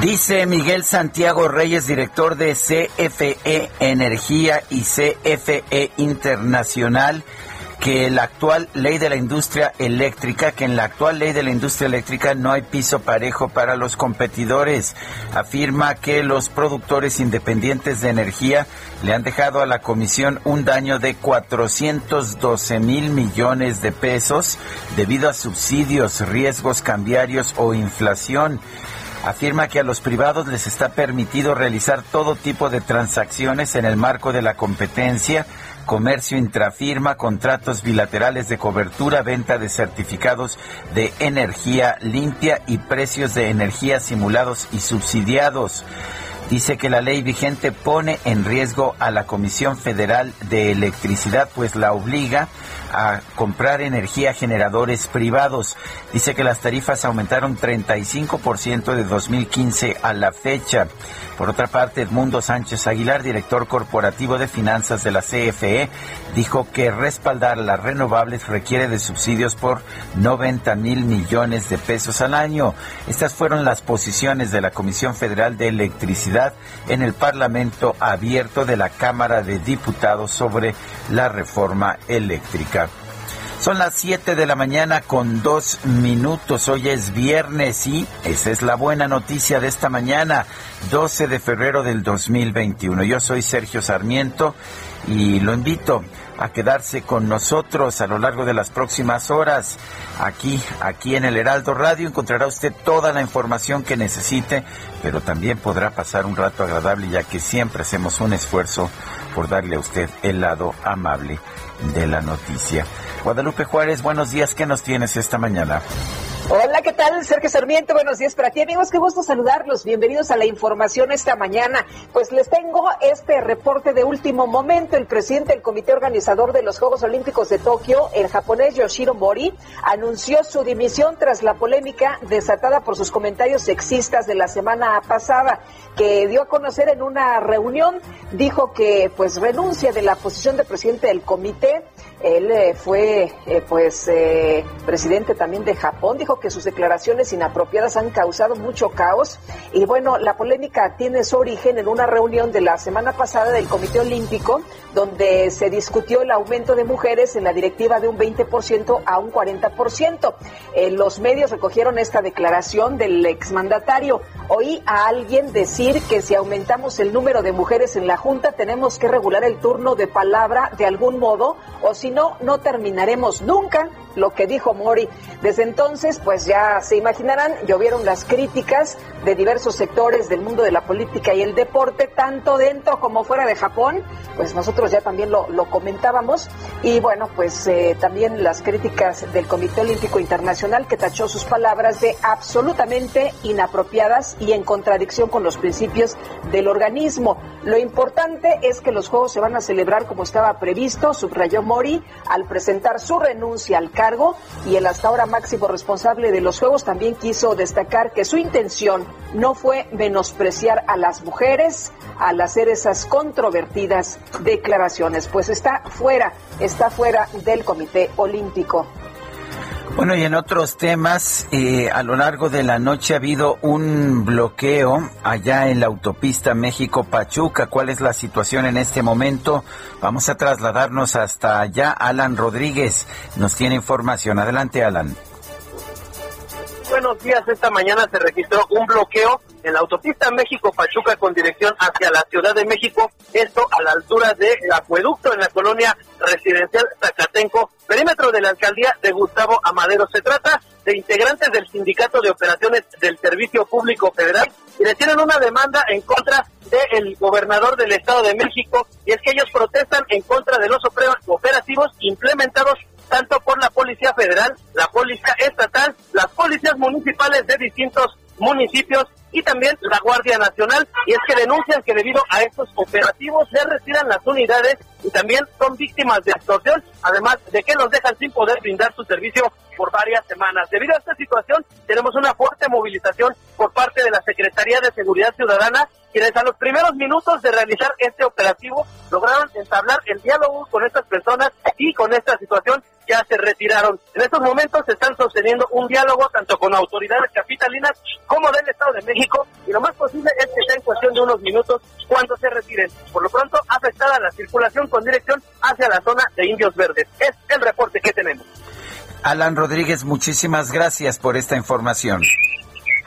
Dice Miguel Santiago Reyes, director de CFE Energía y CFE Internacional, que la actual ley de la industria eléctrica, que en la actual ley de la industria eléctrica no hay piso parejo para los competidores. Afirma que los productores independientes de energía le han dejado a la comisión un daño de 412 mil millones de pesos debido a subsidios, riesgos cambiarios o inflación afirma que a los privados les está permitido realizar todo tipo de transacciones en el marco de la competencia, comercio intrafirma, contratos bilaterales de cobertura, venta de certificados de energía limpia y precios de energía simulados y subsidiados. Dice que la ley vigente pone en riesgo a la Comisión Federal de Electricidad, pues la obliga a comprar energía a generadores privados. Dice que las tarifas aumentaron 35% de 2015 a la fecha. Por otra parte, Edmundo Sánchez Aguilar, director corporativo de finanzas de la CFE, dijo que respaldar las renovables requiere de subsidios por 90 mil millones de pesos al año. Estas fueron las posiciones de la Comisión Federal de Electricidad en el Parlamento abierto de la Cámara de Diputados sobre la reforma eléctrica. Son las 7 de la mañana con dos minutos. Hoy es viernes y esa es la buena noticia de esta mañana, 12 de febrero del 2021. Yo soy Sergio Sarmiento y lo invito a quedarse con nosotros a lo largo de las próximas horas. Aquí, aquí en el Heraldo Radio encontrará usted toda la información que necesite, pero también podrá pasar un rato agradable ya que siempre hacemos un esfuerzo por darle a usted el lado amable de la noticia. Guadalupe Juárez, buenos días, ¿qué nos tienes esta mañana? Hola, ¿qué tal? Sergio Sarmiento, buenos días para ti, amigos. Qué gusto saludarlos. Bienvenidos a la información esta mañana. Pues les tengo este reporte de último momento. El presidente del comité organizador de los Juegos Olímpicos de Tokio, el japonés Yoshiro Mori, anunció su dimisión tras la polémica desatada por sus comentarios sexistas de la semana pasada, que dio a conocer en una reunión. Dijo que pues renuncia de la posición de presidente del comité. ter Él eh, fue eh, pues eh, presidente también de Japón. Dijo que sus declaraciones inapropiadas han causado mucho caos y bueno, la polémica tiene su origen en una reunión de la semana pasada del Comité Olímpico donde se discutió el aumento de mujeres en la directiva de un 20% a un 40%. Eh, los medios recogieron esta declaración del exmandatario. Oí a alguien decir que si aumentamos el número de mujeres en la Junta tenemos que regular el turno de palabra de algún modo o si no, no terminaremos nunca lo que dijo Mori. Desde entonces, pues ya se imaginarán, llovieron las críticas de diversos sectores del mundo de la política y el deporte, tanto dentro como fuera de Japón. Pues nosotros ya también lo, comentábamos. Y bueno, pues eh, también las críticas del Comité Olímpico Internacional que tachó sus palabras de absolutamente inapropiadas y en contradicción con los principios del organismo. Lo importante es que los Juegos se van a celebrar como estaba previsto, subrayó Mori, al presentar su renuncia al cargo y el hasta ahora máximo responsable de los Juegos también quiso destacar que su intención no fue menospreciar a las mujeres al hacer esas controvertidas declaraciones, pues está fuera, está fuera del Comité Olímpico. Bueno, y en otros temas, eh, a lo largo de la noche ha habido un bloqueo allá en la autopista México-Pachuca. ¿Cuál es la situación en este momento? Vamos a trasladarnos hasta allá. Alan Rodríguez nos tiene información. Adelante, Alan. Buenos días. Esta mañana se registró un bloqueo en la autopista México-Pachuca con dirección hacia la Ciudad de México, esto a la altura del acueducto en la colonia residencial Zacatenco, perímetro de la alcaldía de Gustavo Amadero. Se trata de integrantes del Sindicato de Operaciones del Servicio Público Federal y le tienen una demanda en contra del gobernador del Estado de México y es que ellos protestan en contra de los operativos implementados tanto por la Policía Federal, la Policía Estatal, las policías municipales de distintos municipios y también la Guardia Nacional. Y es que denuncian que debido a estos operativos se retiran las unidades y también son víctimas de extorsión, además de que los dejan sin poder brindar su servicio por varias semanas. Debido a esta situación, tenemos una fuerte movilización por parte de la Secretaría de Seguridad Ciudadana, quienes a los primeros minutos de realizar este operativo lograron entablar el diálogo con estas personas y con esta situación ya se retiraron. En estos momentos se están sosteniendo un diálogo tanto con autoridades capitalinas como del Estado de México y lo más posible es que sea en cuestión de unos minutos cuando se retiren. Por lo pronto, afectada la circulación con dirección hacia la zona de Indios Verdes. Es el reporte que tenemos. Alan Rodríguez, muchísimas gracias por esta información.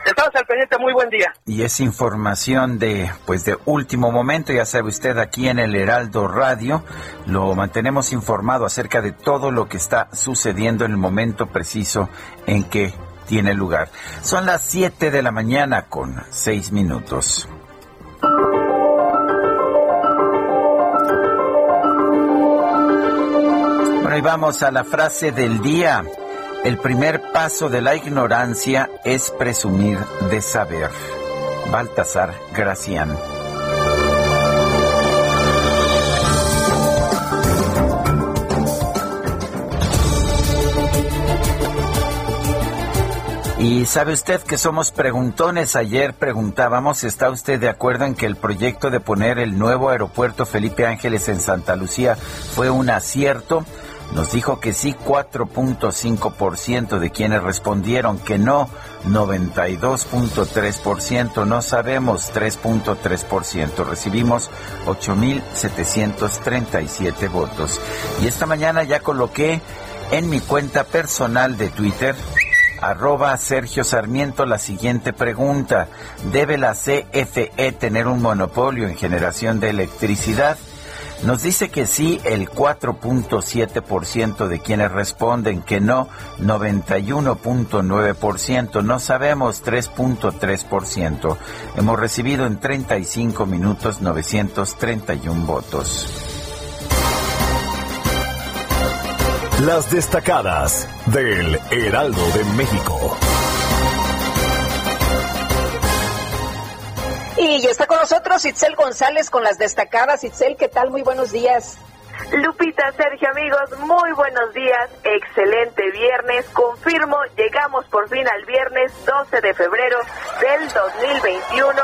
Estamos al pendiente, muy buen día. Y es información de, pues de último momento, ya sabe usted, aquí en el Heraldo Radio, lo mantenemos informado acerca de todo lo que está sucediendo en el momento preciso en que tiene lugar. Son las 7 de la mañana con 6 minutos. Bueno, y vamos a la frase del día. El primer paso de la ignorancia es presumir de saber. Baltasar Gracián. Y sabe usted que somos preguntones. Ayer preguntábamos, ¿está usted de acuerdo en que el proyecto de poner el nuevo aeropuerto Felipe Ángeles en Santa Lucía fue un acierto? Nos dijo que sí 4.5% de quienes respondieron que no, 92.3%, no sabemos 3.3%. Recibimos 8.737 votos. Y esta mañana ya coloqué en mi cuenta personal de Twitter arroba Sergio Sarmiento la siguiente pregunta. ¿Debe la CFE tener un monopolio en generación de electricidad? Nos dice que sí el 4.7% de quienes responden que no, 91.9%, no sabemos 3.3%. Hemos recibido en 35 minutos 931 votos. Las destacadas del Heraldo de México. Y está con nosotros Itzel González con las destacadas. Itzel, ¿qué tal? Muy buenos días. Lupita, Sergio, amigos, muy buenos días. Excelente viernes. Confirmo, llegamos por fin al viernes 12 de febrero del 2021.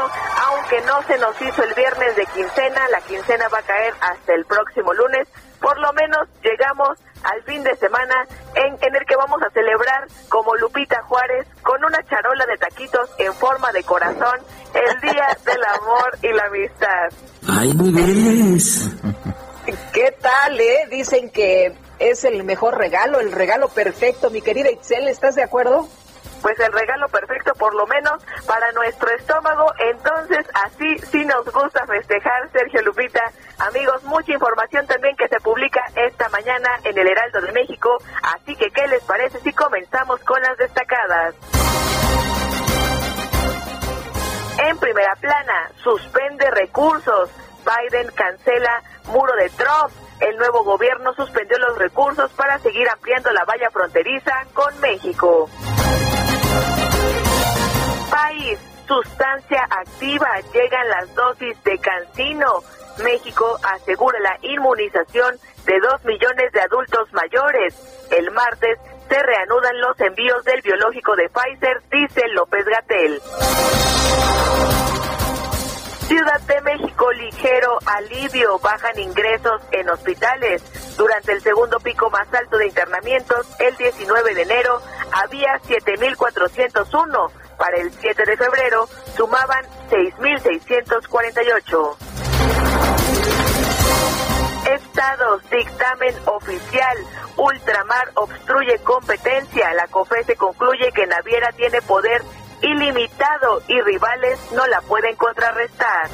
Aunque no se nos hizo el viernes de quincena, la quincena va a caer hasta el próximo lunes. Por lo menos llegamos al fin de semana en, en, el que vamos a celebrar como Lupita Juárez con una charola de taquitos en forma de corazón el Día del Amor y la Amistad. ¡Ay, niveles! ¿Qué tal, eh? Dicen que es el mejor regalo, el regalo perfecto. Mi querida Itzel, ¿estás de acuerdo? Pues el regalo perfecto por lo menos para nuestro estómago. Entonces así sí nos gusta festejar, Sergio Lupita. Amigos, mucha información también que se publica esta mañana en el Heraldo de México. Así que, ¿qué les parece si comenzamos con las destacadas? En primera plana, suspende recursos. Biden cancela muro de Trump. El nuevo gobierno suspendió los recursos para seguir ampliando la valla fronteriza con México. País, sustancia activa, llegan las dosis de Cancino. México asegura la inmunización de dos millones de adultos mayores. El martes se reanudan los envíos del biológico de Pfizer, dice López Gatel. Ciudad de México, ligero alivio, bajan ingresos en hospitales. Durante el segundo pico más alto de internamientos, el 19 de enero, había 7.401. Para el 7 de febrero, sumaban 6.648. Estados, dictamen oficial. Ultramar obstruye competencia. La se concluye que Naviera tiene poder ilimitado y rivales no la pueden contrarrestar.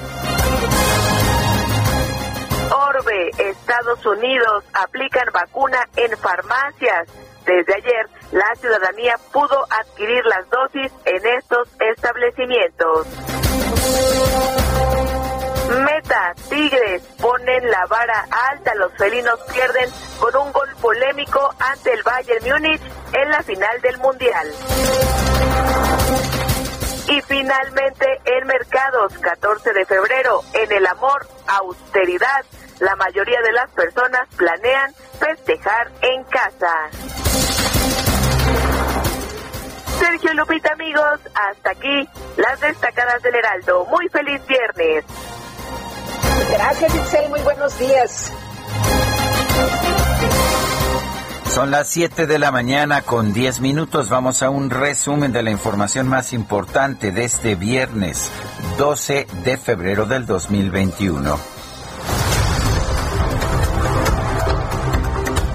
Orbe, Estados Unidos, aplican vacuna en farmacias. Desde ayer, la ciudadanía pudo adquirir las dosis en estos establecimientos. Meta, Tigres ponen la vara alta, los felinos pierden con un gol polémico ante el Bayern Múnich en la final del Mundial. Y finalmente en mercados, 14 de febrero, en el amor, austeridad. La mayoría de las personas planean festejar en casa. Sergio Lupita, amigos, hasta aquí las destacadas del Heraldo. Muy feliz viernes. Gracias, Itzel. Muy buenos días. Son las 7 de la mañana con 10 minutos. Vamos a un resumen de la información más importante de este viernes 12 de febrero del 2021.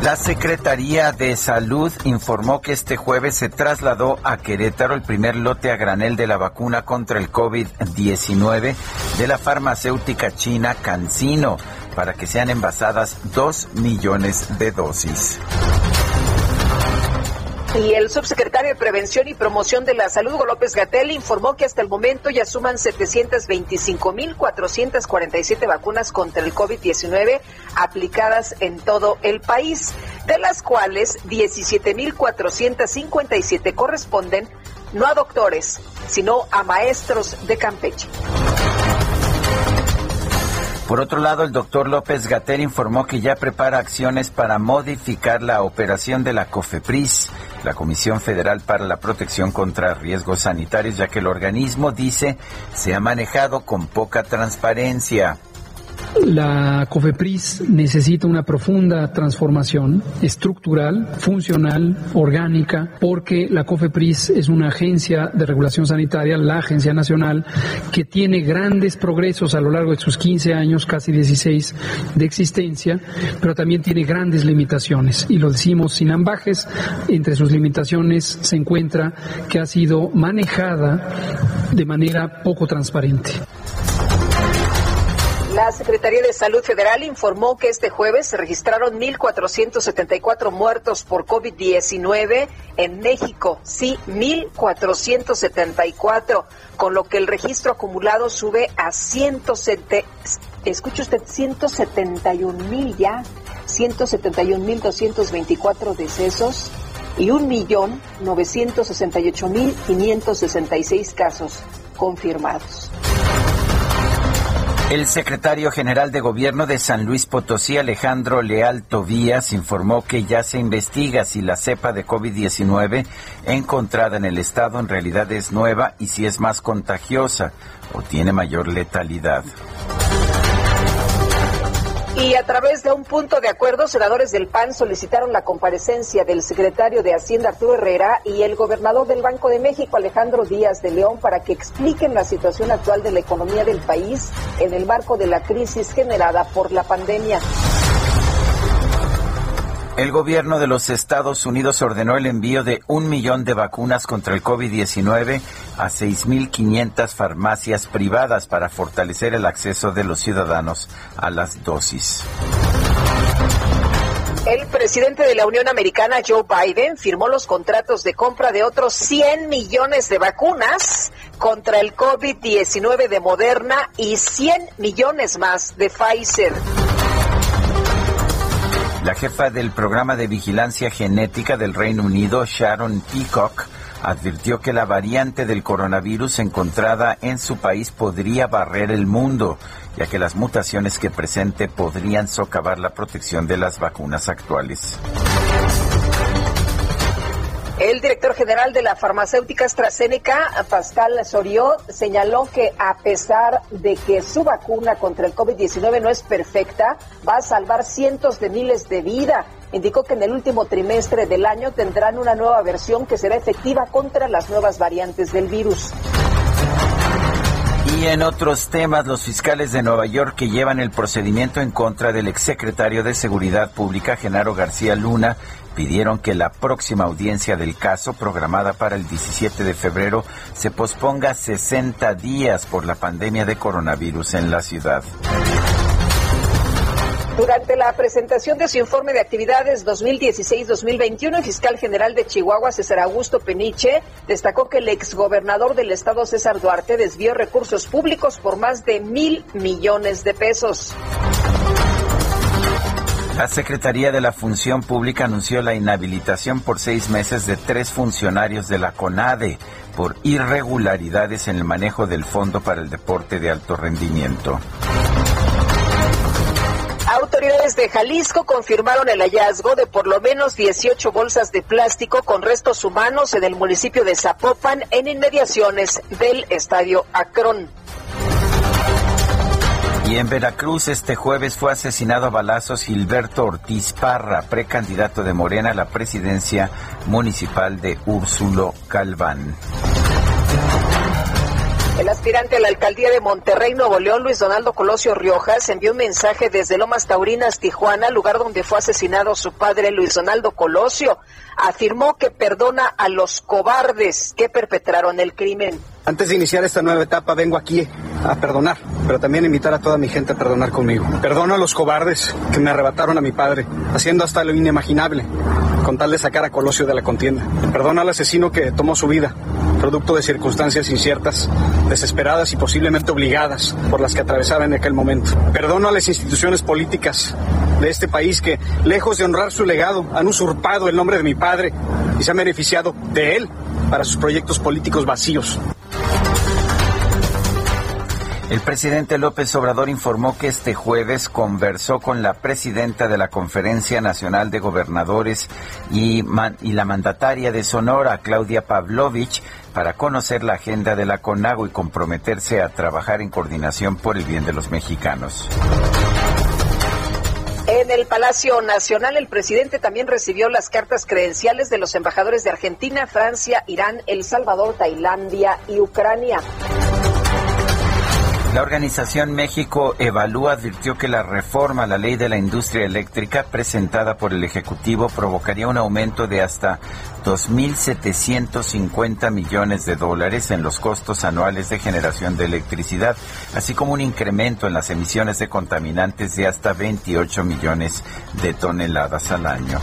La Secretaría de Salud informó que este jueves se trasladó a Querétaro el primer lote a granel de la vacuna contra el COVID-19 de la farmacéutica china CanSino para que sean envasadas 2 millones de dosis. Y el subsecretario de Prevención y Promoción de la Salud, López Gatel, informó que hasta el momento ya suman 725.447 vacunas contra el COVID-19 aplicadas en todo el país, de las cuales 17.457 corresponden no a doctores, sino a maestros de Campeche. Por otro lado, el doctor López Gatel informó que ya prepara acciones para modificar la operación de la COFEPRIS, la Comisión Federal para la Protección contra Riesgos Sanitarios, ya que el organismo dice se ha manejado con poca transparencia. La COFEPRIS necesita una profunda transformación estructural, funcional, orgánica, porque la COFEPRIS es una agencia de regulación sanitaria, la agencia nacional, que tiene grandes progresos a lo largo de sus 15 años, casi 16 de existencia, pero también tiene grandes limitaciones. Y lo decimos sin ambajes, entre sus limitaciones se encuentra que ha sido manejada de manera poco transparente. La Secretaría de Salud Federal informó que este jueves se registraron 1.474 muertos por COVID-19 en México. Sí, 1.474, con lo que el registro acumulado sube a 170, escuche usted, 171 mil ya, 171 mil 224 decesos y 1.968.566 casos confirmados. El secretario general de gobierno de San Luis Potosí, Alejandro Leal Tobías, informó que ya se investiga si la cepa de COVID-19 encontrada en el estado en realidad es nueva y si es más contagiosa o tiene mayor letalidad. Y a través de un punto de acuerdo, senadores del PAN solicitaron la comparecencia del secretario de Hacienda Arturo Herrera y el gobernador del Banco de México Alejandro Díaz de León para que expliquen la situación actual de la economía del país en el marco de la crisis generada por la pandemia. El gobierno de los Estados Unidos ordenó el envío de un millón de vacunas contra el COVID-19 a 6.500 farmacias privadas para fortalecer el acceso de los ciudadanos a las dosis. El presidente de la Unión Americana, Joe Biden, firmó los contratos de compra de otros 100 millones de vacunas contra el COVID-19 de Moderna y 100 millones más de Pfizer. La jefa del programa de vigilancia genética del Reino Unido, Sharon Peacock, advirtió que la variante del coronavirus encontrada en su país podría barrer el mundo, ya que las mutaciones que presente podrían socavar la protección de las vacunas actuales. El director general de la farmacéutica AstraZeneca, Pascal Soriot, señaló que a pesar de que su vacuna contra el COVID-19 no es perfecta, va a salvar cientos de miles de vidas. Indicó que en el último trimestre del año tendrán una nueva versión que será efectiva contra las nuevas variantes del virus. Y en otros temas, los fiscales de Nueva York que llevan el procedimiento en contra del exsecretario de Seguridad Pública, Genaro García Luna, pidieron que la próxima audiencia del caso, programada para el 17 de febrero, se posponga 60 días por la pandemia de coronavirus en la ciudad. Durante la presentación de su informe de actividades 2016-2021, el fiscal general de Chihuahua, César Augusto Peniche, destacó que el exgobernador del estado, César Duarte, desvió recursos públicos por más de mil millones de pesos. La Secretaría de la Función Pública anunció la inhabilitación por seis meses de tres funcionarios de la CONADE por irregularidades en el manejo del Fondo para el Deporte de Alto Rendimiento. Autoridades de Jalisco confirmaron el hallazgo de por lo menos 18 bolsas de plástico con restos humanos en el municipio de Zapopan, en inmediaciones del estadio Acron. Y en Veracruz este jueves fue asesinado a balazos Gilberto Ortiz Parra, precandidato de Morena a la presidencia municipal de Úrsulo Calván. El aspirante a la alcaldía de Monterrey, Nuevo León, Luis Donaldo Colosio Riojas, envió un mensaje desde Lomas Taurinas, Tijuana, lugar donde fue asesinado su padre, Luis Donaldo Colosio. Afirmó que perdona a los cobardes que perpetraron el crimen. Antes de iniciar esta nueva etapa, vengo aquí a perdonar, pero también invitar a toda mi gente a perdonar conmigo. Perdono a los cobardes que me arrebataron a mi padre, haciendo hasta lo inimaginable, con tal de sacar a Colosio de la contienda. Perdono al asesino que tomó su vida, producto de circunstancias inciertas, desesperadas y posiblemente obligadas por las que atravesaba en aquel momento. Perdono a las instituciones políticas de este país que, lejos de honrar su legado, han usurpado el nombre de mi padre y se han beneficiado de él para sus proyectos políticos vacíos. El presidente López Obrador informó que este jueves conversó con la presidenta de la Conferencia Nacional de Gobernadores y, la mandataria de Sonora, Claudia Pavlovich, para conocer la agenda de la CONAGO y comprometerse a trabajar en coordinación por el bien de los mexicanos. En el Palacio Nacional, el presidente también recibió las cartas credenciales de los embajadores de Argentina, Francia, Irán, El Salvador, Tailandia y Ucrania. La organización México Evalúa advirtió que la reforma a la ley de la industria eléctrica presentada por el Ejecutivo provocaría un aumento de hasta 2.750 millones de dólares en los costos anuales de generación de electricidad, así como un incremento en las emisiones de contaminantes de hasta 28 millones de toneladas al año.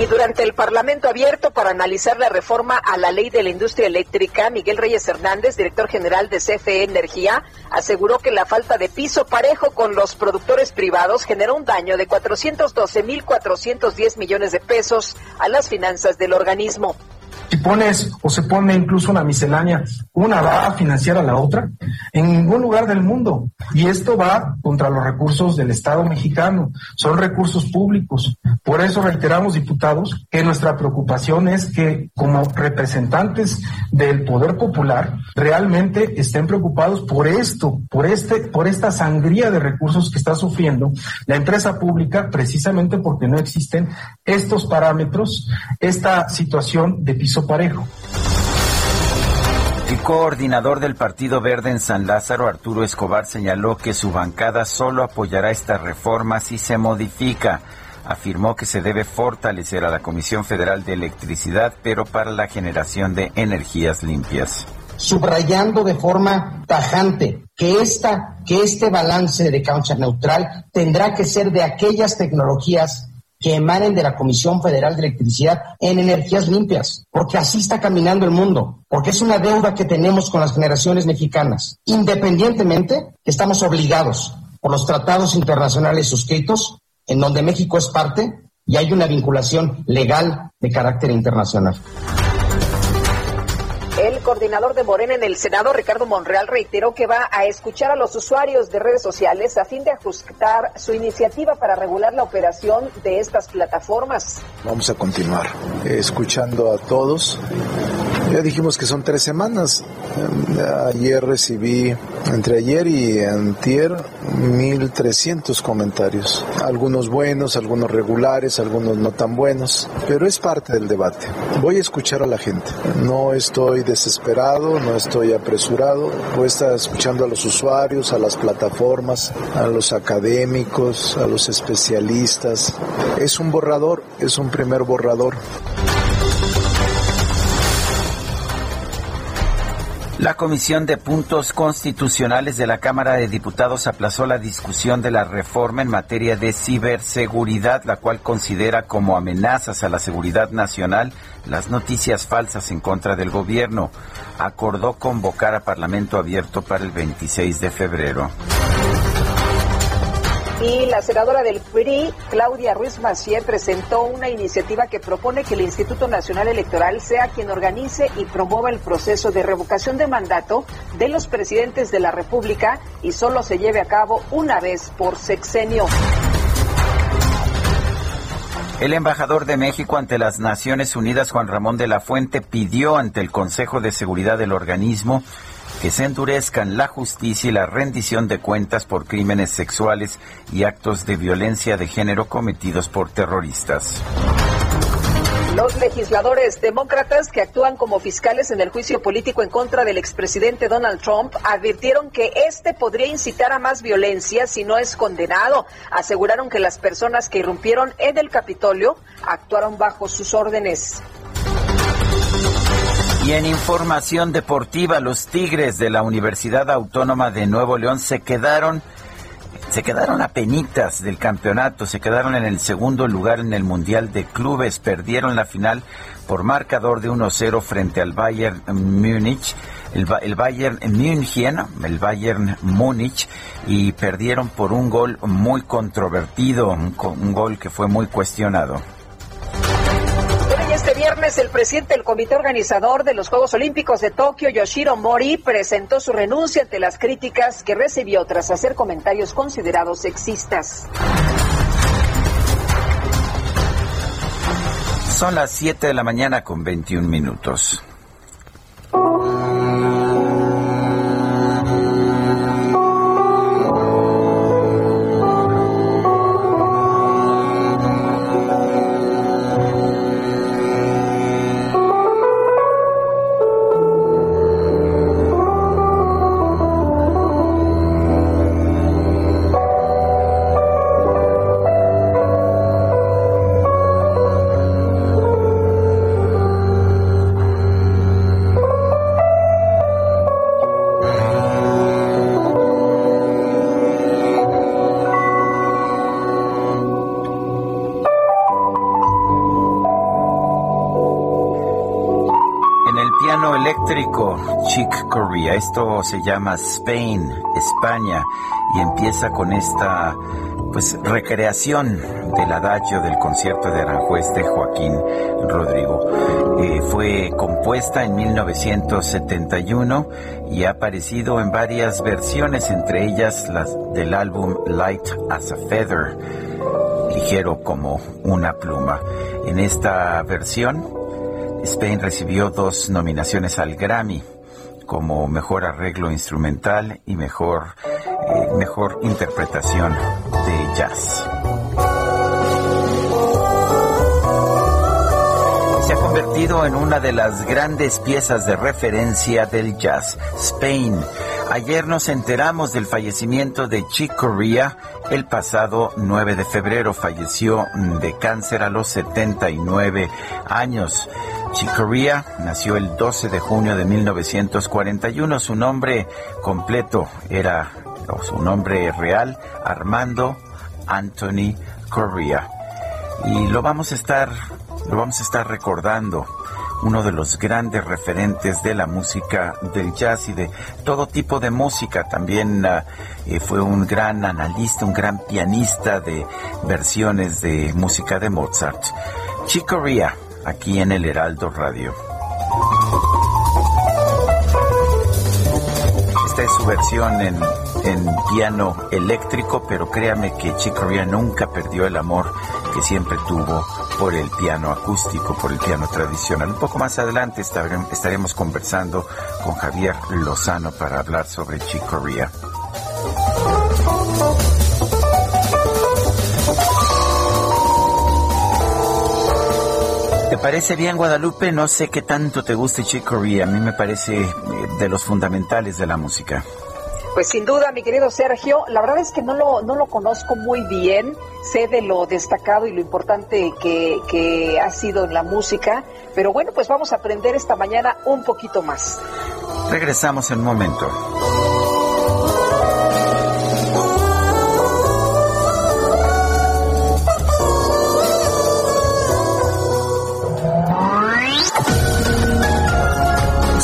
Y durante el Parlamento abierto para analizar la reforma a la ley de la industria eléctrica, Miguel Reyes Hernández, director general de CFE Energía, aseguró que la falta de piso parejo con los productores privados generó un daño de 412.410 millones de pesos a las finanzas del organismo si pones o se pone incluso una miscelánea, una va a financiar a la otra, en ningún lugar del mundo. Y esto va contra los recursos del Estado mexicano, son recursos públicos. Por eso reiteramos, diputados, que nuestra preocupación es que como representantes del poder popular realmente estén preocupados por esto, por este, por esta sangría de recursos que está sufriendo la empresa pública, precisamente porque no existen estos parámetros, esta situación de piso parejo. El coordinador del Partido Verde en San Lázaro, Arturo Escobar, señaló que su bancada solo apoyará esta reforma si se modifica. Afirmó que se debe fortalecer a la Comisión Federal de Electricidad, pero para la generación de energías limpias. Subrayando de forma tajante que, esta, que este balance de caucha neutral tendrá que ser de aquellas tecnologías que emanen de la Comisión Federal de Electricidad en energías limpias, porque así está caminando el mundo, porque es una deuda que tenemos con las generaciones mexicanas. Independientemente, estamos obligados por los tratados internacionales suscritos, en donde México es parte y hay una vinculación legal de carácter internacional coordinador de Morena en el Senado, Ricardo Monreal, reiteró que va a escuchar a los usuarios de redes sociales a fin de ajustar su iniciativa para regular la operación de estas plataformas. Vamos a continuar escuchando a todos. Ya dijimos que son tres semanas. Ayer recibí, entre ayer y antier, 1.300 comentarios. Algunos buenos, algunos regulares, algunos no tan buenos. Pero es parte del debate. Voy a escuchar a la gente. No estoy desesperado, no estoy apresurado. Voy a estar escuchando a los usuarios, a las plataformas, a los académicos, a los especialistas. Es un borrador, es un primer borrador. La Comisión de Puntos Constitucionales de la Cámara de Diputados aplazó la discusión de la reforma en materia de ciberseguridad, la cual considera como amenazas a la seguridad nacional las noticias falsas en contra del gobierno. Acordó convocar a Parlamento abierto para el 26 de febrero. Y la senadora del PRI, Claudia Ruiz Macié, presentó una iniciativa que propone que el Instituto Nacional Electoral sea quien organice y promueva el proceso de revocación de mandato de los presidentes de la República y solo se lleve a cabo una vez por sexenio. El embajador de México ante las Naciones Unidas, Juan Ramón de la Fuente, pidió ante el Consejo de Seguridad del organismo que se endurezcan la justicia y la rendición de cuentas por crímenes sexuales y actos de violencia de género cometidos por terroristas. Los legisladores demócratas que actúan como fiscales en el juicio político en contra del expresidente Donald Trump advirtieron que este podría incitar a más violencia si no es condenado. Aseguraron que las personas que irrumpieron en el Capitolio actuaron bajo sus órdenes. Y en información deportiva, los Tigres de la Universidad Autónoma de Nuevo León se quedaron se quedaron a penitas del campeonato, se quedaron en el segundo lugar en el Mundial de Clubes, perdieron la final por marcador de 1-0 frente al Bayern Múnich, el, Bayern München, el Bayern Múnich, y perdieron por un gol muy controvertido, un, un gol que fue muy cuestionado. El presidente del comité organizador de los Juegos Olímpicos de Tokio, Yoshiro Mori, presentó su renuncia ante las críticas que recibió tras hacer comentarios considerados sexistas. Son las 7 de la mañana con 21 minutos. Esto se llama Spain, España, y empieza con esta pues recreación del adagio del concierto de Aranjuez de Joaquín Rodrigo. Eh, fue compuesta en 1971 y ha aparecido en varias versiones, entre ellas las del álbum Light as a Feather, ligero como una pluma. En esta versión, Spain recibió dos nominaciones al Grammy como mejor arreglo instrumental y mejor, eh, mejor interpretación de jazz. Se ha convertido en una de las grandes piezas de referencia del jazz, Spain. Ayer nos enteramos del fallecimiento de Chick Corea. El pasado 9 de febrero falleció de cáncer a los 79 años. Chicoria nació el 12 de junio de 1941. Su nombre completo era, o su nombre real, Armando Anthony Correa. Y lo vamos a estar, lo vamos a estar recordando uno de los grandes referentes de la música del jazz y de todo tipo de música. También ah, eh, fue un gran analista, un gran pianista de versiones de música de Mozart. Chicoria aquí en el Heraldo Radio. su versión en, en piano eléctrico, pero créame que Chick Corea nunca perdió el amor que siempre tuvo por el piano acústico, por el piano tradicional. Un poco más adelante estaremos conversando con Javier Lozano para hablar sobre Chick Corea. Parece bien Guadalupe? No sé qué tanto te guste Chick Corea. A mí me parece eh, de los fundamentales de la música. Pues sin duda, mi querido Sergio, la verdad es que no lo, no lo conozco muy bien, sé de lo destacado y lo importante que, que ha sido en la música, pero bueno, pues vamos a aprender esta mañana un poquito más. Regresamos en un momento.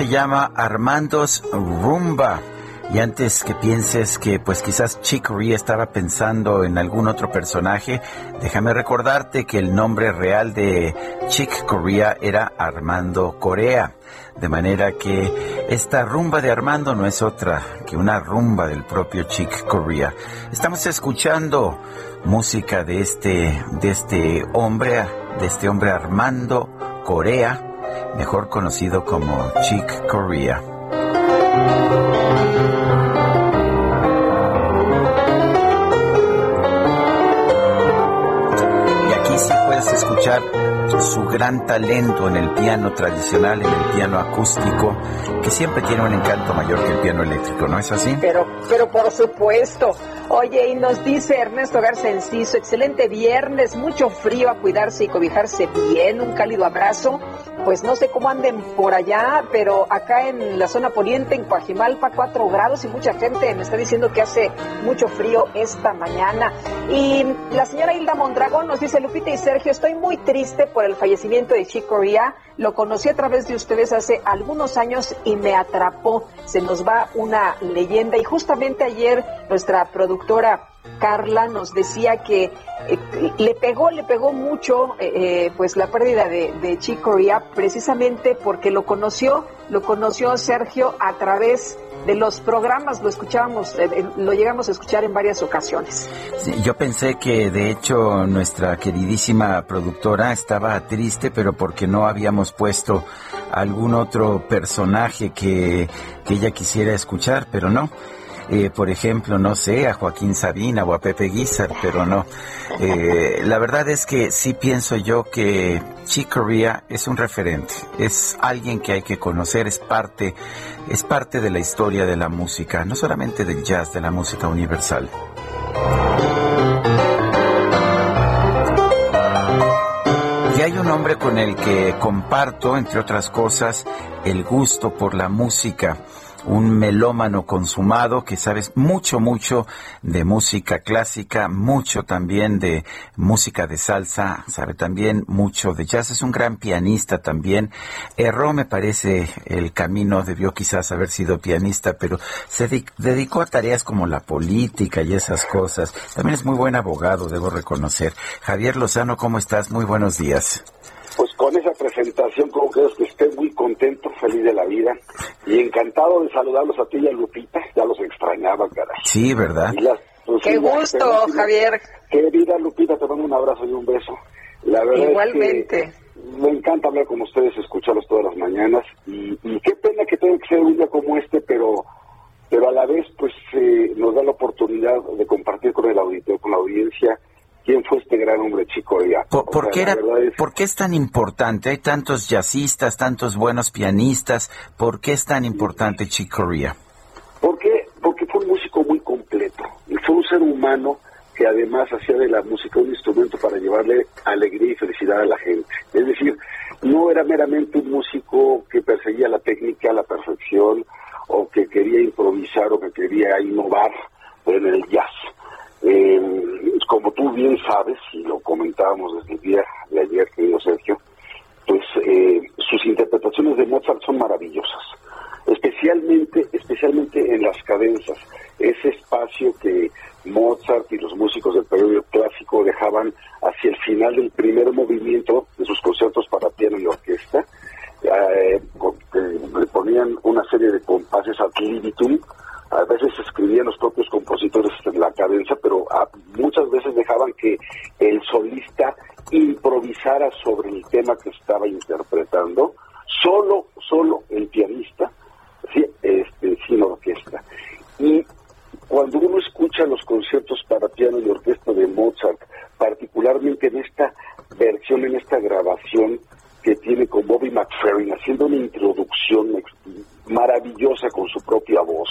Se llama Armando's Rumba. Y antes que pienses que pues quizás Chick Corea estaba pensando en algún otro personaje, déjame recordarte que el nombre real de Chick Corea era Armando Corea. De manera que esta rumba de Armando no es otra que una rumba del propio Chick Corea. Estamos escuchando música de este, de este hombre, de este hombre Armando Corea mejor conocido como Chick Corea. Y aquí sí puedes escuchar su gran talento en el piano tradicional, en el piano acústico, que siempre tiene un encanto mayor que el piano eléctrico, ¿no es así? Pero, pero por supuesto. Oye, y nos dice Ernesto Garza Enciso, excelente viernes, mucho frío a cuidarse y cobijarse bien, un cálido abrazo pues no sé cómo anden por allá, pero acá en la zona poniente, en Coajimalpa, 4 grados y mucha gente me está diciendo que hace mucho frío esta mañana. Y la señora Hilda Mondragón nos dice, Lupita y Sergio, estoy muy triste por el fallecimiento de Chico Ria. Lo conocí a través de ustedes hace algunos años y me atrapó. Se nos va una leyenda y justamente ayer nuestra productora Carla nos decía que eh, le pegó, le pegó mucho eh, eh, pues la pérdida de, de Chick Corea precisamente porque lo conoció, lo conoció Sergio a través de los programas, lo escuchábamos, lo llegamos a escuchar en varias ocasiones. yo pensé que de hecho nuestra queridísima productora estaba triste, pero porque no habíamos puesto algún otro personaje que, que ella quisiera escuchar, pero no eh, por ejemplo, no sé, a Joaquín Sabina o a Pepe Guizar, pero no. Eh, la verdad es que sí pienso yo que Chick Corea es un referente, es alguien que hay que conocer, es parte, es parte de la historia de la música, no solamente del jazz, de la música universal. Y hay un hombre con el que comparto, entre otras cosas, el gusto por la música un melómano consumado que sabes mucho, mucho de música clásica, mucho también de música de salsa, sabe también mucho de jazz, es un gran pianista también. Erró, me parece, el camino, debió quizás haber sido pianista, pero se dedicó a tareas como la política y esas cosas. También es muy buen abogado, debo reconocer. Javier Lozano, ¿cómo estás? Muy buenos días. Pues con esa presentación, como que que esté muy contento, feliz de la vida y encantado de saludarlos a ti y a Lupita. Ya los extrañaba, caray. Sí, ¿verdad? Pues, Qué gusto, Javier. Querida Lupita, te mando un abrazo y un beso. La verdad Igualmente. Es que me encanta hablar con ustedes, escucharlos todas las mañanas y, qué pena que tenga que ser un día como este, pero pero a la vez pues eh, nos da la oportunidad de compartir con el auditorio, con la audiencia, quién fue este gran hombre chico ¿Por, qué, era, ¿Por qué es tan importante? Hay tantos jazzistas, tantos buenos pianistas. ¿Por qué es tan importante Chick Corea? Porque, porque fue un músico muy completo. Y fue un ser humano que además hacía de la música un instrumento para llevarle alegría y felicidad a la gente. Es decir, no era meramente un músico que perseguía la técnica a la perfección o que quería improvisar o que quería innovar en el jazz eh, como tú bien sabes, y lo comentábamos desde el día de ayer, querido Sergio, pues eh, sus interpretaciones de Mozart son maravillosas, especialmente, especialmente en las cadenzas, ese espacio que Mozart y los músicos del periodo clásico dejaban hacia el final del primer movimiento de sus conciertos para piano y orquesta, eh, le ponían una serie de compases ad libitum, a veces escribían los propios compositores en la cadencia, pero muchas veces dejaban que el solista improvisara sobre el tema que estaba interpretando, solo, solo el pianista, este, sin orquesta. Y cuando uno escucha los conciertos para piano y orquesta de Mozart, particularmente en esta versión, en esta grabación que tiene con Bobby McFerrin, haciendo una introducción maravillosa con su propia voz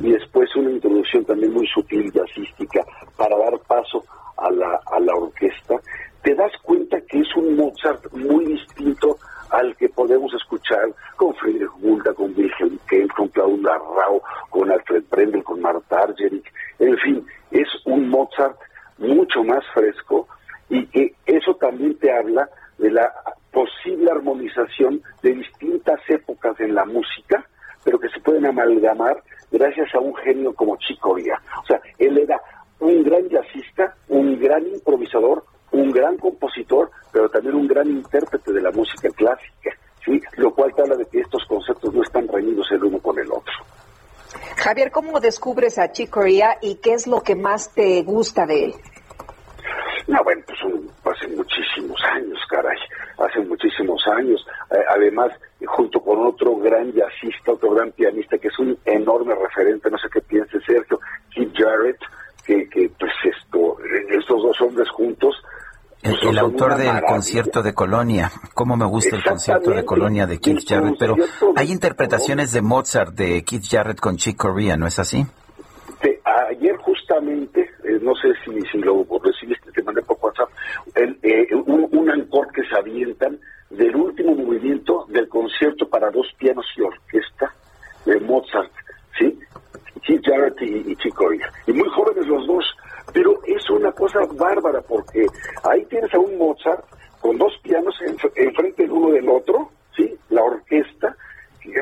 y después una introducción también muy sutil jazzística para dar paso a la, a la orquesta, te das cuenta que es un Mozart muy distinto al que podemos escuchar con Friedrich Gulda, con Wilhelm Kempf, con Claudia Rau, con Alfred Brendel, con Marta Argerich, en fin, es un Mozart mucho más fresco y que eso también te habla de la posible armonización de distintas épocas en la música pero que se pueden amalgamar gracias a un genio como Chicoria. O sea, él era un gran jazzista, un gran improvisador, un gran compositor, pero también un gran intérprete de la música clásica, ¿sí? Lo cual te habla de que estos conceptos no están reñidos el uno con el otro. Javier, ¿cómo descubres a Chicoria y qué es lo que más te gusta de él? No, bueno, pues hace muchísimos años, caray, hace muchísimos años. Eh, además, junto con otro gran jazzista, otro gran pianista, que es un enorme referente, no sé qué piense Sergio, Keith Jarrett, que, que pues esto, estos dos hombres juntos. El, pues, autor del concierto de Colonia, cómo me gusta el concierto de Colonia de Keith Jarrett, pero hay interpretaciones de Mozart de Keith Jarrett con Chick Corea, ¿no es así? ayer justamente, eh, no sé si, si lo recibiste, te mandé por WhatsApp, eh, un, un que se avientan del último movimiento del concierto para dos pianos y orquesta de Mozart, ¿sí? Keith Jarrett y, y Y muy jóvenes los dos, pero es una cosa bárbara porque ahí tienes a un Mozart con dos pianos enfrente el uno del otro, ¿sí? La orquesta,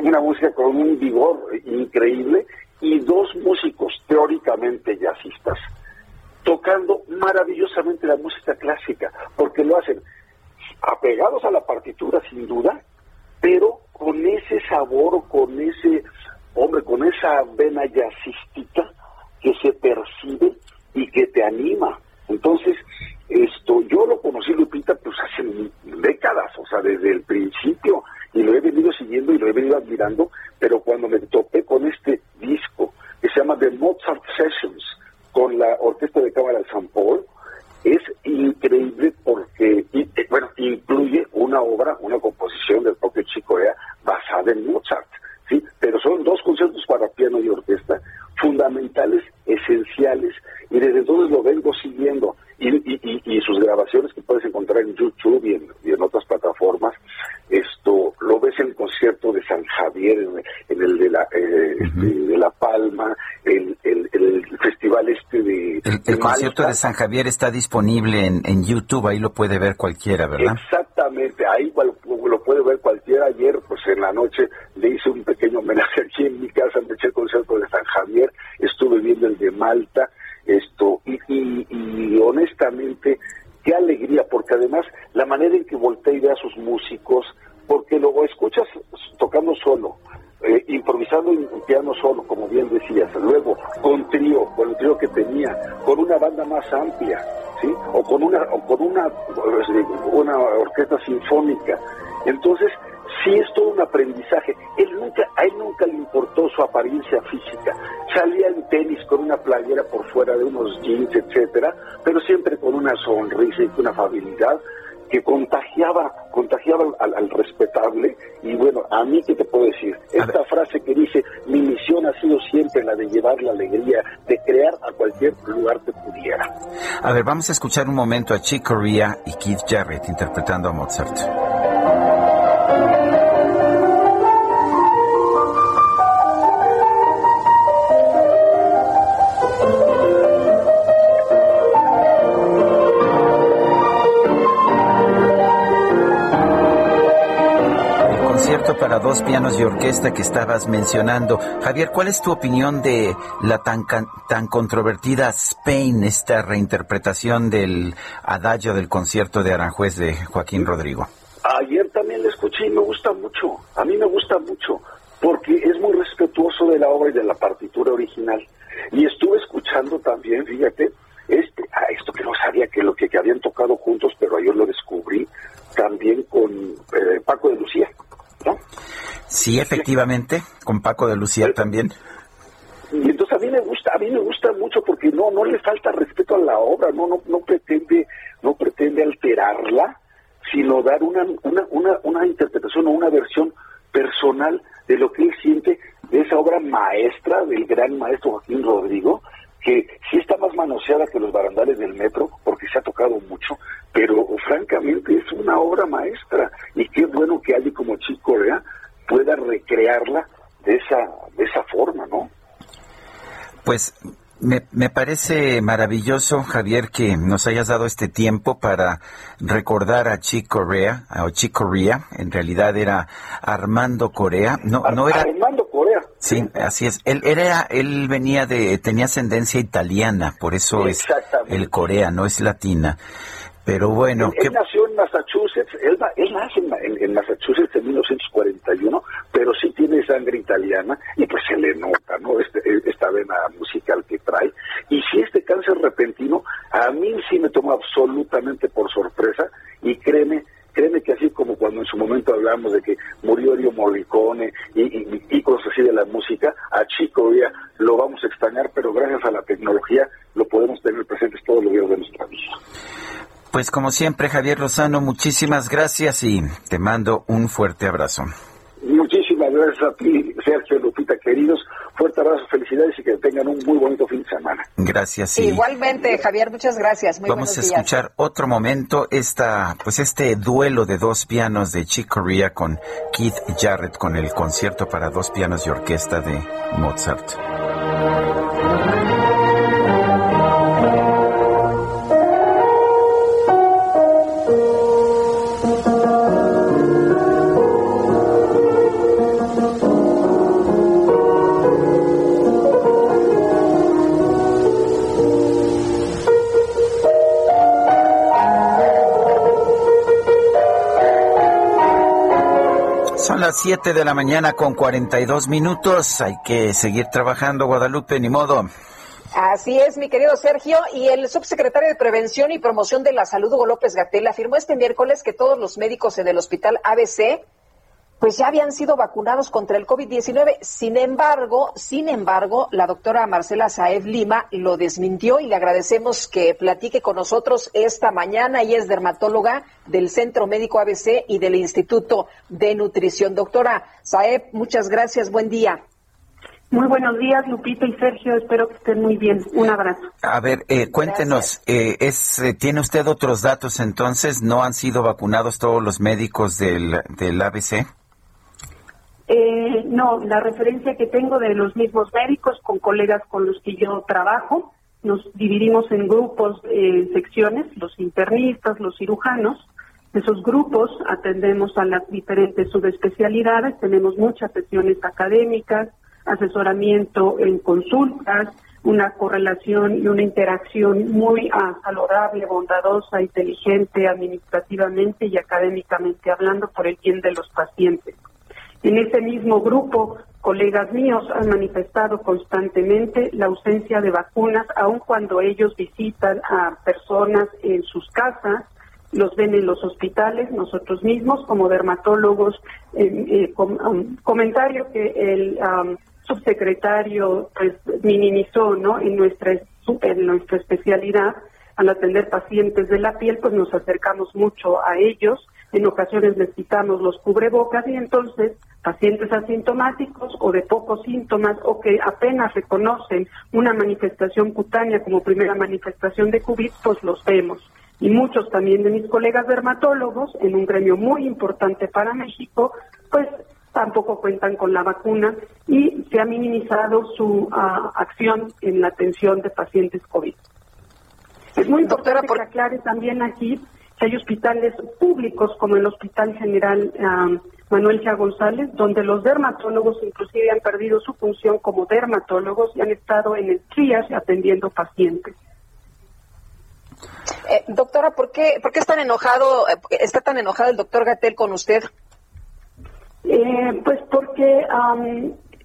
una música con un vigor increíble y dos músicos teóricamente jazzistas tocando maravillosamente la música clásica, porque lo hacen apegados a la partitura sin duda, pero con ese sabor, con ese, hombre, con esa vena jazzística que se percibe y que te anima. Entonces, esto, yo lo conocí, Lupita, pues hace décadas, o sea, desde el principio, y lo he venido siguiendo y lo he venido admirando, pero cuando me topé con este disco que se llama The Mozart Sessions, con la Orquesta de Cámara de San Paul, es increíble porque, eh, bueno, incluye una obra, una composición del propio Chico Ea basada en Mozart, ¿sí? Pero son dos conciertos para piano y orquesta fundamentales, esenciales, y desde entonces lo vengo siguiendo. Y, y, sus grabaciones que puedes encontrar en YouTube y en, otras plataformas, esto lo ves en el concierto de San Javier, en, el de la, eh, este, de La Palma, el, el, el festival este de... El, concierto de San Javier está disponible en, en YouTube, ahí lo puede ver cualquiera, ¿verdad? Exactamente, ahí lo, lo puede ver cualquiera. Ayer, pues en la noche, le hice un pequeño homenaje aquí en mi casa, me eché el concierto de San Javier, estuve viendo el de Malta, esto, y, y, y honestamente, qué alegría, porque además la manera en que voltea y ve a sus músicos, porque luego escuchas tocando solo, eh, improvisando en piano solo, como bien decías, luego con trío, con el trío que tenía, con una banda más amplia, ¿sí? O con una, o con una, una orquesta sinfónica. Entonces, sí es todo un aprendizaje. Él nunca, a él nunca le importó su apariencia física. Salía en tenis con una playera por fuera de unos jeans, etcétera, pero siempre con una sonrisa y con una afabilidad que contagiaba, contagiaba al, al, respetable. Y bueno, a mí, ¿qué te puedo decir? Esta frase que dice, mi misión ha sido siempre la de llevar la alegría, de crear a cualquier lugar que pudiera. A ver, vamos a escuchar un momento a Chick Corea y Keith Jarrett interpretando a Mozart. Dos pianos y orquesta que estabas mencionando. Javier, ¿cuál es tu opinión de la tan, tan controvertida Spain, esta reinterpretación del adagio del concierto de Aranjuez de Joaquín Rodrigo? Ayer también la escuché y me gusta mucho. A mí me gusta mucho porque es muy respetuoso de la obra y de la partitura original. Y estuve escuchando también, fíjate, este, a esto que no sabía que lo que, que habían tocado juntos, pero ayer lo descubrí también con eh, Paco de Lucía. Sí, efectivamente, con Paco de Lucía también. Y entonces a mí me gusta, a mí me gusta mucho porque no no le falta respeto a la obra, no no no pretende no pretende alterarla, sino dar una una una, una interpretación o una versión personal de lo que él siente de esa obra maestra del gran maestro Joaquín Rodrigo, que sí está más manoseada que los barandales del metro, porque se ha tocado mucho, pero francamente es una obra maestra. Y qué bueno que alguien como Chico Corea pueda recrearla de esa, de esa forma, ¿no? Pues me, me, parece maravilloso, Javier, que nos hayas dado este tiempo para recordar a Chick Corea, o Chick Corea, en realidad era Armando Corea, no, no era... Armando Corea. Sí, así es. Él era, él venía de, tenía ascendencia italiana, por eso es el Corea, no es latina. Pero bueno. Él, nació en Massachusetts, él, él nace en, en, Massachusetts en 1941, pero sí tiene sangre italiana y pues se le nota, ¿no? Este, esta vena musical que trae. Y si este cáncer repentino, a mí sí me tomó absolutamente por sorpresa y créeme, créeme que así como cuando en su momento hablamos de que murió Rio Morricone y, y, y cosas así de la música, a Chico ya lo vamos a extrañar, pero gracias a la tecnología lo podemos tener presentes todos los días de nuestra vida. Pues como siempre, Javier Lozano, muchísimas gracias y te mando un fuerte abrazo. Muchísimas gracias a ti, Sergio Lupita, queridos. Fuerte abrazo, felicidades y que tengan un muy bonito fin de semana. Gracias. Sí. Igualmente, Javier, muchas gracias. Muy Vamos a escuchar otro momento esta, pues este duelo de dos pianos de Chick Corea con Keith Jarrett con el concierto para dos pianos y orquesta de Mozart. 7 de la mañana con 42 minutos. Hay que seguir trabajando, Guadalupe, ni modo. Así es, mi querido Sergio. Y el subsecretario de Prevención y Promoción de la Salud, Hugo López Gatel, afirmó este miércoles que todos los médicos en el hospital ABC pues ya habían sido vacunados contra el COVID-19. Sin embargo, sin embargo, la doctora Marcela Saev Lima lo desmintió y le agradecemos que platique con nosotros esta mañana. Ella es dermatóloga del Centro Médico ABC y del Instituto de Nutrición. Doctora Saev, muchas gracias. Buen día. Muy buenos días, Lupita y Sergio. Espero que estén muy bien. Un abrazo. A ver, eh, cuéntenos, eh, es, eh, ¿tiene usted otros datos entonces? ¿No han sido vacunados todos los médicos del, del ABC? Eh, no, la referencia que tengo de los mismos médicos con colegas con los que yo trabajo, nos dividimos en grupos, en secciones, los internistas, los cirujanos. Esos grupos atendemos a las diferentes subespecialidades, tenemos muchas sesiones académicas, asesoramiento en consultas, una correlación y una interacción muy ah, saludable, bondadosa, inteligente administrativamente y académicamente hablando por el bien de los pacientes. En ese mismo grupo, colegas míos han manifestado constantemente la ausencia de vacunas, aun cuando ellos visitan a personas en sus casas, los ven en los hospitales, nosotros mismos como dermatólogos, eh, um, comentario que el subsecretario pues, minimizó ¿no? en, nuestra, en nuestra especialidad al atender pacientes de la piel, pues nos acercamos mucho a ellos, en ocasiones les quitamos los cubrebocas y entonces pacientes asintomáticos o de pocos síntomas o que apenas reconocen una manifestación cutánea como primera manifestación de COVID, pues los vemos. Y muchos también de mis colegas dermatólogos, en un gremio muy importante para México, pues tampoco cuentan con la vacuna y se ha minimizado su ah, acción en la atención de pacientes COVID. Es muy importante que aclare también aquí que hay hospitales públicos como el Hospital General Manuel Cha González, donde los dermatólogos inclusive han perdido su función como dermatólogos y han estado en el triage atendiendo pacientes. Eh, doctora, ¿por qué, ¿por qué está enojado, eh, está tan enojado el doctor Gatel con usted? Eh, pues porque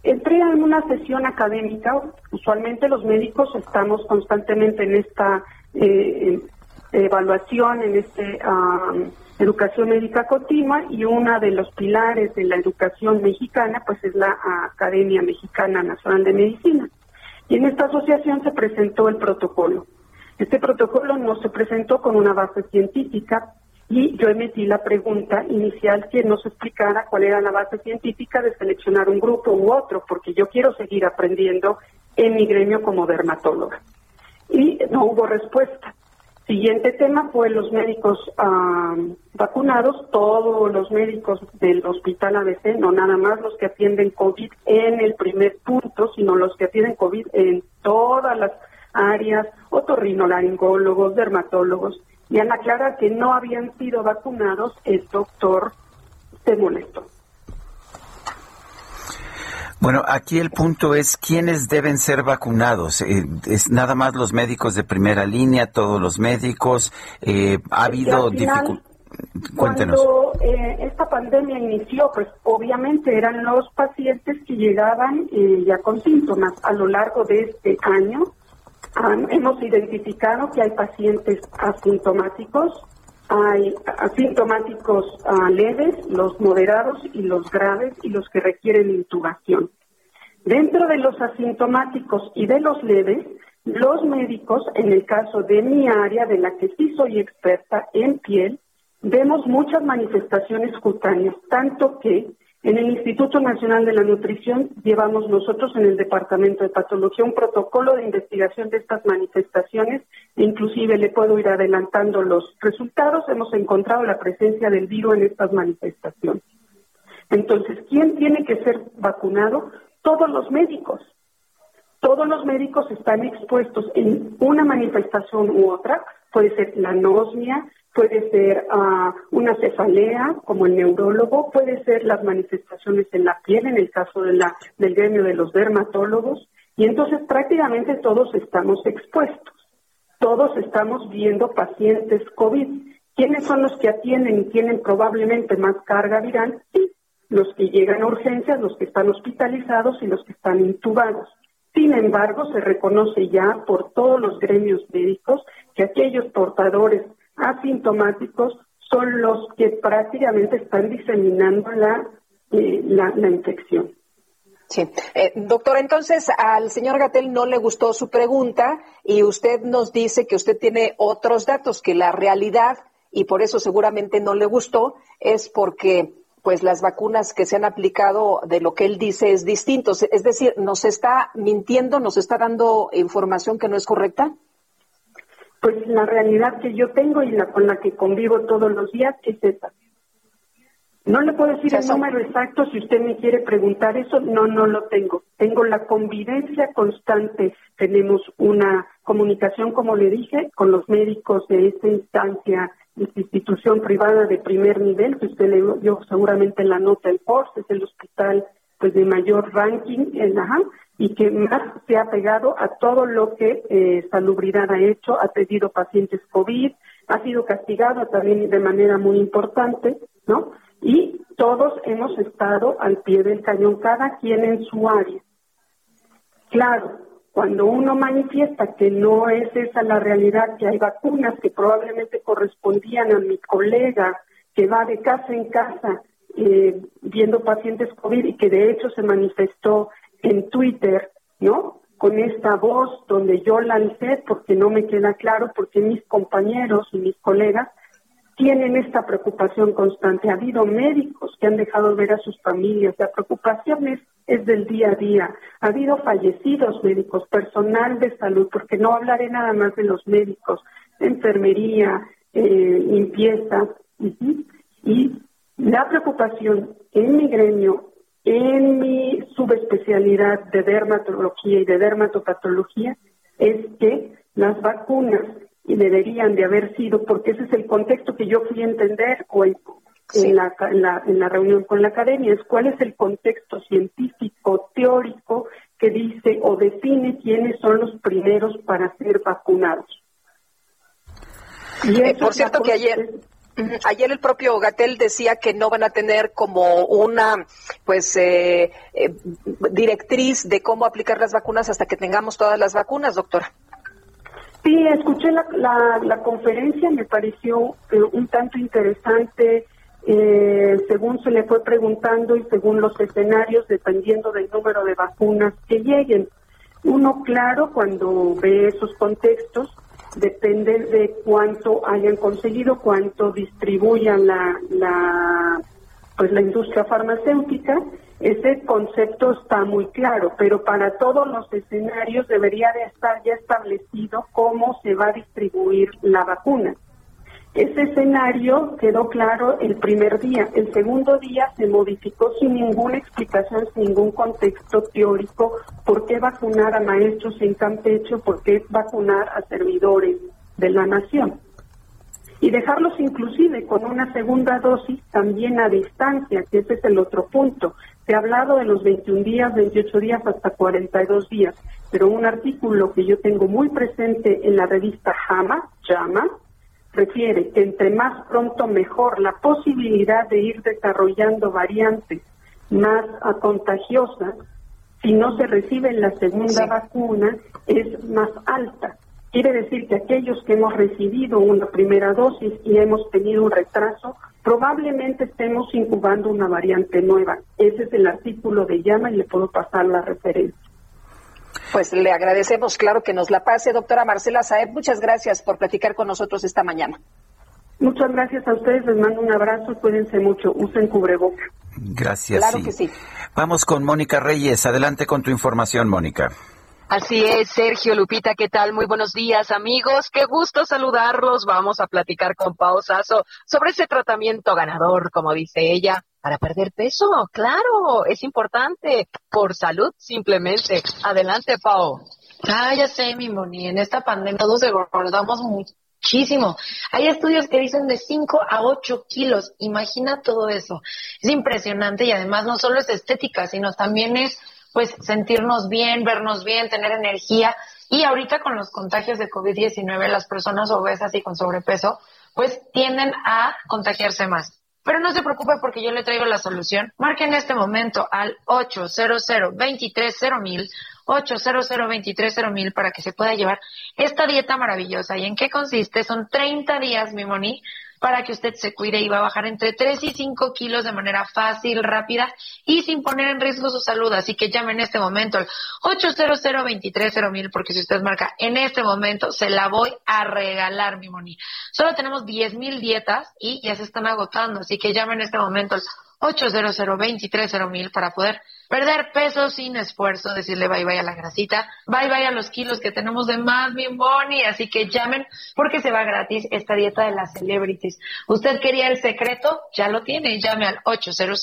entré en una sesión académica. Usualmente los médicos estamos constantemente en esta eh, evaluación, en esta educación médica continua y una de los pilares de la educación mexicana pues es la Academia Mexicana Nacional de Medicina. Y en esta asociación se presentó el protocolo. Este protocolo no se presentó con una base científica, y yo emití la pregunta inicial que nos explicara cuál era la base científica de seleccionar un grupo u otro, porque yo quiero seguir aprendiendo en mi gremio como dermatóloga. Y no hubo respuesta. Siguiente tema fue los médicos vacunados, todos los médicos del hospital ABC, no nada más los que atienden COVID en el primer punto, sino los que atienden COVID en todas las áreas, otorrinolaringólogos, dermatólogos y al aclarar que no habían sido vacunados, el doctor se molestó. Bueno, aquí el punto es quiénes deben ser vacunados. Eh, es nada más los médicos de primera línea, todos los médicos. Eh, ha habido dificultades. Cuando eh, esta pandemia inició, pues obviamente eran los pacientes que llegaban ya con síntomas. A lo largo de este año hemos identificado que hay pacientes asintomáticos, hay asintomáticos ah, leves, los moderados y los graves y los que requieren intubación. Dentro de los asintomáticos y de los leves, los médicos, en el caso de mi área, de la que sí soy experta en piel, vemos muchas manifestaciones cutáneas, tanto que en el Instituto Nacional de la Nutrición llevamos nosotros en el Departamento de Patología un protocolo de investigación de estas manifestaciones. Inclusive le puedo ir adelantando los resultados. Hemos encontrado la presencia del virus en estas manifestaciones. Entonces, ¿quién tiene que ser vacunado? Todos los médicos. Todos los médicos están expuestos en una manifestación u otra. Puede ser la anosmia, puede ser ah, una cefalea, como el neurólogo, puede ser las manifestaciones en la piel, en el caso de la, del gremio de los dermatólogos, y entonces prácticamente todos estamos expuestos, todos estamos viendo pacientes COVID. ¿Quiénes son los que atienden y tienen probablemente más carga viral? Sí, los que llegan a urgencias, los que están hospitalizados y los que están intubados. Sin embargo, se reconoce ya por todos los gremios médicos que aquellos portadores asintomáticos son los que prácticamente están diseminando la, eh, la, infección. Sí. Eh, doctor, entonces al señor Gatel no le gustó su pregunta y usted nos dice que usted tiene otros datos, que la realidad, y por eso seguramente no le gustó, es porque pues las vacunas que se han aplicado de lo que él dice es distinto. Es decir, nos está mintiendo, nos está dando información que no es correcta. Pues la realidad que yo tengo y la con la que convivo todos los días es esa. No le puedo decir el número exacto si usted me quiere preguntar eso, no, no lo tengo. Tengo la convivencia constante, tenemos una comunicación, como le dije, con los médicos de esta instancia, institución privada de primer nivel, que usted le dio seguramente la nota el FORS, es el hospital pues de mayor ranking, en ajá, y que más se ha pegado a todo lo que eh, Salubridad ha hecho, ha pedido pacientes COVID, ha sido castigado también de manera muy importante, ¿no? Y todos hemos estado al pie del cañón, cada quien en su área. Claro, cuando uno manifiesta que no es esa la realidad, que hay vacunas que probablemente correspondían a mi colega que va de casa en casa eh, viendo pacientes COVID y que de hecho se manifestó en Twitter, ¿no? Con esta voz donde yo lancé, porque no me queda claro, porque mis compañeros y mis colegas tienen esta preocupación constante. Ha habido médicos que han dejado ver a sus familias. La preocupación es, del día a día. Ha habido fallecidos médicos, personal de salud, porque no hablaré nada más de los médicos, enfermería, eh, limpieza. Y la preocupación en mi gremio, en mi subespecialidad de dermatología y de dermatopatología, es que las vacunas y deberían de haber sido, porque ese es el contexto que yo fui a entender o en, la, en, la, reunión con la academia, es cuál es el contexto científico, teórico, que dice o define quiénes son los primeros para ser vacunados. Y eh, por cierto que ayer... Ayer el propio Gatel decía que no van a tener como una pues eh, eh, directriz de cómo aplicar las vacunas hasta que tengamos todas las vacunas, doctora. Sí, escuché la, la, conferencia, me pareció eh, un tanto interesante eh, según se le fue preguntando y según los escenarios, dependiendo del número de vacunas que lleguen. Uno, claro, cuando ve esos contextos, depende de cuánto hayan conseguido, cuánto distribuyan la, la, pues la industria farmacéutica ese concepto está muy claro, pero para todos los escenarios debería de estar ya establecido cómo se va a distribuir la vacuna. Ese escenario quedó claro el primer día. El segundo día se modificó sin ninguna explicación, sin ningún contexto teórico, por qué vacunar a maestros en Campeche, por qué vacunar a servidores de la nación y dejarlos inclusive con una segunda dosis también a distancia, que ese es el otro punto. Se ha hablado de los 21 días, 28 días hasta 42 días, pero un artículo que yo tengo muy presente en la revista JAMA, JAMA, refiere que entre más pronto mejor la posibilidad de ir desarrollando variantes más contagiosas si no se recibe la segunda vacuna es más alta. Quiere decir que aquellos que hemos recibido una primera dosis y hemos tenido un retraso, probablemente estemos incubando una variante nueva. Ese es el artículo de llama y le puedo pasar la referencia. Pues le agradecemos, claro, que nos la pase. Doctora Marcela Saeb, muchas gracias por platicar con nosotros esta mañana. Muchas gracias a ustedes, les mando un abrazo, cuídense mucho, usen cubreboca. Gracias. Claro que sí. Vamos con Mónica Reyes, adelante con tu información, Mónica. Así es, Sergio Lupita, ¿qué tal? Muy buenos días, amigos. Qué gusto saludarlos. Vamos a platicar con Pao Sasso sobre ese tratamiento ganador, como dice ella, para perder peso. Claro, es importante. Por salud, simplemente. Adelante, Pao. Ah, ya sé, mi Moni. En esta pandemia todos recordamos muchísimo. Hay estudios que dicen de 5 a 8 kilos. Imagina todo eso. Es impresionante y además no solo es estética, sino también es pues sentirnos bien, vernos bien, tener energía. Y ahorita con los contagios de COVID-19, las personas obesas y con sobrepeso, pues tienden a contagiarse más. Pero no se preocupe porque yo le traigo la solución. Marque en este momento al 800 230 800 230 para que se pueda llevar esta dieta maravillosa. ¿Y en qué consiste? Son 30 días, mi moni, para que usted se cuide y va a bajar entre 3 y 5 kilos de manera fácil, rápida y sin poner en riesgo su salud. Así que llame en este momento al 800 mil porque si usted marca en este momento, se la voy a regalar, mi moni. Solo tenemos 10 mil dietas y ya se están agotando, así que llame en este momento al 800 mil para poder perder peso sin esfuerzo, decirle bye bye a la grasita, bye bye a los kilos que tenemos de más, mi Bonnie. Así que llamen porque se va gratis esta dieta de las celebrities. ¿Usted quería el secreto? Ya lo tiene. Llame al 800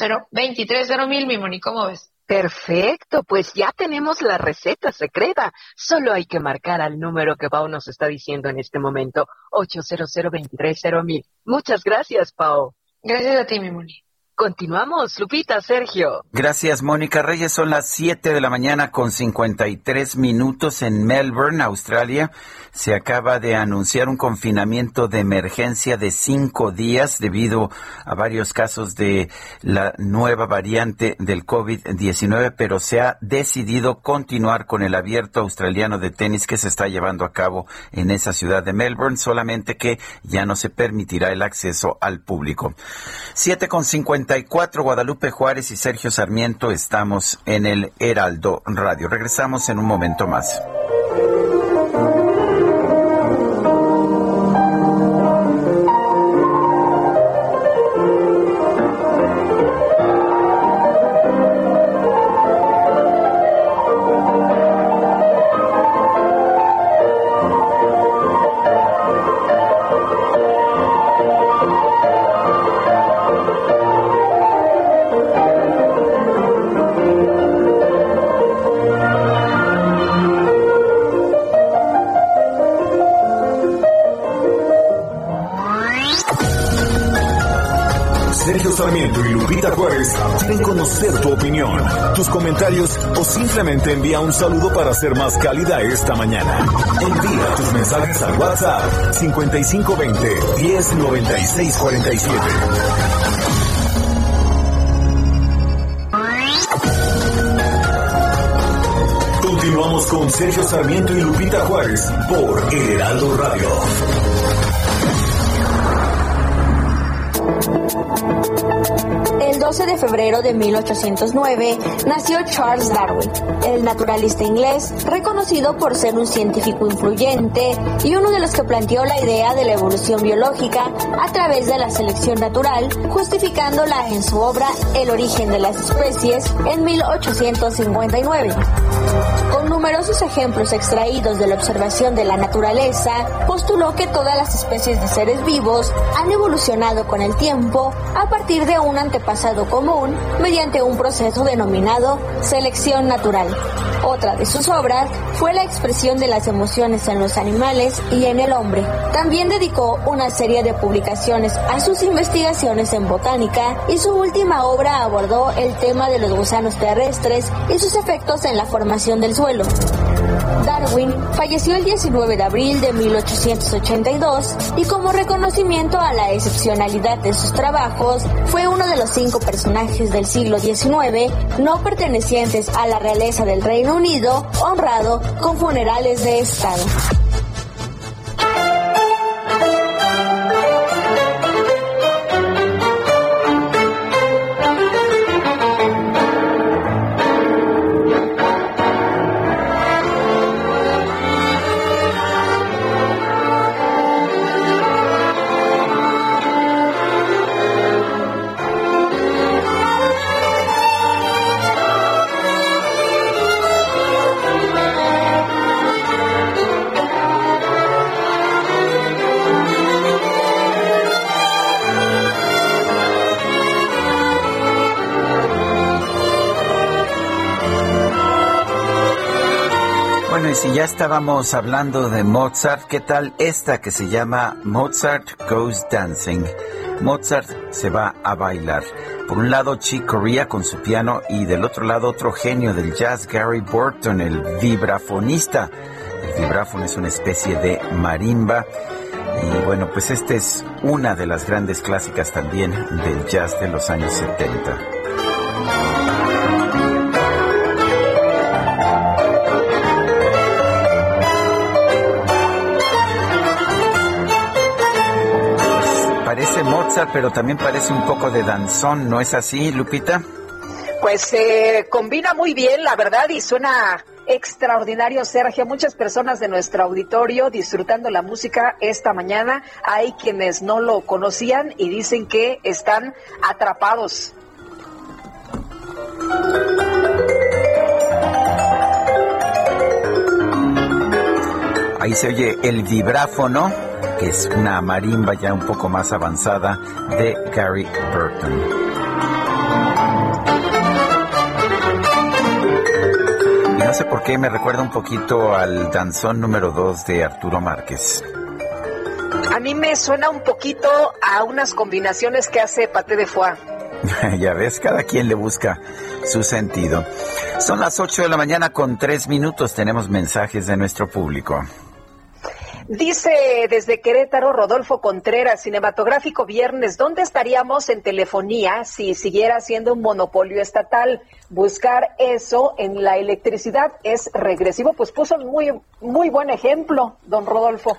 mil, mi Bonnie. ¿Cómo ves? Perfecto, pues ya tenemos la receta secreta. Solo hay que marcar al número que Pau nos está diciendo en este momento, 800 mil. Muchas gracias, Pau. Gracias a ti, mi Moni. Continuamos, Lupita, Sergio. Gracias, Mónica Reyes. Son las 7 de la mañana con 53 minutos en Melbourne, Australia. Se acaba de anunciar un confinamiento de emergencia de cinco días debido a varios casos de la nueva variante del COVID-19, pero se ha decidido continuar con el abierto australiano de tenis que se está llevando a cabo en esa ciudad de Melbourne, solamente que ya no se permitirá el acceso al público. 7 con 54, Guadalupe Juárez y Sergio Sarmiento estamos en el Heraldo Radio. Regresamos en un momento más. Comentarios o simplemente envía un saludo para ser más cálida esta mañana. Envía tus mensajes al WhatsApp 5520 109647. Continuamos con Sergio Sarmiento y Lupita Juárez por Heraldo Radio. 12 de febrero de 1809 nació Charles Darwin, el naturalista inglés, reconocido por ser un científico influyente y uno de los que planteó la idea de la evolución biológica a través de la selección natural, justificándola en su obra El origen de las especies en 1859. Numerosos ejemplos extraídos de la observación de la naturaleza, postuló que todas las especies de seres vivos han evolucionado con el tiempo a partir de un antepasado común mediante un proceso denominado selección natural. Otra de sus obras fue la expresión de las emociones en los animales y en el hombre. También dedicó una serie de publicaciones a sus investigaciones en botánica y su última obra abordó el tema de los gusanos terrestres y sus efectos en la formación del suelo. Darwin falleció el 19 de abril de 1882 y como reconocimiento a la excepcionalidad de sus trabajos fue uno de los cinco personajes del siglo XIX no pertenecientes a la realeza del Reino Unido honrado con funerales de Estado. Y si ya estábamos hablando de Mozart, ¿qué tal esta que se llama Mozart Goes Dancing? Mozart se va a bailar. Por un lado, Chick Corea con su piano y del otro lado otro genio del jazz, Gary Burton, el vibrafonista. El vibráfono es una especie de marimba. Y bueno, pues esta es una de las grandes clásicas también del jazz de los años 70. pero también parece un poco de danzón, ¿no es así, Lupita? Pues se combina muy bien, la verdad, y suena extraordinario, Sergio. Muchas personas de nuestro auditorio disfrutando la música esta mañana. Hay quienes no lo conocían y dicen que están atrapados. Ahí se oye el vibráfono que es una marimba ya un poco más avanzada de Gary Burton. Y no sé por qué me recuerda un poquito al danzón número 2 de Arturo Márquez. A mí me suena un poquito a unas combinaciones que hace Pate de Foie. ya ves, cada quien le busca su sentido. Son las 8 de la mañana con 3 minutos. Tenemos mensajes de nuestro público. Dice desde Querétaro Rodolfo Contreras, cinematográfico viernes, ¿dónde estaríamos en telefonía si siguiera siendo un monopolio estatal? Buscar eso en la electricidad es regresivo, pues puso muy, muy buen ejemplo, don Rodolfo.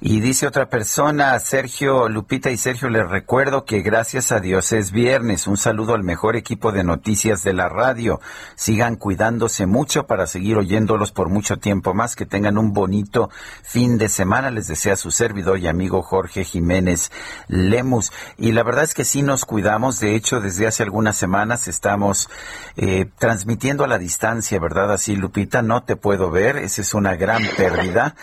Y dice otra persona, Sergio Lupita y Sergio, les recuerdo que gracias a Dios es viernes. Un saludo al mejor equipo de noticias de la radio. Sigan cuidándose mucho para seguir oyéndolos por mucho tiempo más. Que tengan un bonito fin de semana. Les desea su servidor y amigo Jorge Jiménez Lemus. Y la verdad es que sí nos cuidamos. De hecho, desde hace algunas semanas estamos eh, transmitiendo a la distancia, ¿verdad? Así, Lupita, no te puedo ver. Esa es una gran pérdida.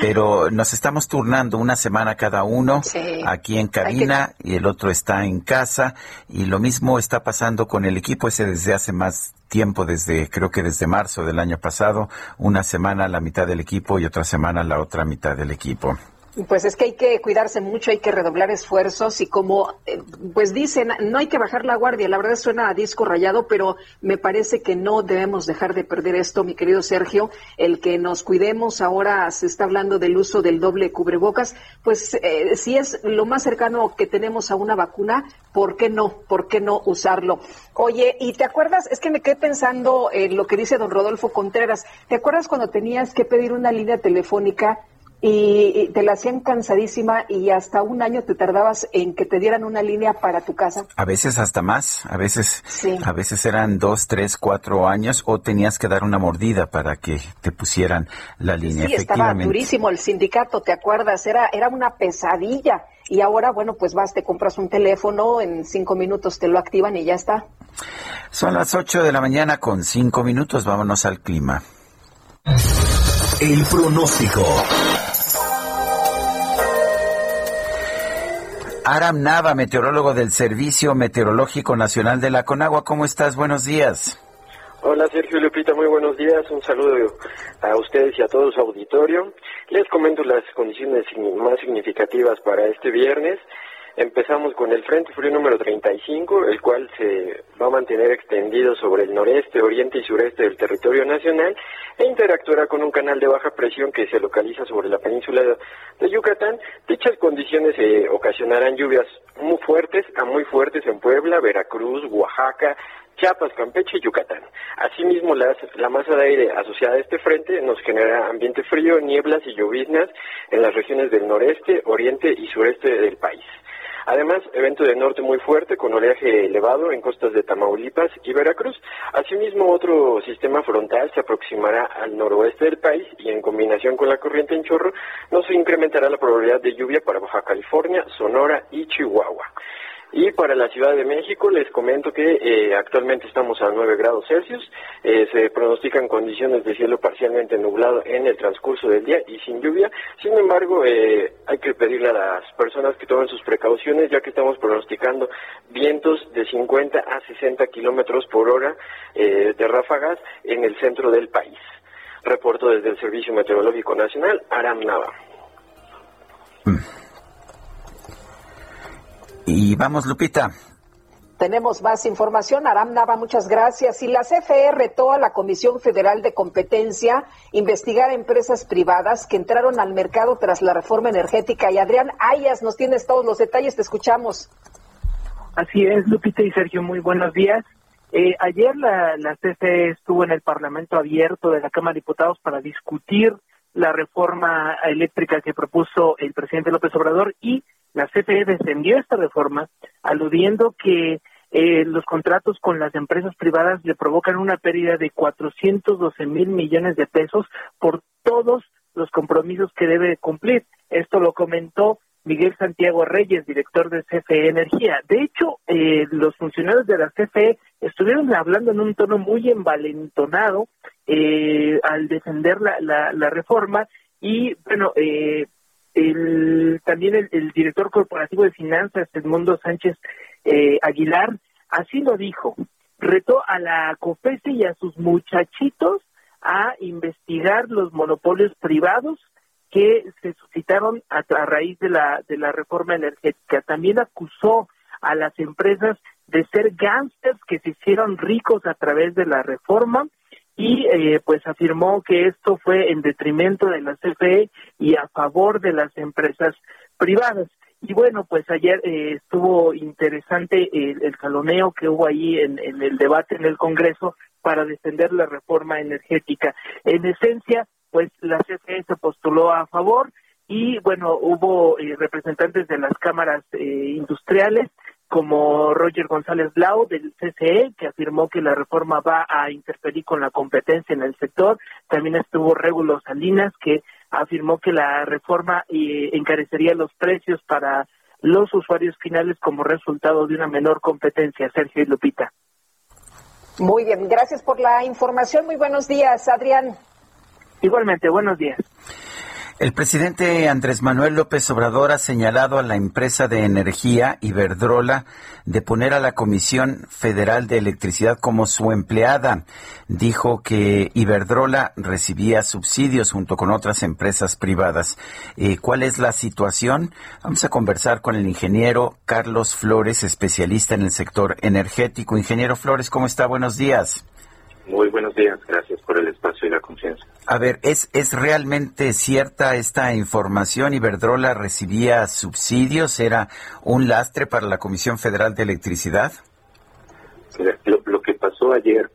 Pero nos estamos turnando una semana cada uno aquí en cabina y el otro está en casa y lo mismo está pasando con el equipo ese desde hace más tiempo, desde creo que desde marzo del año pasado, una semana la mitad del equipo y otra semana la otra mitad del equipo. Pues es que hay que cuidarse mucho, hay que redoblar esfuerzos y como eh, pues dicen, no hay que bajar la guardia. La verdad suena a disco rayado, pero me parece que no debemos dejar de perder esto, mi querido Sergio. El que nos cuidemos ahora se está hablando del uso del doble cubrebocas, pues eh, si es lo más cercano que tenemos a una vacuna, ¿por qué no? ¿Por qué no usarlo? Oye, ¿y te acuerdas? Es que me quedé pensando en lo que dice don Rodolfo Contreras. ¿Te acuerdas cuando tenías que pedir una línea telefónica? Y, te la hacían cansadísima y hasta un año te tardabas en que te dieran una línea para tu casa. A veces hasta más, a veces, a veces eran dos, tres, cuatro años o tenías que dar una mordida para que te pusieran la línea. Sí, estaba durísimo el sindicato, ¿te acuerdas? Era, era una pesadilla. Y ahora, bueno, pues vas, te compras un teléfono, en cinco minutos te lo activan y ya está. Son las ocho de la mañana con cinco minutos, vámonos al clima. El pronóstico. Aram Nava, meteorólogo del Servicio Meteorológico Nacional de la Conagua. ¿Cómo estás? Buenos días. Hola Sergio Lupita, muy buenos días. Un saludo a ustedes y a todo su auditorio. Les comento las condiciones más significativas para este viernes. Empezamos con el Frente Frío número 35, el cual se va a mantener extendido sobre el noreste, oriente y sureste del territorio nacional e interactuará con un canal de baja presión que se localiza sobre la península de Yucatán. Dichas condiciones eh, ocasionarán lluvias muy fuertes a muy fuertes en Puebla, Veracruz, Oaxaca, Chiapas, Campeche y Yucatán. Asimismo, la masa de aire asociada a este frente nos genera ambiente frío, nieblas y lloviznas en las regiones del noreste, oriente y sureste del país. Además, evento de norte muy fuerte con oleaje elevado en costas de Tamaulipas y Veracruz. Asimismo, otro sistema frontal se aproximará al noroeste del país y en combinación con la corriente en chorro nos incrementará la probabilidad de lluvia para Baja California, Sonora y Chihuahua. Y para la Ciudad de México les comento que eh, actualmente estamos a 9 grados Celsius, eh, se pronostican condiciones de cielo parcialmente nublado en el transcurso del día y sin lluvia, sin embargo eh, hay que pedirle a las personas que tomen sus precauciones ya que estamos pronosticando vientos de 50 a 60 kilómetros por hora de ráfagas en el centro del país. Reporto desde el Servicio Meteorológico Nacional, Aram Nava. Mm. Y vamos, Lupita. Tenemos más información. Aram Nava, muchas gracias. Y la CFE retó a la Comisión Federal de Competencia investigar empresas privadas que entraron al mercado tras la reforma energética. Y Adrián Ayas, nos tienes todos los detalles, te escuchamos. Así es, Lupita y Sergio, muy buenos días. Eh, ayer la, la CFE estuvo en el Parlamento abierto de la Cámara de Diputados para discutir la reforma eléctrica que propuso el presidente López Obrador y la CFE defendió esta reforma aludiendo que eh, los contratos con las empresas privadas le provocan una pérdida de 412 mil millones de pesos por todos los compromisos que debe cumplir. Esto lo comentó Miguel Santiago Reyes, director de CFE Energía. De hecho, eh, los funcionarios de la CFE estuvieron hablando en un tono muy envalentonado eh, al defender la, la, la reforma Y bueno, eh, el, también el, director corporativo de finanzas, Edmundo Sánchez eh, Aguilar, así lo dijo. Retó a la COFESE y a sus muchachitos a investigar los monopolios privados que se suscitaron a, raíz de la, de la reforma energética. También acusó a las empresas de ser gángsters que se hicieron ricos a través de la reforma y eh, pues afirmó que esto fue en detrimento de la CFE y a favor de las empresas privadas. Y bueno, pues ayer eh, estuvo interesante el, el, caloneo que hubo ahí en, el debate en el Congreso para defender la reforma energética. En esencia, pues la CFE se postuló a favor y bueno, hubo eh, representantes de las cámaras industriales como Roger González Blau del CCE, que afirmó que la reforma va a interferir con la competencia en el sector. También estuvo Regulo Salinas, que afirmó que la reforma eh, encarecería los precios para los usuarios finales como resultado de una menor competencia. Sergio y Lupita. Muy bien, gracias por la información. Muy buenos días, Adrián. Igualmente, buenos días. El presidente Andrés Manuel López Obrador ha señalado a la empresa de energía Iberdrola de poner a la Comisión Federal de Electricidad como su empleada. Dijo que Iberdrola recibía subsidios junto con otras empresas privadas. Eh, ¿Cuál es la situación? Vamos a conversar con el ingeniero Carlos Flores, especialista en el sector energético. Ingeniero Flores, ¿cómo está? Buenos días. Muy buenos días, gracias por el espacio y la confianza. A ver, ¿es, ¿es realmente cierta esta información? ¿Iberdrola recibía subsidios? ¿Era un lastre para la Comisión Federal de Electricidad? Lo, que pasó ayer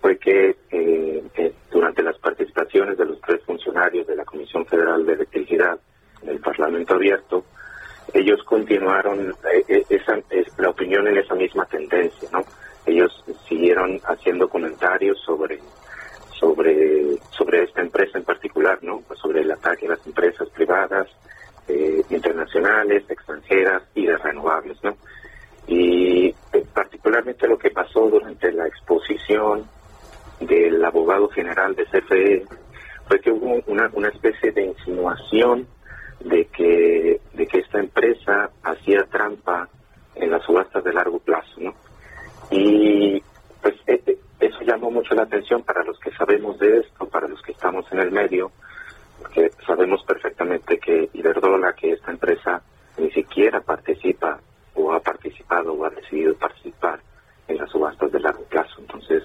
fue que eh, eh, durante las participaciones de los tres funcionarios de la Comisión Federal de Electricidad en el Parlamento Abierto, ellos continuaron eh, esa, la opinión en esa misma tendencia, ¿no? ellos siguieron haciendo comentarios sobre sobre sobre esta empresa en particular, ¿no? Pues sobre el ataque a las empresas privadas, eh, internacionales, extranjeras y de renovables, ¿no? Y eh, particularmente lo que pasó durante la exposición del abogado general de CFE fue que hubo una, una especie de insinuación de que de que esta empresa hacía trampa en las subastas de largo plazo, ¿no? Y pues eh, eh, eso llamó mucho la atención para los que sabemos de esto, para los que estamos en el medio, porque sabemos perfectamente que Iberdrola, que esta empresa ni siquiera participa o ha participado o ha decidido participar en las subastas de largo plazo. Entonces,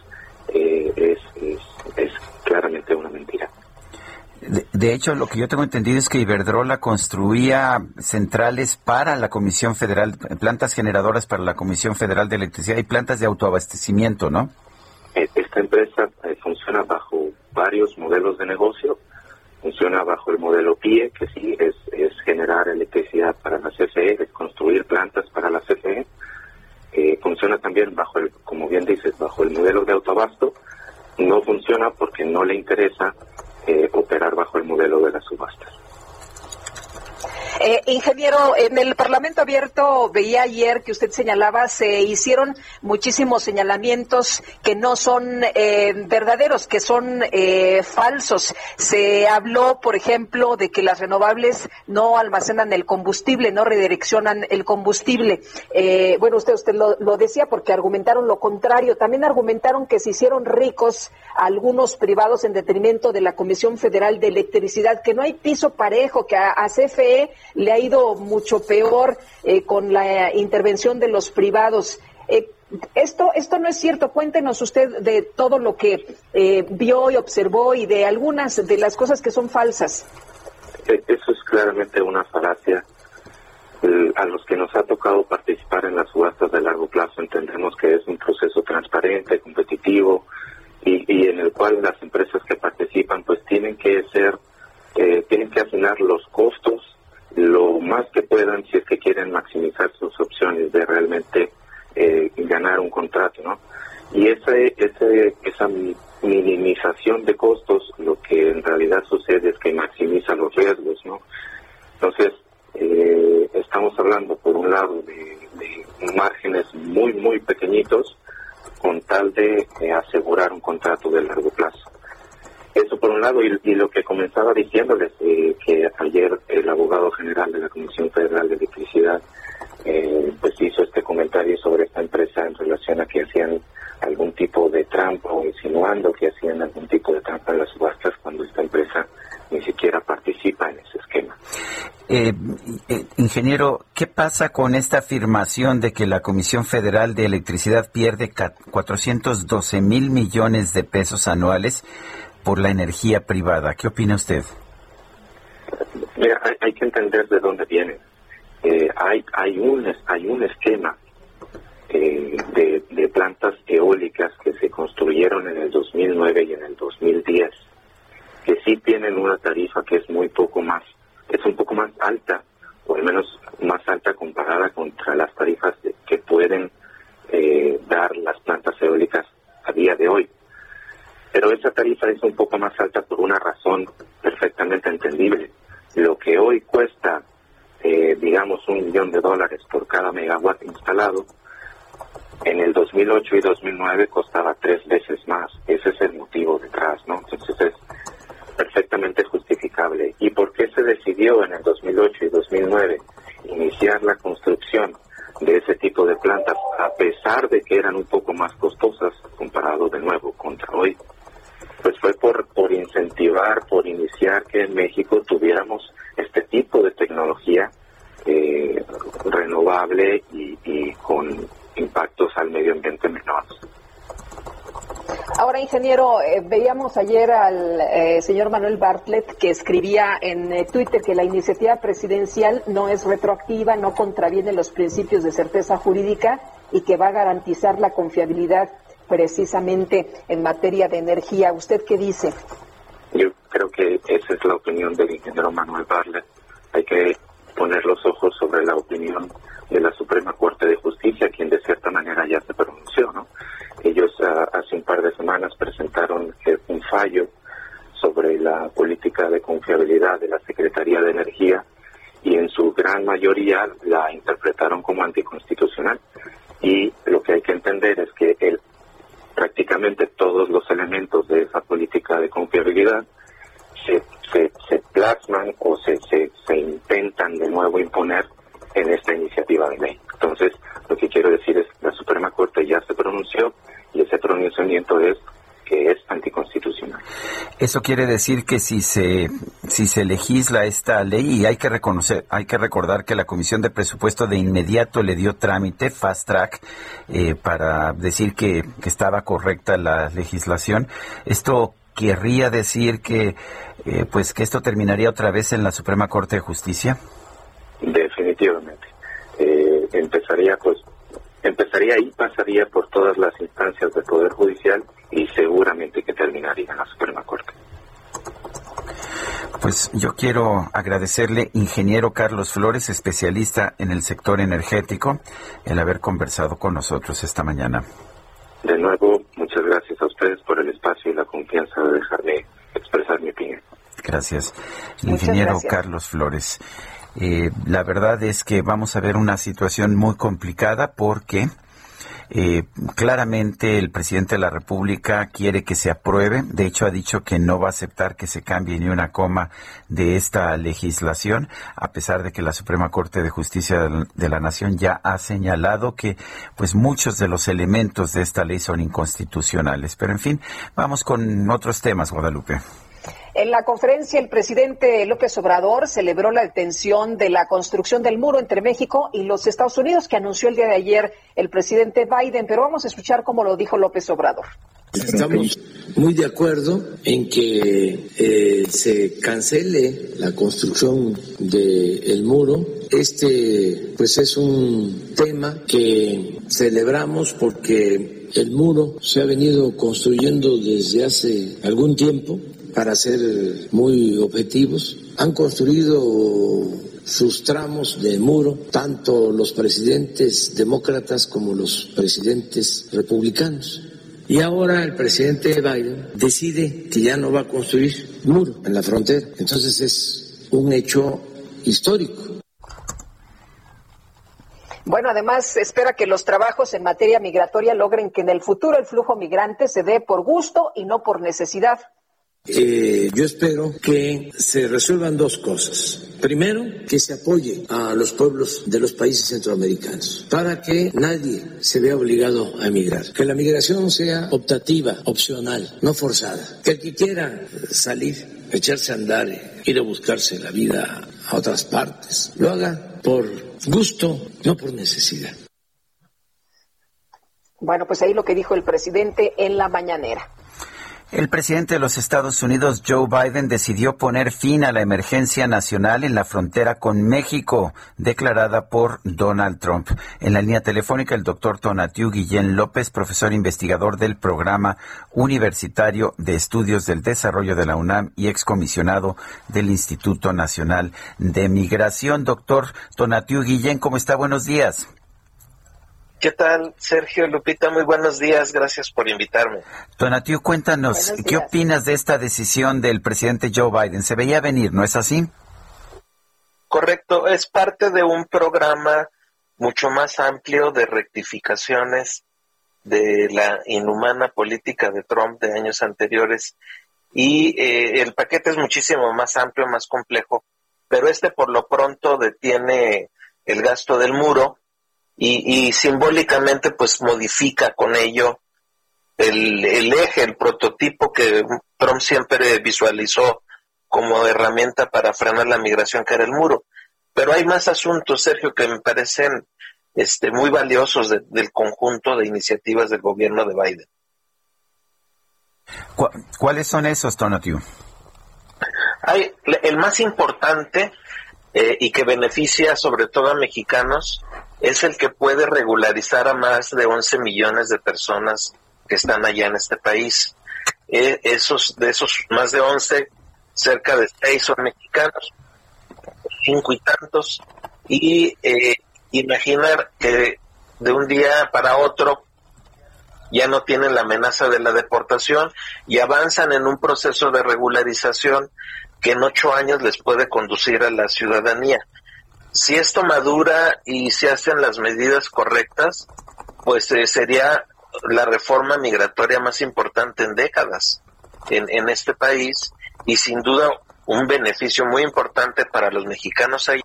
eh, es, es, es claramente una mentira. De, hecho, lo que yo tengo entendido es que Iberdrola construía centrales para la Comisión Federal, plantas generadoras para la Comisión Federal de Electricidad y plantas de autoabastecimiento, ¿no? Eh, esta empresa eh, funciona bajo varios modelos de negocio. Funciona bajo el modelo PIE, que sí es, generar electricidad para la CFE, es construir plantas para la CFE. Eh, funciona también bajo el, como bien dices, bajo el modelo de autoabasto. No funciona porque no le interesa operar bajo el modelo de las subastas. Eh, ingeniero, en el Parlamento Abierto veía ayer que usted señalaba, se hicieron muchísimos señalamientos que no son eh, verdaderos, que son eh, falsos. Se habló, por ejemplo, de que las renovables no almacenan el combustible, no redireccionan el combustible. bueno, usted, usted lo, lo decía porque argumentaron lo contrario. También argumentaron que se hicieron ricos algunos privados en detrimento de la Comisión Federal de Electricidad, que no hay piso parejo, que a, CFE le ha ido mucho peor eh, con la intervención de los privados. Eh, esto, esto no es cierto. Cuéntenos usted de todo lo que eh, vio y observó y de algunas de las cosas que son falsas. Eso es claramente una falacia. A los que nos ha tocado participar en las subastas de largo plazo entendemos que es un proceso transparente, competitivo, y, en el cual las empresas que participan pues tienen que ser, eh, tienen que afinar los costos lo más que puedan si es que quieren maximizar sus opciones de realmente eh, ganar un contrato, ¿no? Y ese, ese, esa minimización de costos, lo que en realidad sucede es que maximiza los riesgos, ¿no? Entonces, eh, estamos hablando por un lado de, de márgenes muy, muy pequeñitos, con tal de asegurar un contrato de largo plazo. Eso por un lado, y, lo que comenzaba diciéndoles, eh, que ayer el abogado general de la Comisión Federal de Electricidad eh, pues hizo este comentario sobre esta empresa en relación a que hacían algún tipo de trampa o insinuando que hacían algún tipo de trampa en las subastas cuando esta empresa ni siquiera participa en ese esquema. Eh, ingeniero, ¿qué pasa con esta afirmación de que la Comisión Federal de Electricidad pierde 412 mil millones de pesos anuales por la energía privada? ¿Qué opina usted? Mira, hay, que entender de dónde viene. Eh, hay, hay, un, hay un esquema de, de plantas eólicas que se construyeron en el 2009 y en el 2010 que sí tienen una tarifa que es muy poco más, es un poco más alta, o al menos más alta comparada contra las tarifas que pueden eh, dar las plantas eólicas a día de hoy. Pero esa tarifa es un poco más alta por una razón perfectamente entendible. Lo que hoy cuesta, eh, digamos, un millón de dólares por cada megawatt instalado, en el 2008 y 2009 costaba tres veces más. Ese es el motivo detrás, ¿no? Entonces es perfectamente justificable. ¿Y por qué se decidió en el 2008 y 2009 iniciar la construcción de ese tipo de plantas a pesar de que eran un poco más costosas comparado de nuevo contra hoy? Pues fue por, por incentivar, por iniciar que en México tuviéramos este tipo de tecnología eh, renovable y, con impactos al medio ambiente menores. Ahora, ingeniero, eh, veíamos ayer al eh, señor Manuel Bartlett que escribía en Twitter que la iniciativa presidencial no es retroactiva, no contraviene los principios de certeza jurídica y que va a garantizar la confiabilidad precisamente en materia de energía. ¿Usted qué dice? Yo creo que esa es la opinión del ingeniero Manuel Bartlett. Hay que poner los ojos sobre la opinión de la Suprema Corte de Justicia, quien de cierta manera ya se pronunció, ¿no? Ellos ah, hace un par de semanas presentaron eh, un fallo sobre la política de confiabilidad de la Secretaría de Energía y en su gran mayoría la interpretaron como anticonstitucional. Y lo que hay que entender es que el, prácticamente todos los elementos de esa política de confiabilidad se, se, plasman o se, se, se intentan de nuevo imponer en esta iniciativa de ley. Entonces, lo que quiero decir es, la Suprema Corte ya se pronunció y ese pronunciamiento es que es anticonstitucional. Eso quiere decir que si se si se legisla esta ley y hay que reconocer, hay que recordar que la Comisión de Presupuesto de inmediato le dio trámite fast track eh, para decir que, que estaba correcta la legislación. Esto querría decir que eh, pues que esto terminaría otra vez en la Suprema Corte de Justicia. Definitivamente. Eh, empezaría pues empezaría y pasaría por todas las instancias del Poder Judicial y seguramente que terminaría en la Suprema Corte. Pues yo quiero agradecerle, ingeniero Carlos Flores, especialista en el sector energético, el haber conversado con nosotros esta mañana. De nuevo, muchas gracias a ustedes por el espacio y la confianza de dejarme expresar mi opinión. Gracias. ingeniero Carlos Flores. Eh, la verdad es que vamos a ver una situación muy complicada porque eh, claramente el presidente de la República quiere que se apruebe. De hecho, ha dicho que no va a aceptar que se cambie ni una coma de esta legislación, a pesar de que la Suprema Corte de Justicia de la Nación ya ha señalado que, pues, muchos de los elementos de esta ley son inconstitucionales. Pero, en fin, vamos con otros temas, Guadalupe. En la conferencia, el presidente López Obrador celebró la detención de la construcción del muro entre México y los Estados Unidos que anunció el día de ayer el presidente Biden. Pero vamos a escuchar cómo lo dijo López Obrador. Estamos muy de acuerdo en que eh, se cancele la construcción del muro. Este, pues, es un tema que celebramos porque el muro se ha venido construyendo desde hace algún tiempo para ser muy objetivos, han construido sus tramos de muro, tanto los presidentes demócratas como los presidentes republicanos. Y ahora el presidente Biden decide que ya no va a construir muro en la frontera. Entonces es un hecho histórico. Bueno, además espera que los trabajos en materia migratoria logren que en el futuro el flujo migrante se dé por gusto y no por necesidad. Eh, yo espero que se resuelvan dos cosas. Primero, que se apoye a los pueblos de los países centroamericanos para que nadie se vea obligado a emigrar. Que la migración sea optativa, opcional, no forzada. Que el que quiera salir, echarse a andar, ir a buscarse la vida a otras partes, lo haga por gusto, no por necesidad. Bueno, pues ahí lo que dijo el presidente en la mañanera. El presidente de los Estados Unidos, Joe Biden, decidió poner fin a la emergencia nacional en la frontera con México, declarada por Donald Trump. En la línea telefónica, el doctor Tonatiu Guillén López, profesor investigador del Programa Universitario de Estudios del Desarrollo de la UNAM y excomisionado del Instituto Nacional de Migración. Doctor Tonatiu Guillén, ¿cómo está? Buenos días. ¿Qué tal, Sergio Lupita? Muy buenos días, gracias por invitarme. Donatiu, cuéntanos, ¿qué opinas de esta decisión del presidente Joe Biden? Se veía venir, ¿no es así? Correcto, es parte de un programa mucho más amplio de rectificaciones de la inhumana política de Trump de años anteriores y eh, el paquete es muchísimo más amplio, más complejo, pero este por lo pronto detiene el gasto del muro, y, simbólicamente pues modifica con ello el, el, eje, el prototipo que Trump siempre visualizó como herramienta para frenar la migración, que era el muro. Pero hay más asuntos, Sergio, que me parecen este, muy valiosos del conjunto de iniciativas del gobierno de Biden. ¿Cuáles son esos, Tonatiu? Hay, el más importante eh, y que beneficia sobre todo a mexicanos es el que puede regularizar a más de 11 millones de personas que están allá en este país. Eh, esos, de esos más de 11, cerca de 6 son mexicanos, cinco y tantos, y eh, imaginar que de un día para otro ya no tienen la amenaza de la deportación y avanzan en un proceso de regularización que en ocho años les puede conducir a la ciudadanía si esto madura y se hacen las medidas correctas, pues eh, sería la reforma migratoria más importante en décadas en, en este país y sin duda un beneficio muy importante para los mexicanos ahí.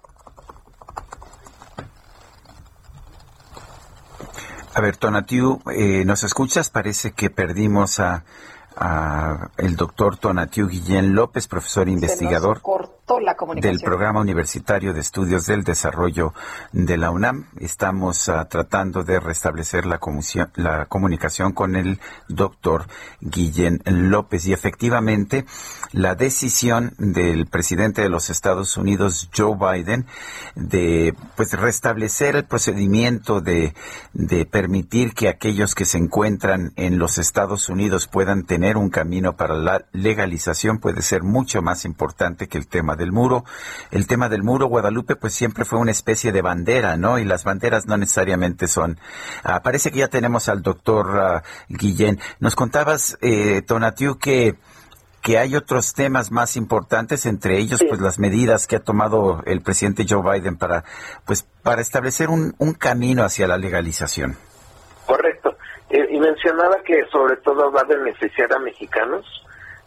A ver, Tonatiu, eh, ¿nos escuchas? Parece que perdimos a, a el doctor Tonatiu Guillén López, profesor investigador del Programa Universitario de Estudios del Desarrollo de la UNAM. Estamos uh, tratando de restablecer la, la comunicación con el doctor Guillén López y efectivamente la decisión del presidente de los Estados Unidos, Joe Biden, de pues restablecer el procedimiento de, de permitir que aquellos que se encuentran en los Estados Unidos puedan tener un camino para la legalización puede ser mucho más importante que el tema del muro. El tema del muro, Guadalupe, pues siempre fue una especie de bandera, ¿no? Y las banderas no necesariamente son. Ah, parece que ya tenemos al doctor ah, Guillén. Nos contabas, eh, Tonatiu, que que hay otros temas más importantes, entre ellos pues las medidas que ha tomado el presidente Joe Biden para pues para establecer un, un camino hacia la legalización. Y mencionaba que sobre todo va a beneficiar a mexicanos,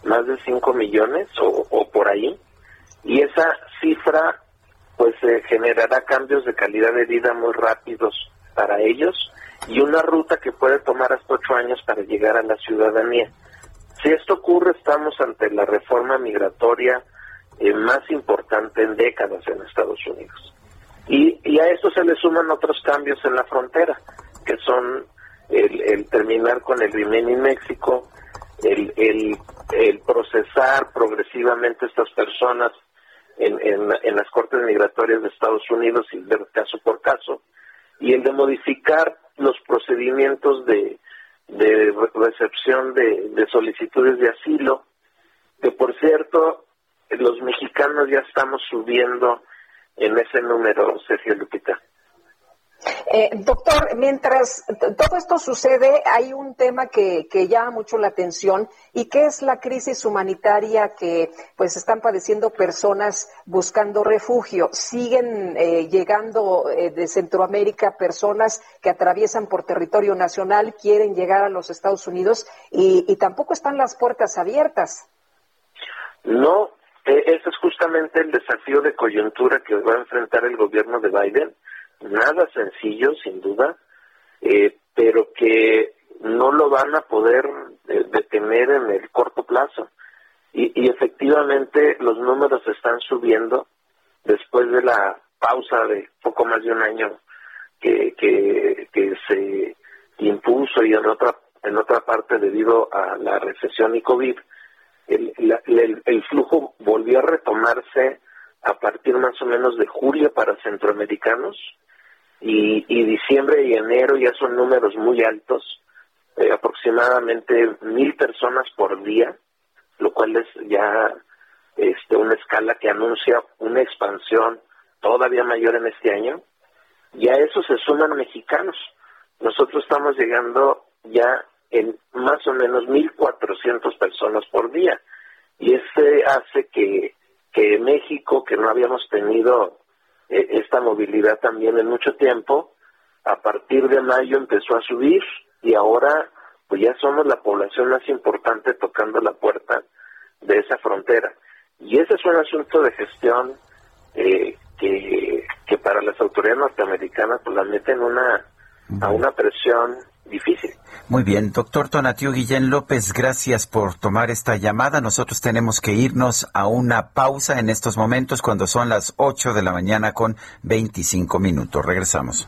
más de 5 millones o, o por ahí, y esa cifra pues eh, generará cambios de calidad de vida muy rápidos para ellos y una ruta que puede tomar hasta ocho años para llegar a la ciudadanía. Si esto ocurre, estamos ante la reforma migratoria eh, más importante en décadas en Estados Unidos. Y, y, a eso se le suman otros cambios en la frontera, que son el, terminar con el Remain en México, el, el, procesar progresivamente estas personas en, en, las cortes migratorias de Estados Unidos y ver caso por caso, y el de modificar los procedimientos de, de recepción de, de solicitudes de asilo, que por cierto, los mexicanos ya estamos subiendo en ese número, Sergio Lupita. Eh, doctor, mientras todo esto sucede, hay un tema que, llama mucho la atención y que es la crisis humanitaria que pues están padeciendo personas buscando refugio. Siguen eh, llegando eh, de Centroamérica personas que atraviesan por territorio nacional, quieren llegar a los Estados Unidos y, y tampoco están las puertas abiertas. No, e, ese es justamente el desafío de coyuntura que va a enfrentar el gobierno de Biden. Nada sencillo, sin duda, eh, pero que no lo van a poder eh, detener en el corto plazo. Y, y efectivamente los números están subiendo después de la pausa de poco más de un año que, que, se impuso y en otra en otra parte debido a la recesión y COVID, el, el, el, flujo volvió a retomarse a partir más o menos de julio para centroamericanos y, y diciembre y enero ya son números muy altos, eh, aproximadamente mil personas por día, lo cual es ya este, una escala que anuncia una expansión todavía mayor en este año, y a eso se suman mexicanos. Nosotros estamos llegando ya en más o menos 1.400 personas por día, y ese hace que, que México, que no habíamos tenido esta movilidad también en mucho tiempo, a partir de mayo empezó a subir y ahora pues ya somos la población más importante tocando la puerta de esa frontera. Y ese es un asunto de gestión eh, que, que para las autoridades norteamericanas pues la meten una, a una presión difícil. Muy bien, doctor Tonatiu Guillén López, gracias por tomar esta llamada. Nosotros tenemos que irnos a una pausa en estos momentos cuando son las 8 de la mañana con 25 minutos. Regresamos.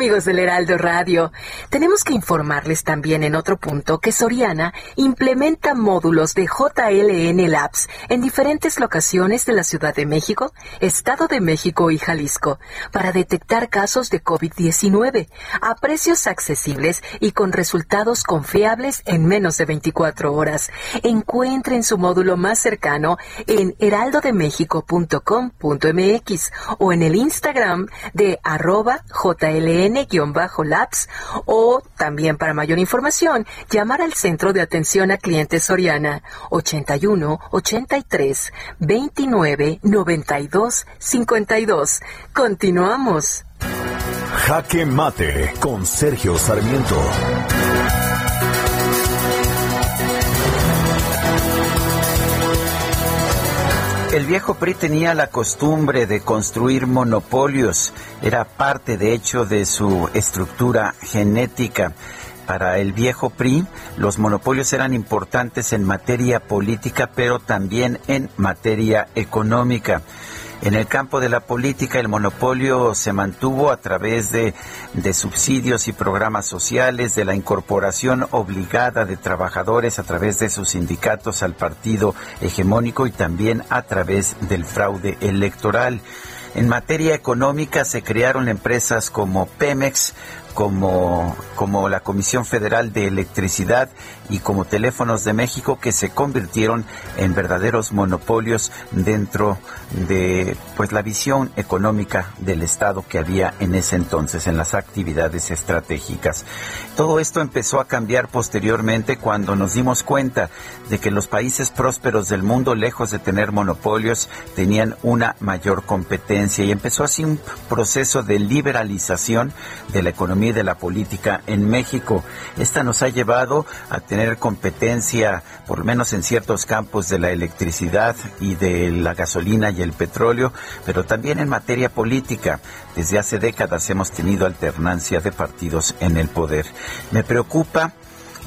Amigos del Heraldo Radio, tenemos que informarles también en otro punto que Soriana implementa módulos de JLN Labs en diferentes locaciones de la Ciudad de México, Estado de México y Jalisco para detectar casos de COVID-19 a precios accesibles y con resultados confiables en menos de 24 horas. Encuentren su módulo más cercano en heraldodemexico.com.mx o en el Instagram de arroba JLN labs o también para mayor información llamar al Centro de Atención a Clientes Soriana 81 83 29 92 52. Continuamos. Jaque Mate con Sergio Sarmiento. El viejo PRI tenía la costumbre de construir monopolios, era parte de hecho de su estructura genética. Para el viejo PRI, los monopolios eran importantes en materia política, pero también en materia económica. En el campo de la política, el monopolio se mantuvo a través de, subsidios y programas sociales, de la incorporación obligada de trabajadores a través de sus sindicatos al partido hegemónico y también a través del fraude electoral. En materia económica se crearon empresas como Pemex, como, como la Comisión Federal de Electricidad y como Teléfonos de México que se convirtieron en verdaderos monopolios dentro de pues la visión económica del Estado que había en ese entonces en las actividades estratégicas. Todo esto empezó a cambiar posteriormente cuando nos dimos cuenta de que los países prósperos del mundo, lejos de tener monopolios, tenían una mayor competencia y empezó así un proceso de liberalización de la economía de la política en México. Esta nos ha llevado a tener competencia, por lo menos en ciertos campos de la electricidad y de la gasolina y el petróleo, pero también en materia política. Desde hace décadas hemos tenido alternancia de partidos en el poder. Me preocupa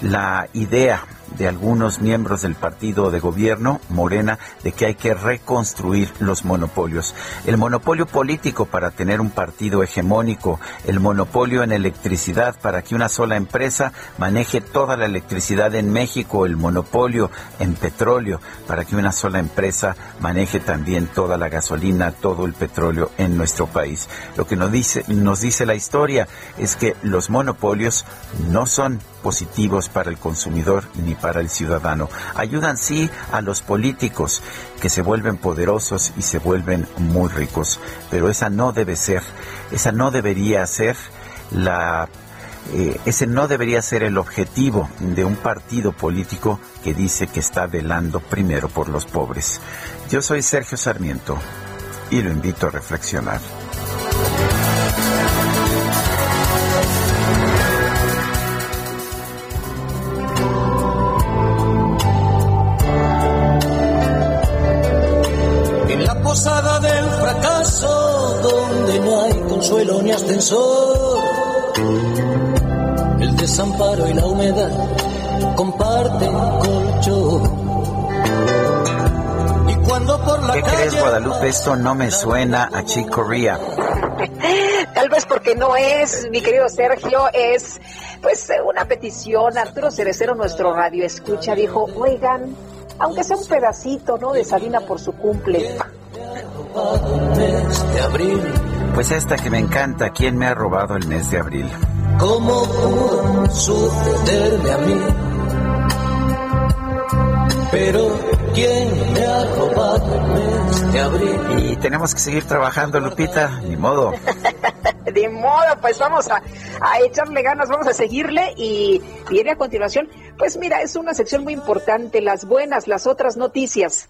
la idea de algunos miembros del partido de gobierno, Morena, de que hay que reconstruir los monopolios. El monopolio político para tener un partido hegemónico, el monopolio en electricidad para que una sola empresa maneje toda la electricidad en México, el monopolio en petróleo para que una sola empresa maneje también toda la gasolina, todo el petróleo en nuestro país. Lo que nos dice, nos dice la historia es que los monopolios no son positivos para el consumidor ni para el ciudadano. Ayudan sí a los políticos que se vuelven poderosos y se vuelven muy ricos, pero esa no debe ser, esa no debería ser la eh, ese no debería ser el objetivo de un partido político que dice que está velando primero por los pobres. Yo soy Sergio Sarmiento y lo invito a reflexionar. Ascensor, el desamparo y la humedad comparten colchón. Y cuando por la ¿Qué crees, Guadalupe? Esto no me suena a Chick Corea. Tal vez porque no es, mi querido Sergio, es pues una petición. Arturo Cerecero, nuestro radio escucha, dijo, oigan, aunque sea un pedacito, ¿no? De Sabina por su cumple. Pues esta que me encanta, ¿quién me ha robado el mes de abril? ¿Cómo pudo sucederme a mí? Pero ¿quién me ha robado el mes de abril? Y tenemos que seguir trabajando, Lupita, ni modo. De modo, pues vamos a, a, echarle ganas, vamos a seguirle y viene a continuación. Pues mira, es una sección muy importante, las buenas, las otras noticias.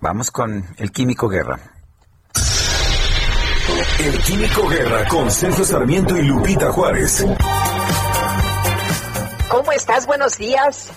Vamos con el Químico Guerra. El Químico Guerra con Sergio Sarmiento y Lupita Juárez. ¿Cómo estás? Buenos días.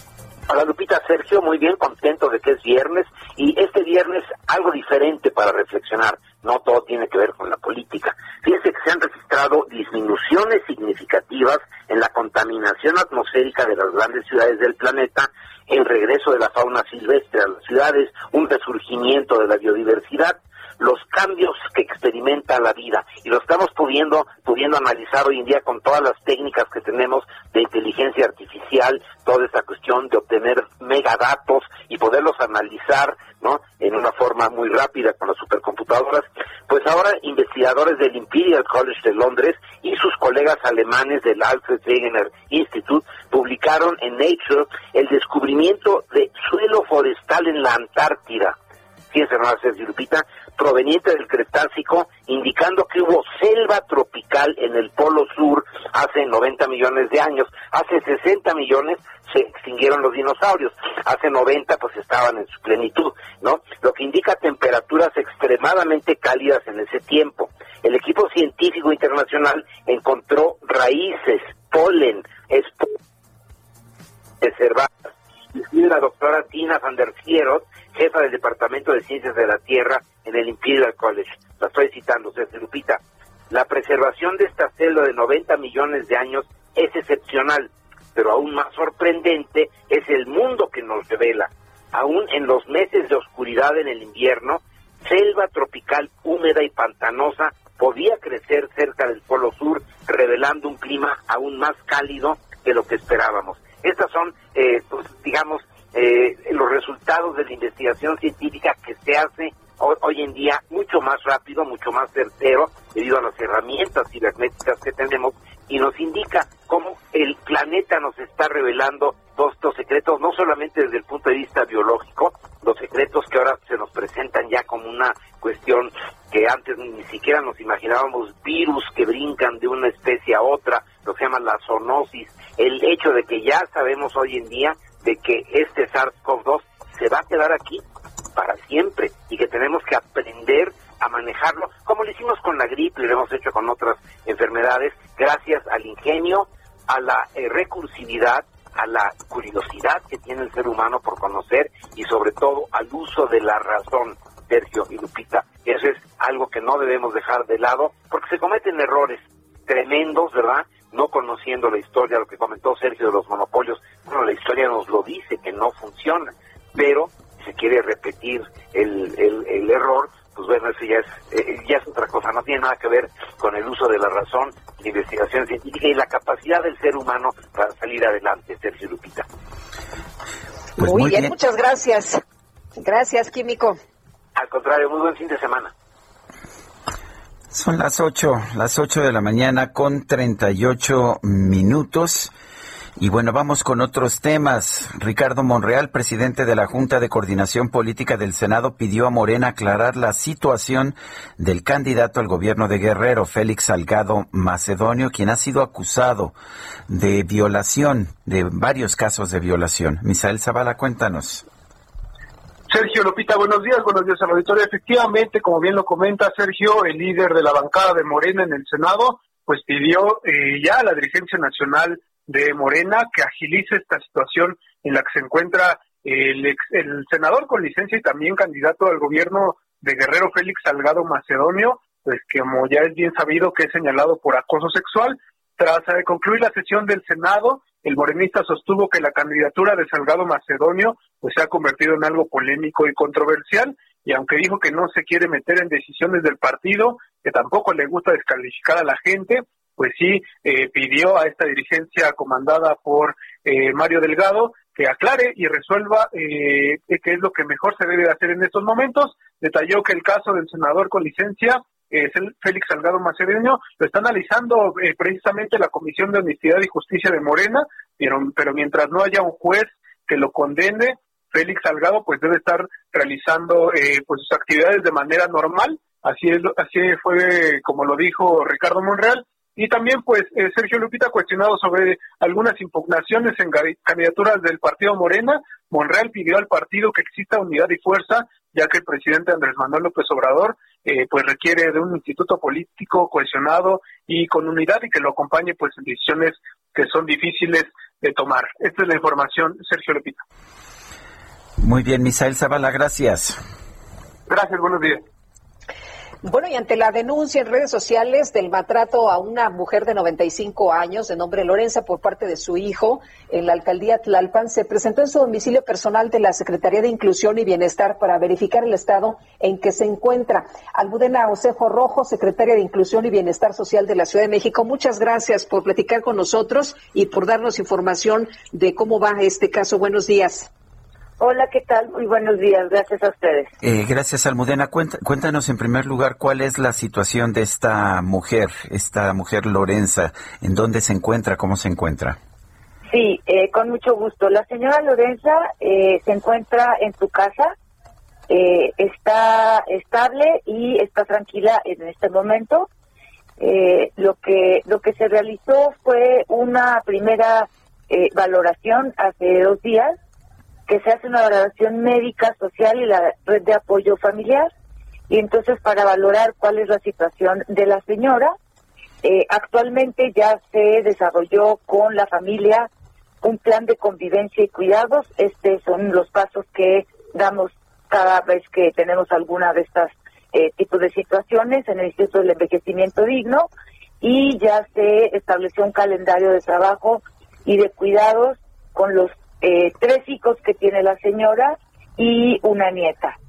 Hola Lupita, Sergio, muy bien, contento de que es viernes y este viernes algo diferente para reflexionar. No todo tiene que ver con la política. Fíjense que se han registrado disminuciones significativas en la contaminación atmosférica de las grandes ciudades del planeta, el regreso de la fauna silvestre a las ciudades, un resurgimiento de la biodiversidad los cambios que experimenta la vida y lo estamos pudiendo pudiendo analizar hoy en día con todas las técnicas que tenemos de inteligencia artificial, toda esta cuestión de obtener megadatos y poderlos analizar, ¿no? En una forma muy rápida con las supercomputadoras. Pues ahora investigadores del Imperial College de Londres y sus colegas alemanes del Alfred Wegener Institute publicaron en Nature el descubrimiento de suelo forestal en la Antártida. Fíjense, no Sergio Lupita, proveniente del Cretácico, indicando que hubo selva tropical en el Polo Sur hace 90 millones de años. Hace 60 millones se extinguieron los dinosaurios. Hace 90 pues estaban en su plenitud, ¿no? Lo que indica temperaturas extremadamente cálidas en ese tiempo. El equipo científico internacional encontró raíces, polen, reservadas. La doctora Tina van der jefa del Departamento de Ciencias de la Tierra en el Imperial College. La estoy citando, César Lupita. La preservación de esta celda de 90 millones de años es excepcional, pero aún más sorprendente es el mundo que nos revela. Aún en los meses de oscuridad en el invierno, selva tropical húmeda y pantanosa podía crecer cerca del Polo Sur, revelando un clima aún más cálido que lo que esperábamos. Estas son, eh, pues, digamos, eh, los resultados de la investigación científica que se hace hoy, en día mucho más rápido, mucho más certero, debido a las herramientas cibernéticas que tenemos, y nos indica cómo el planeta nos está revelando todos estos secretos, no solamente desde el punto de vista biológico, los secretos que ahora se nos presentan ya como una cuestión que antes ni siquiera nos imaginábamos, virus que brincan de una especie a otra, lo que se llama la zoonosis, el hecho de que ya sabemos hoy en día de que este SARS-CoV-2 se va a quedar aquí para siempre y que tenemos que aprender a manejarlo, como lo hicimos con la gripe y lo hemos hecho con otras enfermedades, gracias al ingenio, a la eh, recursividad, a la curiosidad que tiene el ser humano por conocer y sobre todo al uso de la razón, Sergio y Lupita. Eso es algo que no debemos dejar de lado porque se cometen errores tremendos, ¿verdad? No conociendo la historia, lo que comentó Sergio de los monopolios, bueno, la historia nos lo dice, que no funciona, pero se quiere repetir el, el, error, pues bueno, eso ya es, eh, ya es otra cosa, no tiene nada que ver con el uso de la razón, la investigación científica y la capacidad del ser humano para salir adelante, Sergio Lupita. Pues muy, bien, muchas gracias. Gracias, Químico. Al contrario, muy buen fin de semana. Son las 8, las 8 de la mañana con 38 minutos. Y bueno, vamos con otros temas. Ricardo Monreal, presidente de la Junta de Coordinación Política del Senado, pidió a Morena aclarar la situación del candidato al gobierno de Guerrero, Félix Salgado Macedonio, quien ha sido acusado de violación, de varios casos de violación. Misael Zavala, cuéntanos. Sergio Lopita, buenos días, buenos días al auditorio. Efectivamente, como bien lo comenta Sergio, el líder de la bancada de Morena en el Senado, pues pidió eh, ya a la dirigencia nacional de Morena que agilice esta situación en la que se encuentra el, el senador con licencia y también candidato al gobierno de Guerrero Félix Salgado Macedonio, pues que como ya es bien sabido que es señalado por acoso sexual. Tras eh, concluir la sesión del Senado, el morenista sostuvo que la candidatura de Salgado Macedonio pues se ha convertido en algo polémico y controversial y aunque dijo que no se quiere meter en decisiones del partido, que tampoco le gusta descalificar a la gente, pues sí eh, pidió a esta dirigencia comandada por eh, Mario Delgado que aclare y resuelva eh, qué es lo que mejor se debe hacer en estos momentos. Detalló que el caso del senador con licencia el Félix Salgado Macedonio, lo está analizando eh, precisamente la Comisión de Honestidad y Justicia de Morena, pero, pero mientras no haya un juez que lo condene, Félix Salgado pues debe estar realizando eh, pues sus actividades de manera normal, así es, así fue como lo dijo Ricardo Monreal, y también, pues, eh, Sergio Lupita ha cuestionado sobre algunas impugnaciones en candidaturas del partido Morena. Monreal pidió al partido que exista unidad y fuerza, ya que el presidente Andrés Manuel López Obrador, eh, pues, requiere de un instituto político cohesionado y con unidad y que lo acompañe, pues, en decisiones que son difíciles de tomar. Esta es la información, Sergio Lupita. Muy bien, Misael Zavala, gracias. Gracias, buenos días. Bueno, y ante la denuncia en redes sociales del maltrato a una mujer de 95 años de nombre Lorenza por parte de su hijo en la alcaldía Tlalpan, se presentó en su domicilio personal de la Secretaría de Inclusión y Bienestar para verificar el estado en que se encuentra. Almudena Osejo Rojo, secretaria de Inclusión y Bienestar Social de la Ciudad de México, muchas gracias por platicar con nosotros y por darnos información de cómo va este caso. Buenos días. Hola, ¿qué tal? Muy buenos días, gracias a ustedes. Eh, gracias, Almudena. Cuéntanos en primer lugar cuál es la situación de esta mujer, esta mujer Lorenza, en dónde se encuentra, cómo se encuentra. Sí, eh, con mucho gusto. La señora Lorenza eh, se encuentra en su casa, está estable y está tranquila en este momento. lo que lo que se realizó fue una primera valoración hace dos días que se hace una valoración médica, social y la red de apoyo familiar. Y entonces para valorar cuál es la situación de la señora, eh, actualmente ya se desarrolló con la familia un plan de convivencia y cuidados. Estos son los pasos que damos cada vez que tenemos alguna de estas eh, tipos de situaciones en el Instituto del Envejecimiento Digno y ya se estableció un calendario de trabajo y de cuidados con los eh, tres hijos que tiene la señora y una nieta.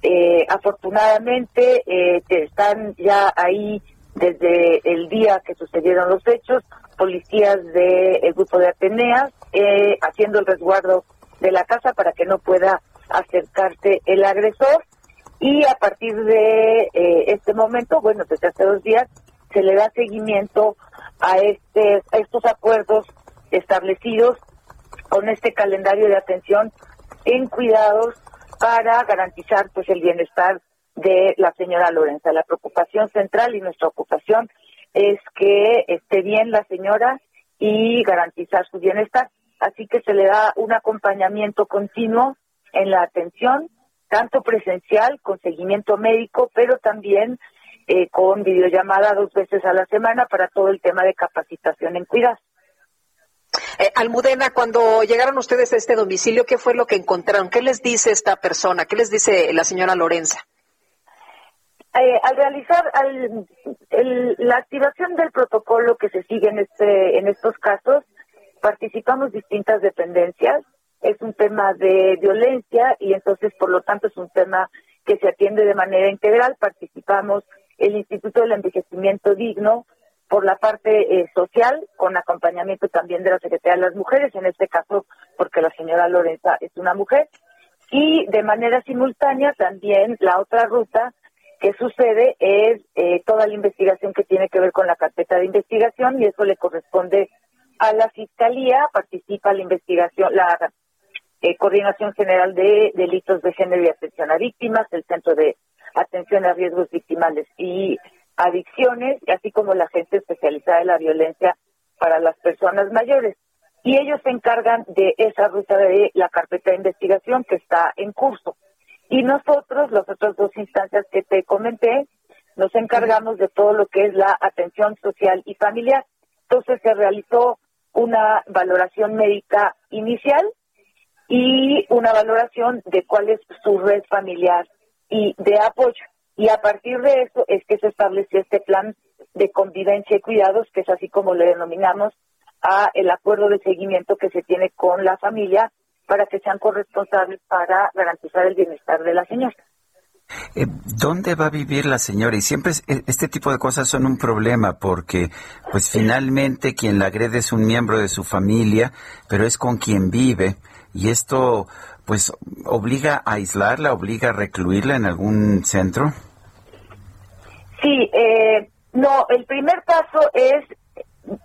Eh, afortunadamente eh, están ya ahí desde el día que sucedieron los hechos, policías del grupo de Ateneas haciendo el resguardo de la casa para que no pueda acercarse el agresor y a partir de este momento, bueno, desde hace dos días, se le da seguimiento a, este, a estos acuerdos establecidos con este calendario de atención en cuidados para garantizar pues el bienestar de la señora Lorenza. La preocupación central y nuestra ocupación es que esté bien la señora y garantizar su bienestar. Así que se le da un acompañamiento continuo en la atención, tanto presencial, con seguimiento médico, pero también eh, con videollamada dos veces a la semana para todo el tema de capacitación en cuidados. Eh, Almudena, cuando llegaron ustedes a este domicilio, ¿qué fue lo que encontraron? ¿Qué les dice esta persona? ¿Qué les dice la señora Lorenza? Eh, al realizar la activación del protocolo que se sigue en, este, en estos casos, participamos distintas dependencias, es un tema de violencia y entonces por lo tanto es un tema que se atiende de manera integral. Participamos el Instituto del Envejecimiento Digno por la parte eh, social, con acompañamiento también de la Secretaría de las Mujeres, en este caso porque la señora Lorenza es una mujer, y de manera simultánea también la otra ruta que sucede es eh, toda la investigación que tiene que ver con la carpeta de investigación y eso le corresponde a la Fiscalía, participa la investigación, la eh, Coordinación General de Delitos de Género y Atención a Víctimas, el Centro de Atención a Riesgos Victimales y Adicciones, así como la Agencia Especializada de la Violencia para las Personas Mayores. Y ellos se encargan de esa ruta de la carpeta de investigación que está en curso. Y nosotros, las otras dos instancias que te comenté, nos encargamos de todo lo que es la atención social y familiar. Entonces se realizó una valoración médica inicial y una valoración de cuál es su red familiar y de apoyo. Y a partir de eso es que se estableció este plan de convivencia y cuidados, que es así como le denominamos a el acuerdo de seguimiento que se tiene con la familia para que sean corresponsables para garantizar el bienestar de la señora. Eh, ¿Dónde va a vivir la señora? Y siempre e, este tipo de cosas son un problema porque, pues finalmente quien la agrede es un miembro de su familia, pero es con quien vive. Y esto, pues, obliga a aislarla, obliga a recluirla en algún centro. Sí, eh, no, el primer paso es,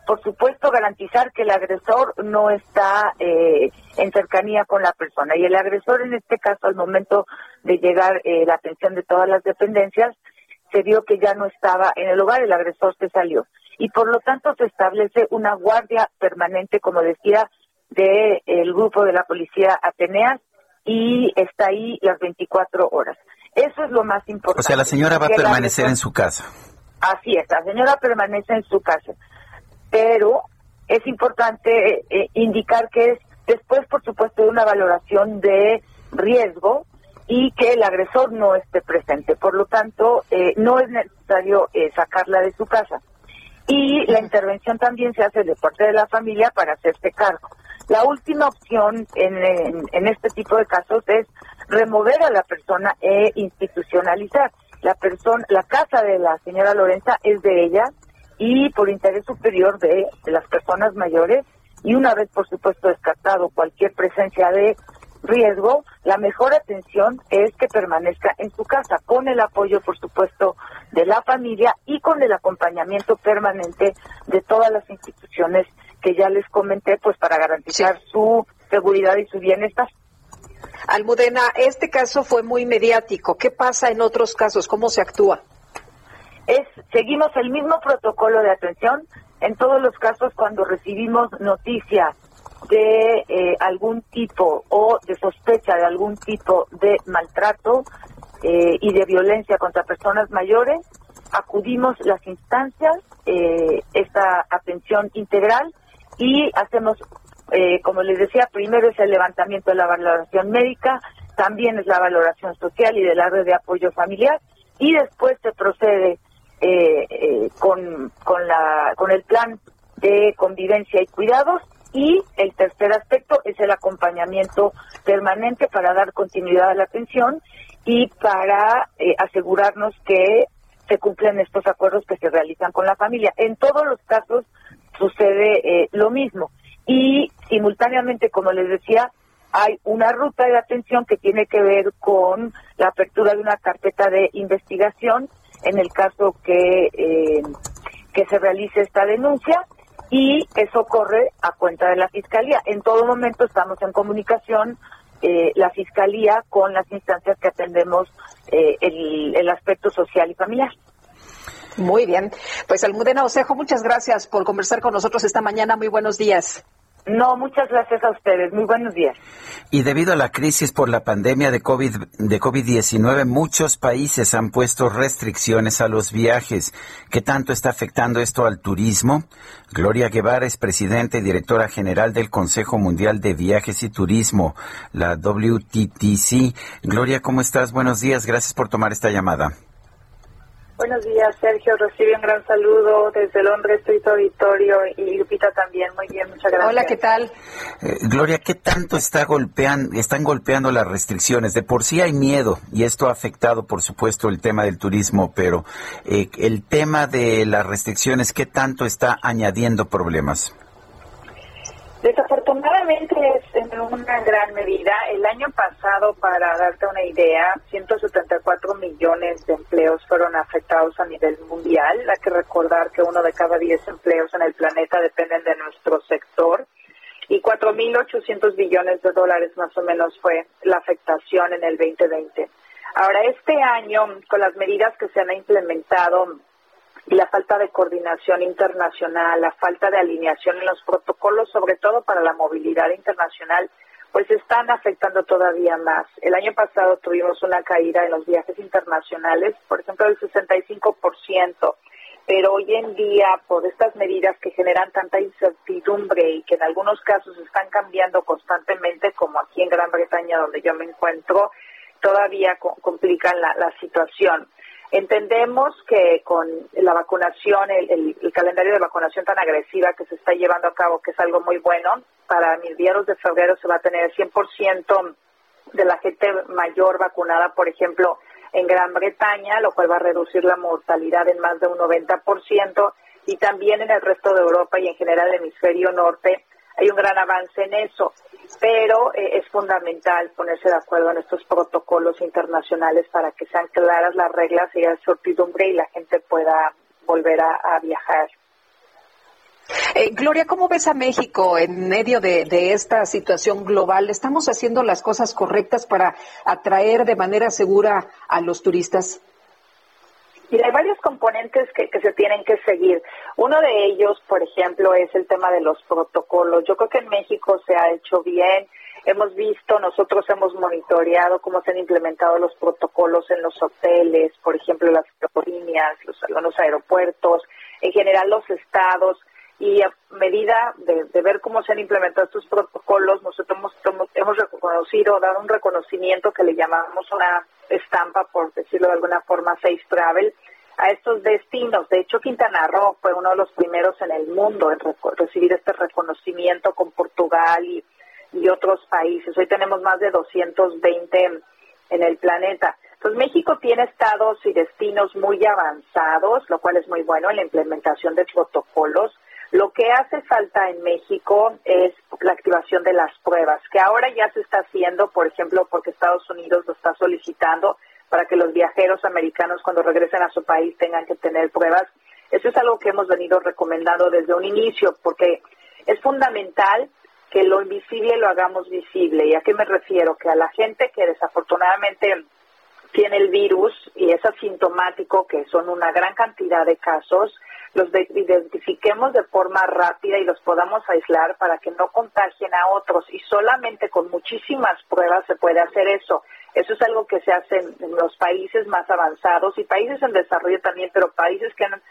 por supuesto, garantizar que el agresor no está eh, en cercanía con la persona. Y el agresor, en este caso, al momento de llegar eh, la atención de todas las dependencias, se vio que ya no estaba en el lugar, el agresor se salió. Y por lo tanto se establece una guardia permanente, como decía, del el grupo de la policía Ateneas y está ahí las 24 horas. Eso es lo más importante. O sea, la señora va a permanecer en su casa. Así es, la señora permanece en su casa. Pero es importante eh, indicar que es después, por supuesto, de una valoración de riesgo y que el agresor no esté presente. Por lo tanto, eh, no es necesario eh, sacarla de su casa. Y la intervención también se hace de parte de la familia para hacerse cargo. La última opción en, en, este tipo de casos es remover a la persona e institucionalizar. La persona, la casa de la señora Lorenza es de ella y por interés superior de, de las personas mayores y una vez por supuesto descartado cualquier presencia de riesgo, la mejor atención es que permanezca en su casa, con el apoyo, por supuesto, de la familia y con el acompañamiento permanente de todas las instituciones que ya les comenté, pues para garantizar su seguridad y su bienestar. Almudena, este caso fue muy mediático. ¿Qué pasa en otros casos? ¿Cómo se actúa? Es, seguimos el mismo protocolo de atención en todos los casos cuando recibimos noticia de eh, algún tipo o de sospecha de algún tipo de maltrato eh, y de violencia contra personas mayores, acudimos las instancias, eh, esta atención integral y hacemos, eh, como les decía, primero es el levantamiento de la valoración médica, también es la valoración social y de la red de apoyo familiar y después se procede eh, eh, con, con, la, con el plan de convivencia y cuidados y el tercer aspecto es el acompañamiento permanente para dar continuidad a la atención y para asegurarnos que se cumplen estos acuerdos que se realizan con la familia. En todos los casos sucede eh, lo mismo. Y simultáneamente, como les decía, hay una ruta de atención que tiene que ver con la apertura de una carpeta de investigación en el caso que, eh, que se realice esta denuncia y eso corre a cuenta de la Fiscalía. En todo momento estamos en comunicación eh, la Fiscalía con las instancias que atendemos el, el aspecto social y familiar. Muy bien. Pues Almudena Osejo, muchas gracias por conversar con nosotros esta mañana. Muy buenos días. No, muchas gracias a ustedes. Muy buenos días. Y debido a la crisis por la pandemia de COVID de COVID-19, muchos países han puesto restricciones a los viajes. ¿Qué tanto está afectando esto al turismo? Gloria Guevara es presidenta y directora general del Consejo Mundial de Viajes y Turismo, la WTTC. Gloria, ¿cómo estás? Buenos días. Gracias por tomar esta llamada. Buenos días, Sergio. Recibe un gran saludo desde Londres, tu auditorio y Lupita también. Muy bien, muchas gracias. Hola, ¿qué tal? Eh, Gloria, ¿qué tanto está golpean, están golpeando las restricciones? De por sí hay miedo y esto ha afectado, por supuesto, el tema del turismo, pero eh, el tema de las restricciones, ¿qué tanto está añadiendo problemas? Desafortunadamente es en una gran medida. El año pasado, para darte una idea, 174 millones de empleos fueron afectados a nivel mundial. Hay que recordar que uno de cada 10 empleos en el planeta dependen de nuestro sector. Y 4.800 billones de dólares más o menos fue la afectación en el 2020. Ahora, este año, con las medidas que se han implementado y la falta de coordinación internacional, la falta de alineación en los protocolos, sobre todo para la movilidad internacional, pues están afectando todavía más. El año pasado tuvimos una caída en los viajes internacionales, por ejemplo, del 65%, pero hoy en día, por estas medidas que generan tanta incertidumbre y que en algunos casos están cambiando constantemente, como aquí en Gran Bretaña, donde yo me encuentro, todavía complican la, la situación. Entendemos que con la vacunación, el, el, calendario de vacunación tan agresiva que se está llevando a cabo, que es algo muy bueno, para mediados de febrero se va a tener el 100% de la gente mayor vacunada, por ejemplo, en Gran Bretaña, lo cual va a reducir la mortalidad en más de un 90%, y también en el resto de Europa y en general el hemisferio norte hay un gran avance en eso pero eh, es fundamental ponerse de acuerdo en estos protocolos internacionales para que sean claras las reglas y la certidumbre y la gente pueda volver a, viajar. Eh, Gloria, ¿cómo ves a México en medio de, esta situación global? ¿Estamos haciendo las cosas correctas para atraer de manera segura a los turistas? Y hay varios componentes que, que, se tienen que seguir. Uno de ellos, por ejemplo, es el tema de los protocolos. Yo creo que en México se ha hecho bien. Hemos visto, nosotros hemos monitoreado cómo se han implementado los protocolos en los hoteles, por ejemplo, las aerolíneas, los, los aeropuertos, en general los estados y a medida de, ver cómo se han implementado estos protocolos, nosotros hemos, hemos reconocido, dado un reconocimiento que le llamamos una estampa, por decirlo de alguna forma, Safe Travel, a estos destinos. De hecho, Quintana Roo fue uno de los primeros en el mundo en recibir este reconocimiento con Portugal y, y otros países. Hoy tenemos más de 220 en el planeta. Entonces, México tiene estados y destinos muy avanzados, lo cual es muy bueno en la implementación de protocolos. Lo que hace falta en México es la activación de las pruebas, que ahora ya se está haciendo, por ejemplo, porque Estados Unidos lo está solicitando para que los viajeros americanos cuando regresen a su país tengan que tener pruebas. Eso es algo que hemos venido recomendando desde un inicio, porque es fundamental que lo invisible lo hagamos visible. ¿Y a qué me refiero? Que a la gente que desafortunadamente tiene el virus y es asintomático, que son una gran cantidad de casos, los identifiquemos de forma rápida y los podamos aislar para que no contagien a otros. Y solamente con muchísimas pruebas se puede hacer eso. Eso es algo que se hace en los países más avanzados y países en desarrollo también, pero países que han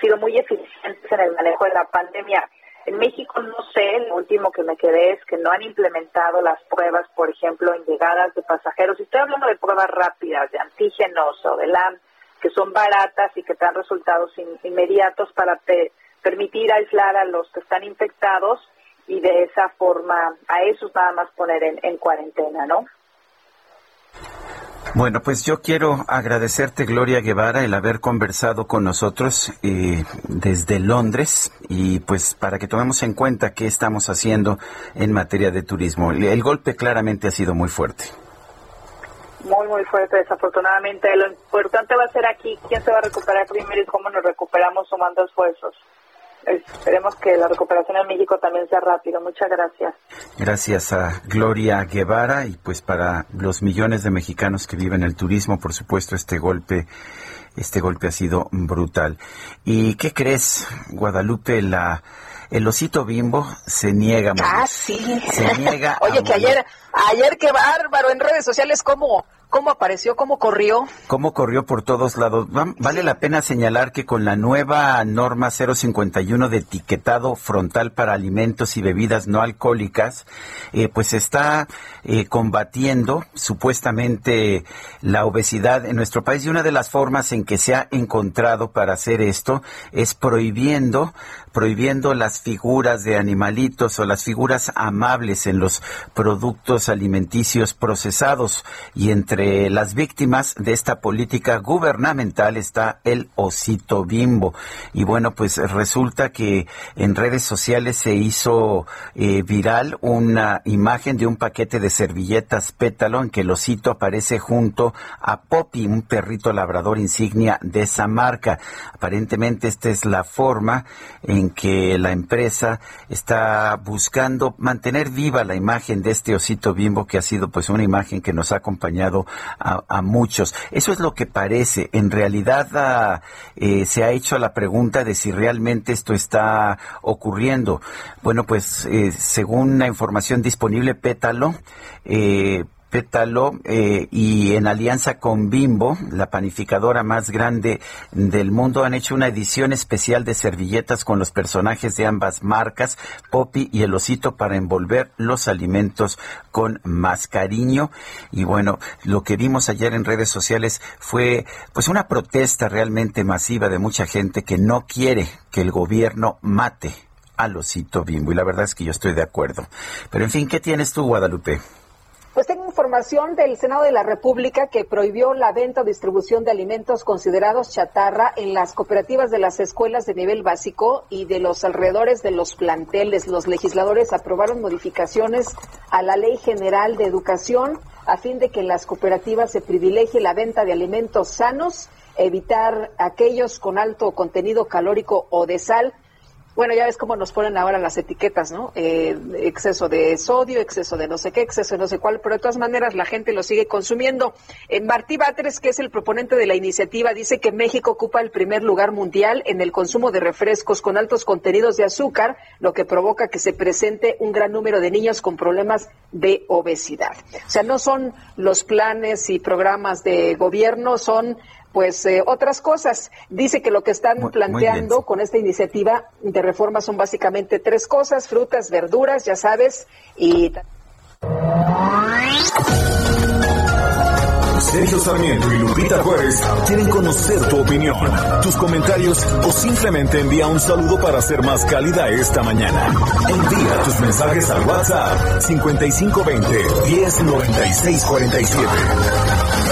sido muy eficientes en el manejo de la pandemia. En México no sé, lo último que me quedé es que no han implementado las pruebas, por ejemplo, en llegadas de pasajeros. Estoy hablando de pruebas rápidas, de antígenos o de LAM, que son baratas y que dan resultados in, inmediatos para pe permitir aislar a los que están infectados y de esa forma a esos nada más poner en, en cuarentena, ¿no? Bueno, pues yo quiero agradecerte, Gloria Guevara, el haber conversado con nosotros eh, desde Londres y pues para que tomemos en cuenta qué estamos haciendo en materia de turismo. El golpe claramente ha sido muy fuerte. Muy, muy fuerte, desafortunadamente. Lo importante va a ser aquí quién se va a recuperar primero y cómo nos recuperamos sumando esfuerzos. Esperemos que la recuperación en México también sea rápido. Muchas gracias. Gracias a Gloria Guevara y pues para los millones de mexicanos que viven el turismo, por supuesto, este golpe este golpe ha sido brutal. ¿Y qué crees, Guadalupe? La el osito bimbo se niega. Ah, sí. Se niega Oye, a que morir. ayer, ayer qué bárbaro, en redes sociales cómo, ¿Cómo apareció? ¿Cómo corrió? ¿Cómo corrió por todos lados? Vale la pena señalar que con la nueva norma 051 de etiquetado frontal para alimentos y bebidas no alcohólicas, eh, pues está eh, combatiendo supuestamente la obesidad en nuestro país y una de las formas en que se ha encontrado para hacer esto es prohibiendo prohibiendo las figuras de animalitos o las figuras amables en los productos alimenticios procesados. Y entre las víctimas de esta política gubernamental está el osito bimbo. Y bueno pues resulta que en redes sociales se hizo eh, viral una imagen de un paquete de servilletas pétalo en que el osito aparece junto a Poppy un perrito labrador insignia de esa marca. Aparentemente esta es la forma en en que la empresa está buscando mantener viva la imagen de este osito bimbo que ha sido pues una imagen que nos ha acompañado a, muchos. Eso es lo que parece. En realidad ah, eh, se ha hecho la pregunta de si realmente esto está ocurriendo. Bueno, pues eh, según la información disponible, Pétalo, eh, Pétalo eh, y en alianza con Bimbo, la panificadora más grande del mundo, han hecho una edición especial de servilletas con los personajes de ambas marcas, Poppy y el osito, para envolver los alimentos con más cariño. Y bueno, lo que vimos ayer en redes sociales fue pues una protesta realmente masiva de mucha gente que no quiere que el gobierno mate al osito Bimbo. Y la verdad es que yo estoy de acuerdo. Pero en fin, ¿qué tienes tú, Guadalupe? Pues tengo información del Senado de la República que prohibió la venta o distribución de alimentos considerados chatarra en las cooperativas de las escuelas de nivel básico y de los alrededores de los planteles. Los legisladores aprobaron modificaciones a la Ley General de Educación a fin de que en las cooperativas se privilegie la venta de alimentos sanos, evitar aquellos con alto contenido calórico o de sal bueno, ya ves cómo nos ponen ahora las etiquetas, ¿no? Eh, exceso de sodio, exceso de no sé qué, exceso de no sé cuál, pero de todas maneras la gente lo sigue consumiendo. Martí Batres, que es el proponente de la iniciativa, dice que México ocupa el primer lugar mundial en el consumo de refrescos con altos contenidos de azúcar, lo que provoca que se presente un gran número de niños con problemas de obesidad. O sea, no son los planes y programas de gobierno, son pues eh, otras cosas. Dice que lo que están planteando con esta iniciativa de reforma son básicamente tres cosas, frutas, verduras, ya sabes, y... Sergio Sarmiento y Lupita Juárez quieren conocer tu opinión, tus comentarios o simplemente envía un saludo para ser más cálida esta mañana. Envía tus mensajes al WhatsApp 5520 109647.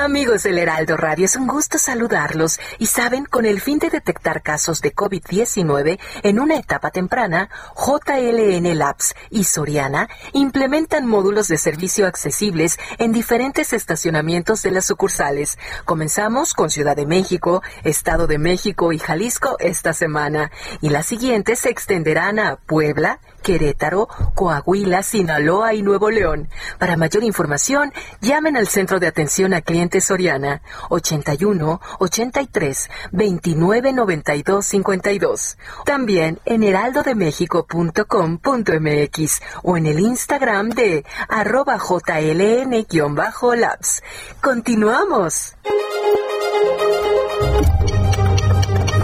Amigos del Heraldo Radio, es un gusto saludarlos y saben, con el fin de detectar casos de COVID-19 en una etapa temprana, JLN Labs y Soriana implementan módulos de servicio accesibles en diferentes estacionamientos de las sucursales. Comenzamos con Ciudad de México, Estado de México y Jalisco esta semana y las siguientes se extenderán a Puebla, Querétaro, Coahuila, Sinaloa y Nuevo León. Para mayor información, llamen al Centro de Atención a Clientes Soriana 81 83 29 92 52. También en heraldodemexico.com.mx o en el Instagram de arroba jln-labs. Continuamos.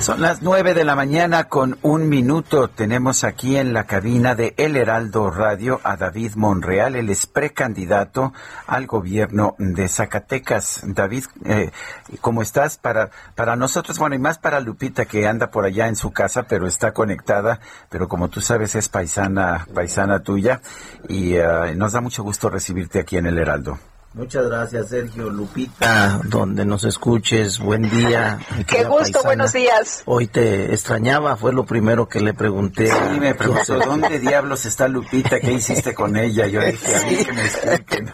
Son las nueve de la mañana con un minuto. Tenemos aquí en la cabina de El Heraldo Radio a David Monreal, el es precandidato al gobierno de Zacatecas. David, eh, ¿cómo estás? Para, para nosotros, bueno, y más para Lupita que anda por allá en su casa, pero está conectada, pero como tú sabes es paisana, paisana tuya y eh, nos da mucho gusto recibirte aquí en El Heraldo. Muchas gracias, Sergio Lupita, donde nos escuches. Buen día. Qué gusto, buenos días. Hoy te extrañaba, fue lo primero que le pregunté. Sí, me preguntó, ¿dónde diablos está Lupita? ¿Qué hiciste con ella? Yo dije, a mí que me expliquen.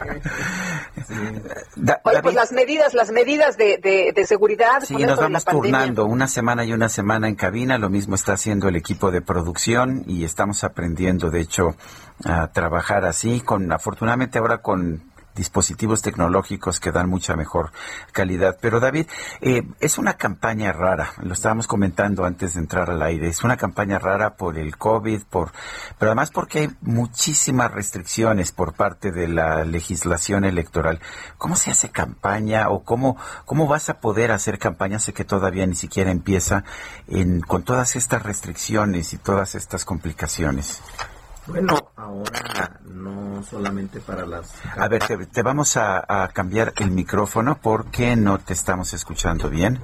Oye, pues las medidas, las medidas de, de, de seguridad. Sí, nos vamos turnando una semana y una semana en cabina. Lo mismo está haciendo el equipo de producción y estamos aprendiendo, de hecho, a trabajar así. Con afortunadamente ahora con dispositivos tecnológicos que dan mucha mejor calidad. Pero David, eh, es una campaña rara, lo estábamos comentando antes de entrar al aire, es una campaña rara por el COVID, por, pero además porque hay muchísimas restricciones por parte de la legislación electoral. ¿Cómo se hace campaña o cómo, cómo vas a poder hacer campaña? Sé que todavía ni siquiera empieza en, con todas estas restricciones y todas estas complicaciones. Bueno, ahora no solamente para las... A ver, te, vamos a, cambiar el micrófono porque no te estamos escuchando bien.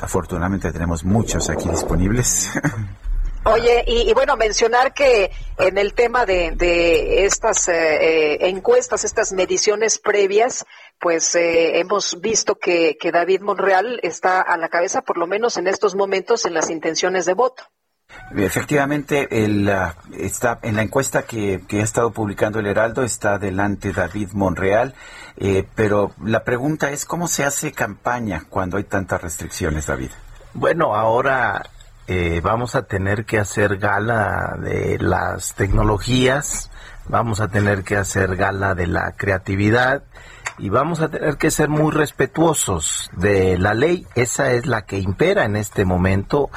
Afortunadamente tenemos muchos aquí disponibles. Oye, y, bueno, mencionar que en el tema de, estas eh, eh, encuestas, estas mediciones previas, pues eh, hemos visto que, que David Monreal está a la cabeza, por lo menos en estos momentos, en las intenciones de voto. Efectivamente, está en la encuesta que, ha estado publicando el Heraldo está adelante David Monreal, eh, pero la pregunta es cómo se hace campaña cuando hay tantas restricciones, David. Bueno, ahora eh, vamos a tener que hacer gala de las tecnologías, vamos a tener que hacer gala de la creatividad y vamos a tener que ser muy respetuosos de la ley. Esa es la que impera en este momento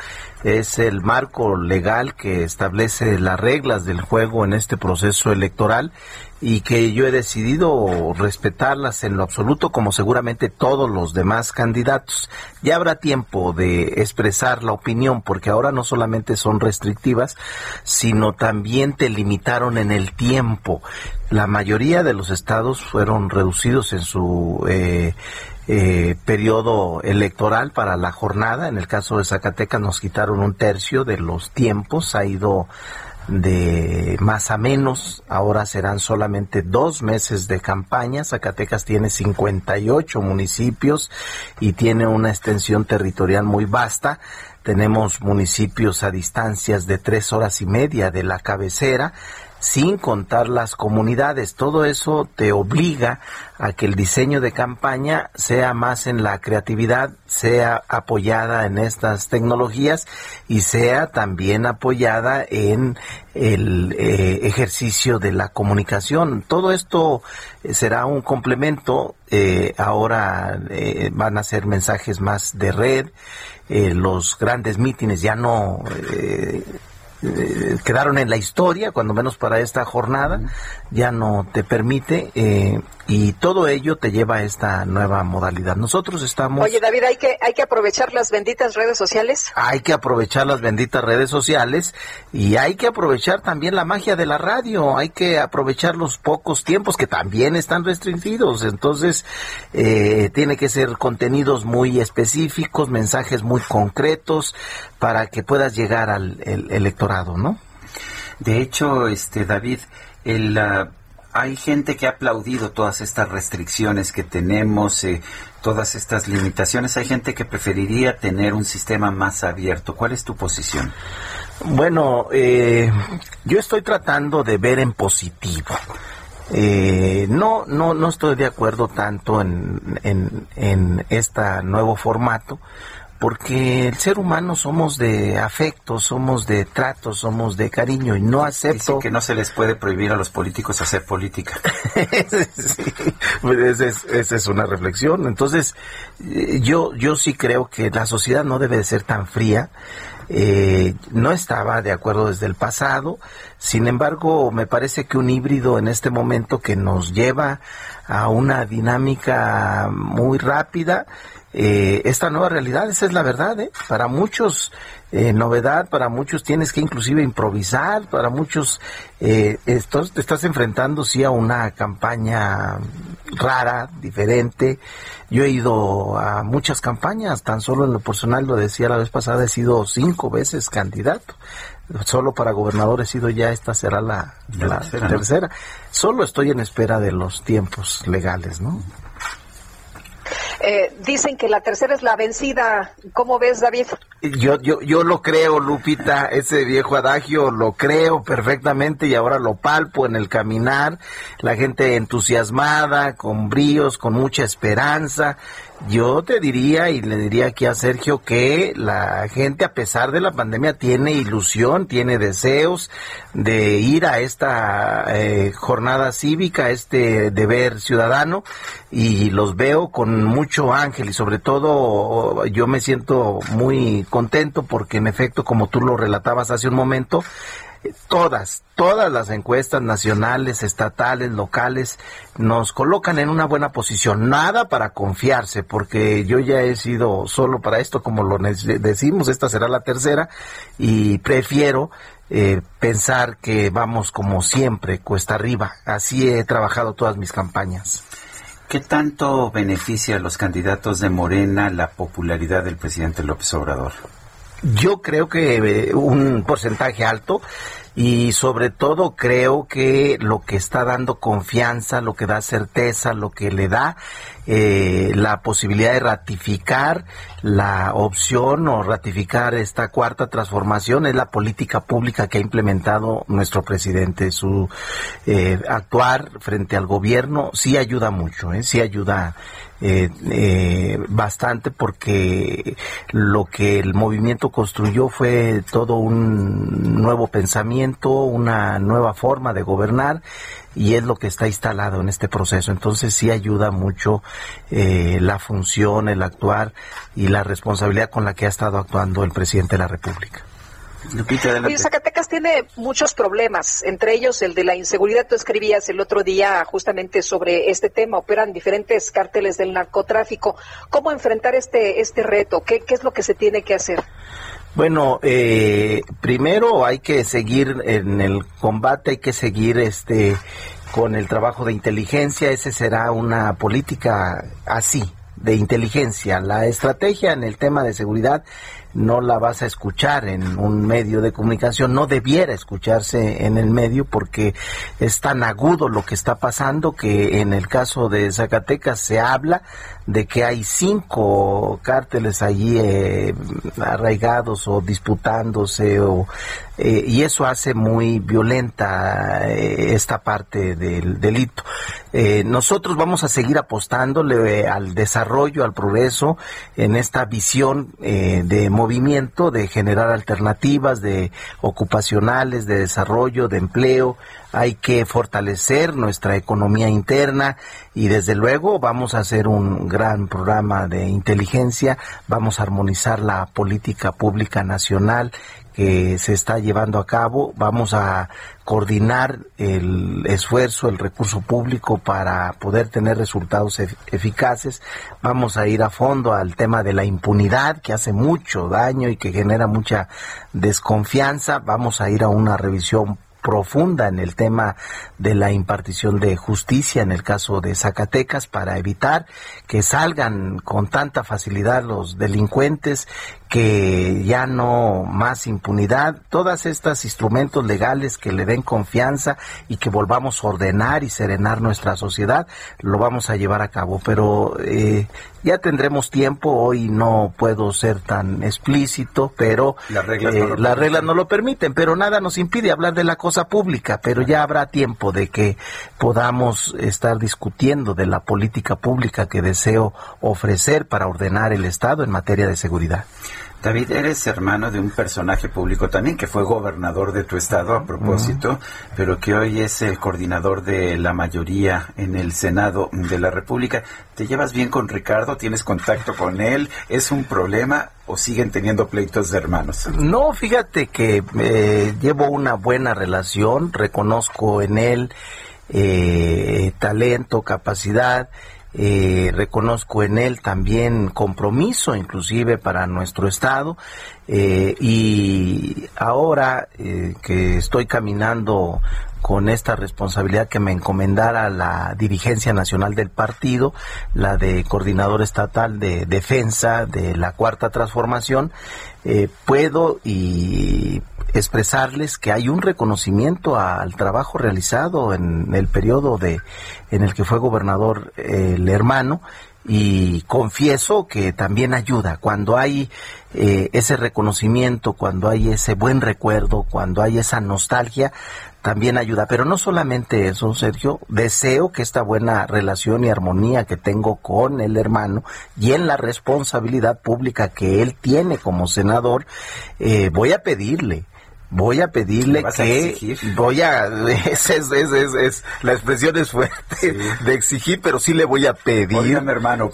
es el marco legal que establece las reglas del juego en este proceso electoral y que yo he decidido respetarlas en lo absoluto como seguramente todos los demás candidatos. Ya habrá tiempo de expresar la opinión porque ahora no solamente son restrictivas, sino también te limitaron en el tiempo. La mayoría de los estados fueron reducidos en su eh, eh, periodo electoral para la jornada. En el caso de Zacatecas nos quitaron un tercio de los tiempos, ha ido de más a menos, ahora serán solamente dos meses de campaña. Zacatecas tiene 58 municipios y tiene una extensión territorial muy vasta. Tenemos municipios a distancias de tres horas y media de la cabecera sin contar las comunidades. Todo eso te obliga a que el diseño de campaña sea más en la creatividad, sea apoyada en estas tecnologías y sea también apoyada en el eh, ejercicio de la comunicación. Todo esto eh, será un complemento. Eh, ahora van a ser mensajes más de red. los grandes mítines ya no eh, quedaron en la historia, cuando menos para esta jornada, ya no te permite eh, y todo ello te lleva a esta nueva modalidad. Nosotros estamos... Oye, David, hay que, hay que aprovechar las benditas redes sociales. Hay que aprovechar las benditas redes sociales y hay que aprovechar también la magia de la radio, hay que aprovechar los pocos tiempos que también están restringidos. Entonces, eh, tiene que ser contenidos muy específicos, mensajes muy concretos para que puedas llegar al electorado, ¿no? De hecho, este David, el, hay gente que ha aplaudido todas estas restricciones que tenemos, eh, todas estas limitaciones. Hay gente que preferiría tener un sistema más abierto. ¿Cuál es tu posición? Bueno, eh, yo estoy tratando de ver en positivo. Eh, no, no, no estoy de acuerdo tanto en, en, en este nuevo formato porque el ser humano somos de afecto, somos de trato, somos de cariño y no acepto que no se les puede prohibir a los políticos hacer política. Pues esa, es, una reflexión. Entonces, eh, yo yo sí creo que la sociedad no debe de ser tan fría. Eh, no estaba de acuerdo desde el pasado. Sin embargo, me parece que un híbrido en este momento que nos lleva a una dinámica muy rápida eh, esta nueva realidad, esa es la verdad, ¿eh? para muchos eh, novedad, para muchos tienes que inclusive improvisar, para muchos eh, estás, te estás enfrentando sí a una campaña rara, diferente. Yo he ido a muchas campañas, tan solo en lo personal, lo decía la vez pasada, he sido cinco veces candidato Solo para gobernador he sido ya, esta será la, la tercera. Solo estoy en espera de los tiempos legales, ¿no? Eh, dicen que la tercera es la vencida. ¿Cómo ves, David? Yo, yo, yo lo creo, Lupita, ese viejo adagio lo creo perfectamente y ahora lo palpo en el caminar, la gente entusiasmada, con bríos, con mucha esperanza. Yo te diría y le diría aquí a Sergio que la gente a pesar de la pandemia tiene ilusión, tiene deseos de ir a esta eh, jornada cívica, este deber ciudadano y los veo con mucho ángel y sobre todo yo me siento muy contento porque en efecto, como tú lo relatabas hace un momento, todas, todas las encuestas nacionales, estatales, locales, nos colocan en una buena posición. Nada para confiarse, porque yo ya he sido solo para esto, como lo decimos, esta será la tercera, y prefiero eh, pensar que vamos como siempre, cuesta arriba. Así he trabajado todas mis campañas. ¿Qué tanto beneficia a los candidatos de Morena la popularidad del presidente López Obrador? Yo creo que eh, un porcentaje alto y sobre todo creo que lo que está dando confianza, lo que da certeza, lo que le da eh, la posibilidad de ratificar la opción o ratificar esta cuarta transformación es la política pública que ha implementado nuestro presidente. Su eh, actuar frente al gobierno sí ayuda mucho, ¿eh? sí ayuda eh, eh, bastante porque lo que el movimiento construyó fue todo un nuevo pensamiento, una nueva forma de gobernar y es lo que está instalado en este proceso. Entonces sí ayuda mucho eh, la función, el actuar y la responsabilidad con la que ha estado actuando el presidente de la República. Y Zacatecas tiene muchos problemas, entre ellos el de la inseguridad. Tú escribías el otro día justamente sobre este tema. Operan diferentes cárteles del narcotráfico. ¿Cómo enfrentar este, este reto? ¿Qué, ¿Qué es lo que se tiene que hacer? Bueno, eh, primero hay que seguir en el combate, hay que seguir este con el trabajo de inteligencia. Ese será una política así, de inteligencia. La estrategia en el tema de seguridad no la vas a escuchar en un medio de comunicación, no debiera escucharse en el medio porque es tan agudo lo que está pasando que en el caso de Zacatecas se habla de que hay cinco cárteles allí eh, arraigados o disputándose o eh, y eso hace muy violenta eh, esta parte del delito. nosotros vamos a seguir apostándole al desarrollo, al progreso en esta visión de movimiento, de generar alternativas, de ocupacionales, de desarrollo, de empleo, hay que fortalecer nuestra economía interna y desde luego vamos a hacer un gran programa de inteligencia, vamos a armonizar la política pública nacional que se está llevando a cabo, vamos a coordinar el esfuerzo, el recurso público para poder tener resultados eficaces, vamos a ir a fondo al tema de la impunidad que hace mucho daño y que genera mucha desconfianza, vamos a ir a una revisión profunda en el tema de la impartición de justicia en el caso de Zacatecas para evitar que salgan con tanta facilidad los delincuentes que ya no más impunidad, todas estas instrumentos legales que le den confianza y que volvamos a ordenar y serenar nuestra sociedad, lo vamos a llevar a cabo. Pero eh, ya tendremos tiempo, hoy no puedo ser tan explícito, pero las reglas, no, eh, las reglas no lo permiten, pero nada nos impide hablar de la cosa pública, pero ya habrá tiempo de que podamos estar discutiendo de la política pública que deseo ofrecer para ordenar el Estado en materia de seguridad. David, eres hermano de un personaje público también que fue gobernador de tu estado a propósito, pero que hoy es el coordinador de la mayoría en el Senado de la República. ¿Te llevas bien con Ricardo? ¿Tienes contacto con él? ¿Es un problema o siguen teniendo pleitos de hermanos? No, fíjate que eh, llevo una buena relación, reconozco en él eh, talento, capacidad. Eh, reconozco en él también compromiso inclusive para nuestro estado eh, y ahora eh, que estoy caminando con esta responsabilidad que me encomendara la dirigencia nacional del partido, la de coordinador estatal de defensa de la cuarta transformación, eh, puedo y expresarles que hay un reconocimiento al trabajo realizado en el periodo de en el que fue gobernador el hermano y confieso que también ayuda. Cuando hay eh, ese reconocimiento, cuando hay ese buen recuerdo, cuando hay esa nostalgia, también ayuda. Pero no solamente eso, Sergio, deseo que esta buena relación y armonía que tengo con el hermano y en la responsabilidad pública que él tiene como senador, eh, voy a pedirle voy a pedirle que voy a es, es, es, la expresión es fuerte de exigir pero sí le voy a pedir hermano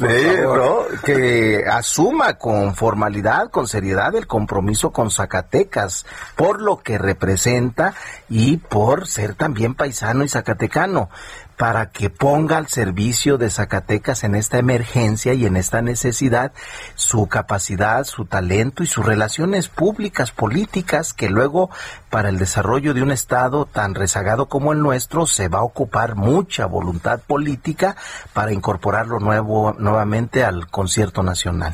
que asuma con formalidad con seriedad el compromiso con Zacatecas por lo que representa y por ser también paisano y zacatecano para que ponga al servicio de Zacatecas en esta emergencia y en esta necesidad su capacidad, su talento y sus relaciones públicas, políticas, que luego para el desarrollo de un Estado tan rezagado como el nuestro se va a ocupar mucha voluntad política para incorporarlo nuevo, nuevamente al concierto nacional.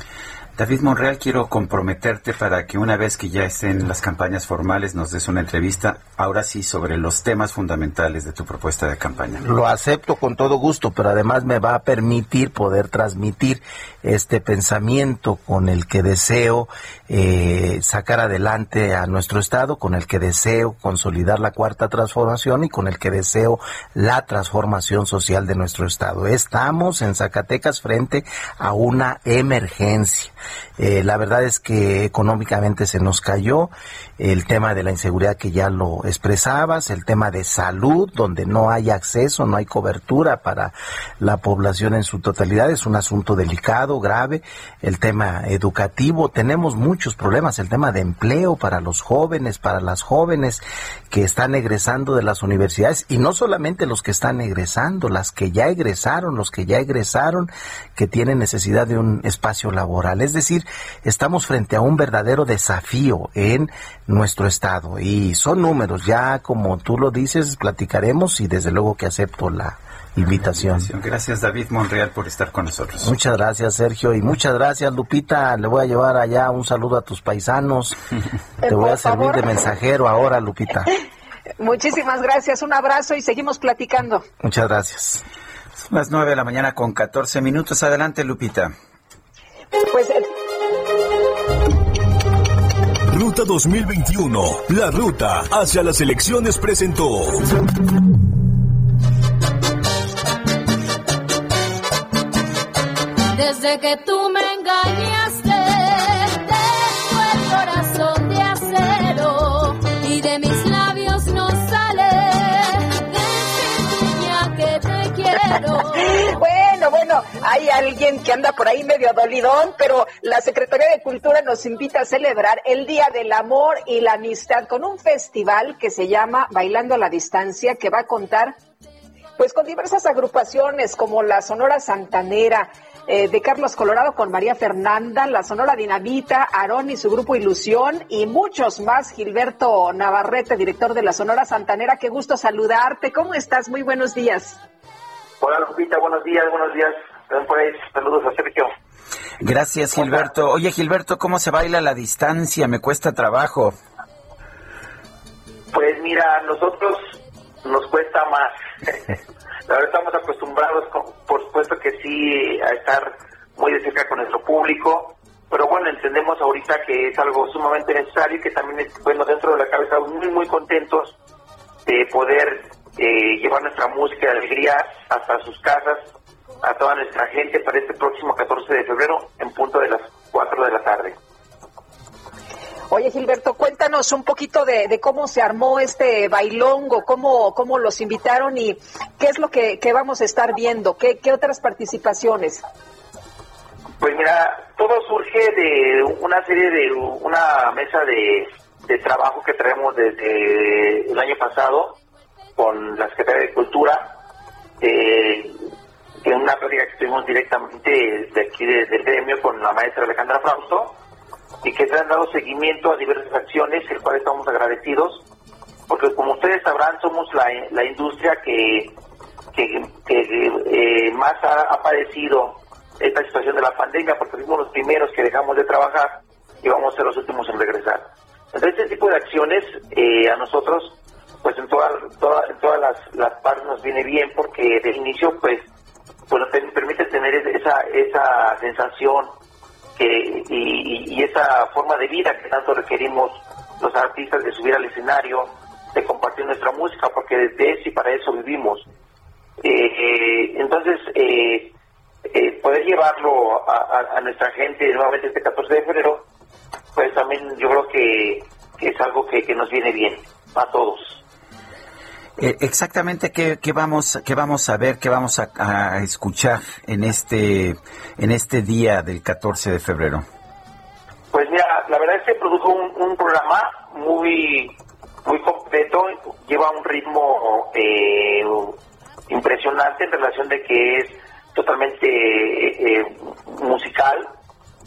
David Monreal, quiero comprometerte para que una vez que ya estén las campañas formales nos des una entrevista, ahora sí, sobre los temas fundamentales de tu propuesta de campaña. Lo acepto con todo gusto, pero además me va a permitir poder transmitir este pensamiento con el que deseo eh, sacar adelante a nuestro Estado, con el que deseo consolidar la cuarta transformación y con el que deseo la transformación social de nuestro Estado. Estamos en Zacatecas frente a una emergencia. Eh, la verdad es que económicamente se nos cayó el tema de la inseguridad que ya lo expresabas, el tema de salud, donde no hay acceso, no hay cobertura para la población en su totalidad, es un asunto delicado, grave, el tema educativo, tenemos muchos problemas, el tema de empleo para los jóvenes, para las jóvenes que están egresando de las universidades y no solamente los que están egresando, las que ya egresaron, los que ya egresaron, que tienen necesidad de un espacio laboral. Es decir, estamos frente a un verdadero desafío en nuestro estado. Y son números, ya como tú lo dices, platicaremos y desde luego que acepto la invitación. Gracias David Monreal por estar con nosotros. Muchas gracias Sergio y muchas gracias Lupita. Le voy a llevar allá un saludo a tus paisanos. Te voy a servir de mensajero ahora Lupita. Muchísimas gracias, un abrazo y seguimos platicando. Muchas gracias. Son las nueve de la mañana con 14 minutos. Adelante Lupita. Pues eh, Ruta 2021, la ruta hacia las elecciones presentó. Desde que tú me engañaste, Hay alguien que anda por ahí medio dolidón, pero la Secretaría de Cultura nos invita a celebrar el Día del Amor y la Amistad con un festival que se llama Bailando a la Distancia, que va a contar pues con diversas agrupaciones como la Sonora Santanera, eh, de Carlos Colorado con María Fernanda, la Sonora Dinamita, Aarón y su grupo Ilusión y muchos más. Gilberto Navarrete, director de la Sonora Santanera, qué gusto saludarte. ¿Cómo estás? Muy buenos días. Hola Lupita, buenos días, buenos días. Por ahí, saludos a Sergio. Gracias Gilberto. Oye Gilberto, ¿cómo se baila a la distancia? Me cuesta trabajo. Pues mira, nosotros nos cuesta más. La verdad estamos acostumbrados, por supuesto que sí, a estar muy de cerca con nuestro público, pero bueno, entendemos ahorita que es algo sumamente necesario y que también, bueno, dentro de la cabeza estamos muy, muy contentos de poder eh, llevar nuestra música de alegría hasta sus casas, a toda nuestra gente para este próximo 14 de febrero en punto de las 4 de la tarde. Oye, Gilberto, cuéntanos un poquito de, cómo se armó este bailongo, cómo, cómo los invitaron y qué es lo que, vamos a estar viendo, qué, qué otras participaciones. Pues mira, todo surge de una serie de una mesa de, trabajo que traemos desde el año pasado con la Secretaría de Cultura, eh, en una plática que tuvimos directamente de aquí del gremio con la maestra Alejandra Frausto y que se han dado seguimiento a diversas acciones, el cual estamos agradecidos. porque como ustedes sabrán, somos la, la industria que, que, eh, más ha, padecido esta situación de la pandemia, porque fuimos los primeros que dejamos de trabajar y vamos a ser los últimos en regresar. Entonces, este tipo de acciones eh, a nosotros, pues en, todas en todas las, las partes nos viene bien, porque de inicio, pues, pues nos permite tener esa, esa sensación que, y, y esa forma de vida que tanto requerimos los artistas de subir al escenario, de compartir nuestra música, porque desde eso y para eso vivimos. Eh, eh, entonces, eh, poder llevarlo a, nuestra gente nuevamente este 14 de febrero, pues también yo creo que, es algo que, nos viene bien a todos. Exactamente qué, vamos qué vamos a ver, qué vamos a, escuchar en este en este día del 14 de febrero. Pues mira, la verdad es que produjo un programa muy muy completo, lleva un ritmo eh, impresionante en relación de que es totalmente eh, musical.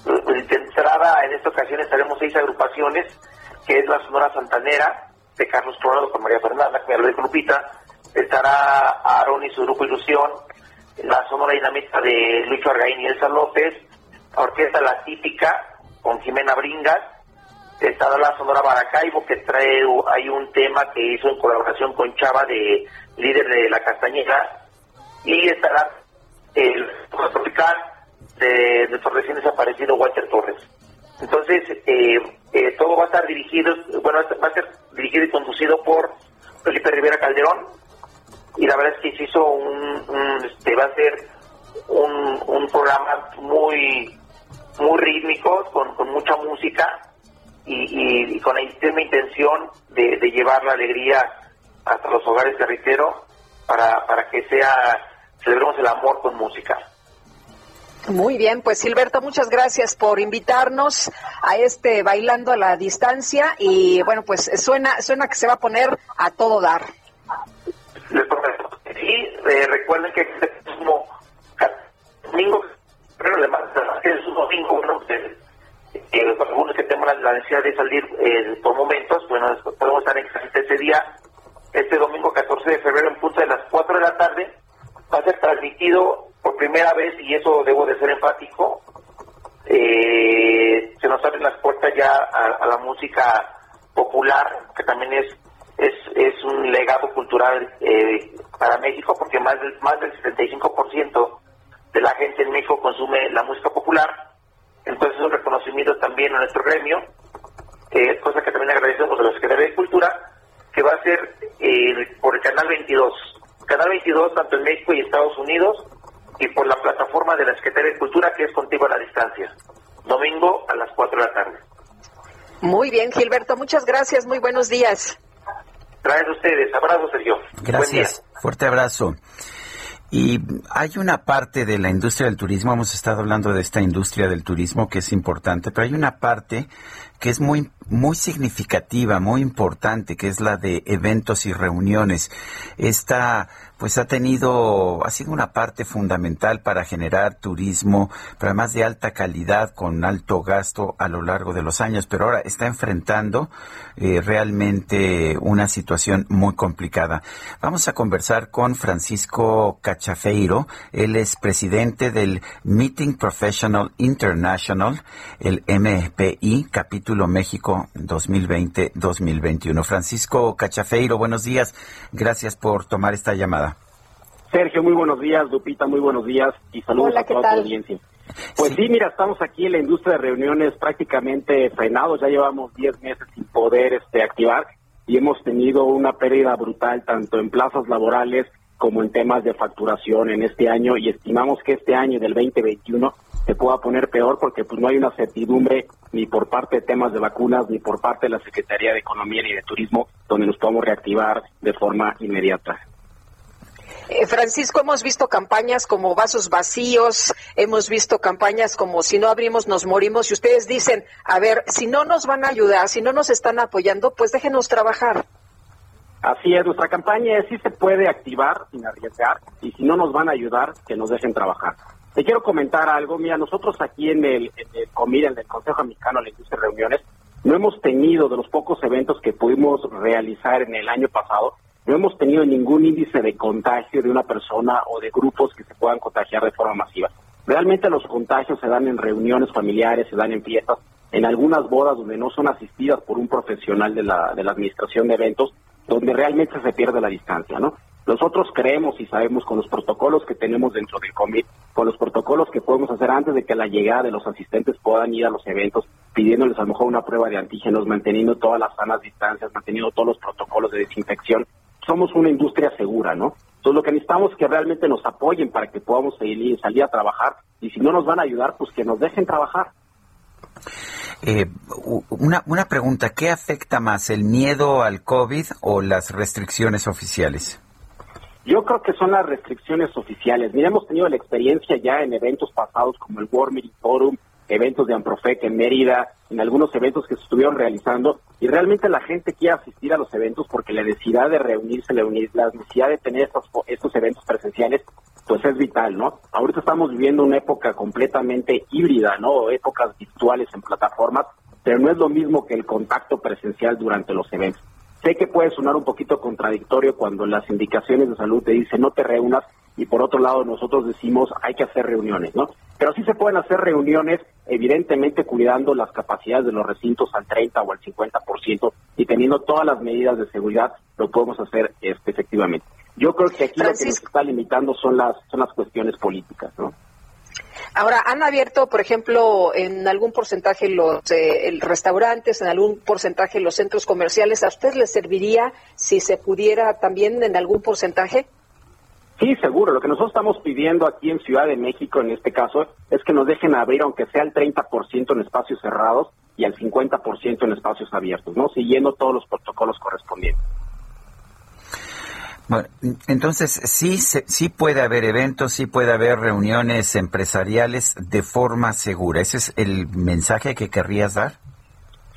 De entrada, en esta ocasión estaremos seis agrupaciones, que es la Sonora Santanera, de Carlos Coronado con María Fernanda, que me de Lupita, estará Aaron y su grupo Ilusión, la Sonora Dinamita de Lucho Argaín y Elsa López, la Orquesta La Típica con Jimena Bringas, está la Sonora Baracaibo, que trae, hay un tema que hizo en colaboración con Chava, de líder de La Castañeda, y estará el tropical de nuestro recién desaparecido Walter Torres. Entonces, eh, eh, todo va a estar dirigido, bueno, va a ser dirigido y conducido por Felipe Rivera Calderón, y la verdad es que se hizo un, este, va a ser un, un programa muy muy rítmico, con, mucha música, y, con la misma intención de, llevar la alegría hasta los hogares de para, para que sea, celebremos el amor con música. Muy bien, pues Silberto, muchas gracias por invitarnos a este bailando a la distancia y bueno, pues suena suena que se va a poner a todo dar. Sí, eh, recuerden que es como domingo, pero además es un domingo, bueno, eh, algunos que tenemos la, necesidad de salir eh, por momentos, bueno, podemos estar en ese día, este domingo 14 de febrero en punto de las 4 de la tarde, va a ser transmitido por primera vez, y eso debo de ser enfático, eh, se nos abren las puertas ya a, la música popular, que también es es, es un legado cultural eh, para México, porque más del, más del 75% de la gente en México consume la música popular, entonces es un reconocimiento también a nuestro gremio, eh, cosa que también agradecemos a la Secretaría de Cultura, que va a ser eh, por el Canal 22. Canal 22 tanto en México y Estados Unidos y por la plataforma de la Secretaría de Cultura que es contigo a la distancia. Domingo a las 4 de la tarde. Muy bien, Gilberto, muchas gracias, muy buenos días. Gracias a ustedes, abrazo Sergio. Gracias, fuerte abrazo. Y hay una parte de la industria del turismo, hemos estado hablando de esta industria del turismo que es importante, pero hay una parte que es muy, muy significativa, muy importante, que es la de eventos y reuniones. Esta pues ha tenido, ha sido una parte fundamental para generar turismo, pero además de alta calidad, con alto gasto a lo largo de los años, pero ahora está enfrentando eh, realmente una situación muy complicada. Vamos a conversar con Francisco Cachafeiro, él es presidente del Meeting Professional International, el MPI, capítulo México 2020-2021. Francisco Cachafeiro, buenos días, gracias por tomar esta llamada. Sergio, muy buenos días. Lupita, muy buenos días. Y saludos a toda la audiencia. Pues sí. mira, estamos aquí en la industria de reuniones prácticamente frenados. Ya llevamos 10 meses sin poder este, activar y hemos tenido una pérdida brutal tanto en plazas laborales como en temas de facturación en este año y estimamos que este año del 2021 se pueda poner peor porque pues no hay una certidumbre ni por parte de temas de vacunas ni por parte de la Secretaría de Economía ni de Turismo donde nos podamos reactivar de forma inmediata. Eh, Francisco, hemos visto campañas como vasos vacíos, hemos visto campañas como si no abrimos nos morimos y ustedes dicen, a ver, si no nos van a ayudar, si no nos están apoyando, pues déjenos trabajar. Así es, nuestra campaña es si se puede activar sin arriesgar y si no nos van a ayudar, que nos dejen trabajar. Te quiero comentar algo, mira, nosotros aquí en el, en el en el Consejo Mexicano de la de Reuniones, no hemos tenido de los pocos eventos que pudimos realizar en el año pasado, no hemos tenido ningún índice de contagio de una persona o de grupos que se puedan contagiar de forma masiva. Realmente los contagios se dan en reuniones familiares, se dan en fiestas, en algunas bodas donde no son asistidas por un profesional de la, de la administración de eventos, donde realmente se pierde la distancia, ¿no? Nosotros creemos y sabemos con los protocolos que tenemos dentro del COVID, con los protocolos que podemos hacer antes de que la llegada de los asistentes puedan ir a los eventos, pidiéndoles a lo mejor una prueba de antígenos, manteniendo todas las sanas distancias, manteniendo todos los protocolos de desinfección, somos una industria segura, ¿no? Entonces lo que necesitamos es que realmente nos apoyen para que podamos salir, salir a trabajar y si no nos van a ayudar, pues que nos dejen trabajar. Eh, una, una pregunta, ¿qué afecta más, el miedo al COVID o las restricciones oficiales? Yo creo que son las restricciones oficiales. Mira, hemos tenido la experiencia ya en eventos pasados como el World Meeting Forum, eventos de Amprofec en Mérida, en algunos eventos que se estuvieron realizando, y realmente la gente quiere asistir a los eventos porque la necesidad de reunirse, la necesidad de tener estos, estos eventos presenciales, pues es vital, ¿no? Ahorita estamos viviendo una época completamente híbrida, ¿no? Épocas virtuales en plataformas, pero no es lo mismo que el contacto presencial durante los eventos. Sé que puede sonar un poquito contradictorio cuando las indicaciones de salud te dicen no te reúnas y por otro lado nosotros decimos hay que hacer reuniones, ¿no? Pero sí se pueden hacer reuniones, evidentemente cuidando las capacidades de los recintos al 30 o al 50% y teniendo todas las medidas de seguridad, lo podemos hacer este, efectivamente. Yo creo que aquí lo que nos está limitando son las, son las cuestiones políticas, ¿no? Ahora, ¿han abierto, por ejemplo, en algún porcentaje los eh, restaurantes, en algún porcentaje los centros comerciales? ¿A usted les serviría si se pudiera también en algún porcentaje? Sí, seguro. Lo que nosotros estamos pidiendo aquí en Ciudad de México, en este caso, es que nos dejen abrir, aunque sea el 30% en espacios cerrados y el 50% en espacios abiertos, ¿no? Siguiendo todos los protocolos correspondientes. Bueno, entonces sí, sí puede haber eventos, sí puede haber reuniones empresariales de forma segura. ¿Ese es el mensaje que querrías dar?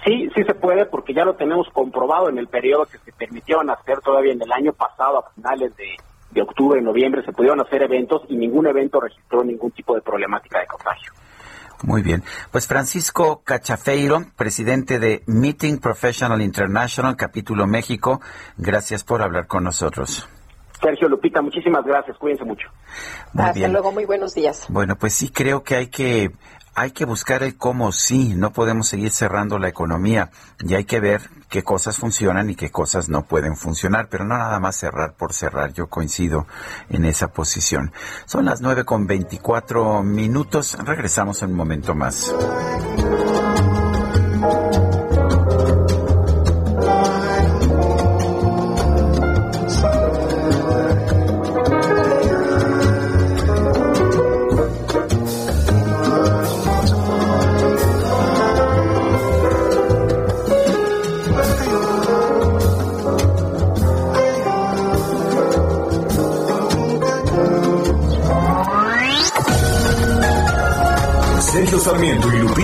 Sí, sí se puede porque ya lo tenemos comprobado en el periodo que se permitieron hacer todavía en el año pasado, a finales de, de octubre, noviembre, se pudieron hacer eventos y ningún evento registró ningún tipo de problemática de contagio. Muy bien. Pues Francisco Cachafeiro, presidente de Meeting Professional International, capítulo México, gracias por hablar con nosotros. Sergio Lupita, muchísimas gracias. Cuídense mucho. Hasta luego, muy buenos días. Bueno, pues sí creo que hay que hay que buscar el cómo sí, no podemos seguir cerrando la economía y hay que ver qué cosas funcionan y qué cosas no pueden funcionar, pero no nada más cerrar por cerrar, yo coincido en esa posición. Son las nueve con veinticuatro minutos, regresamos en un momento más.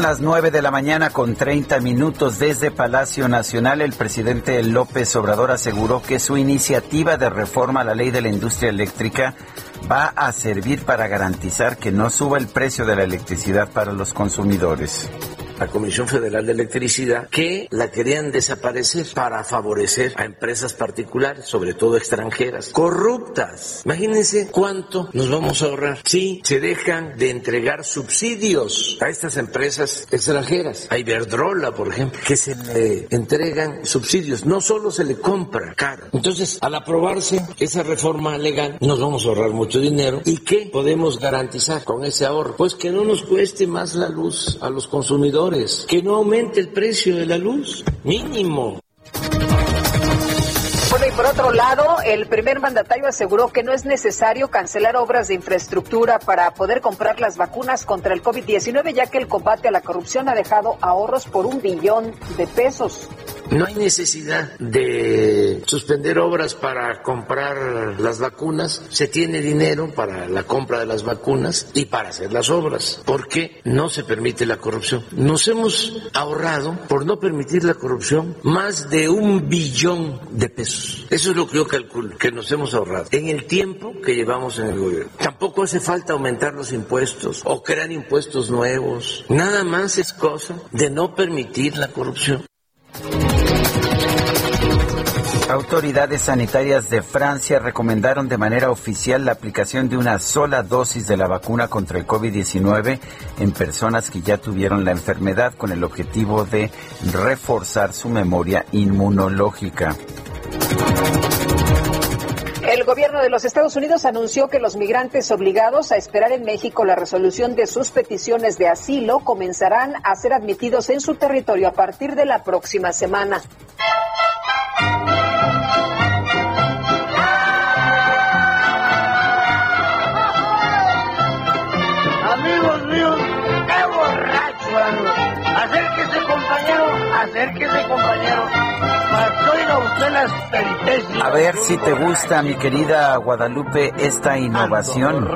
Las 9 de la mañana con 30 minutos desde Palacio Nacional. El presidente López Obrador aseguró que su iniciativa de reforma a la ley de la industria eléctrica va a servir para garantizar que no suba el precio de la electricidad para los consumidores la Comisión Federal de Electricidad, que la querían desaparecer para favorecer a empresas particulares, sobre todo extranjeras, corruptas. Imagínense cuánto nos vamos a ahorrar si se dejan de entregar subsidios a estas empresas extranjeras. A Iberdrola, por ejemplo, que se le entregan subsidios, no solo se le compra caro. Entonces, al aprobarse esa reforma legal, nos vamos a ahorrar mucho dinero. ¿Y qué podemos garantizar con ese ahorro? Pues que no nos cueste más la luz a los consumidores que no aumente el precio de la luz, mínimo. Bueno, y por otro lado, el primer mandatario aseguró que no es necesario cancelar obras de infraestructura para poder comprar las vacunas contra el COVID-19, ya que el combate a la corrupción ha dejado ahorros por un billón de pesos. No hay necesidad de suspender obras para comprar las vacunas. Se tiene dinero para la compra de las vacunas y para hacer las obras, porque no se permite la corrupción. Nos hemos ahorrado, por no permitir la corrupción, más de un billón de pesos. Eso es lo que yo calculo, que nos hemos ahorrado en el tiempo que llevamos en el gobierno. Tampoco hace falta aumentar los impuestos o crear impuestos nuevos. Nada más es cosa de no permitir la corrupción. Autoridades sanitarias de Francia recomendaron de manera oficial la aplicación de una sola dosis de la vacuna contra el COVID-19 en personas que ya tuvieron la enfermedad con el objetivo de reforzar su memoria inmunológica. El gobierno de los Estados Unidos anunció que los migrantes obligados a esperar en México la resolución de sus peticiones de asilo comenzarán a ser admitidos en su territorio a partir de la próxima semana. Acérquese, compañero. usted las peripecias. A ver si te gusta, mi querida Guadalupe, esta innovación.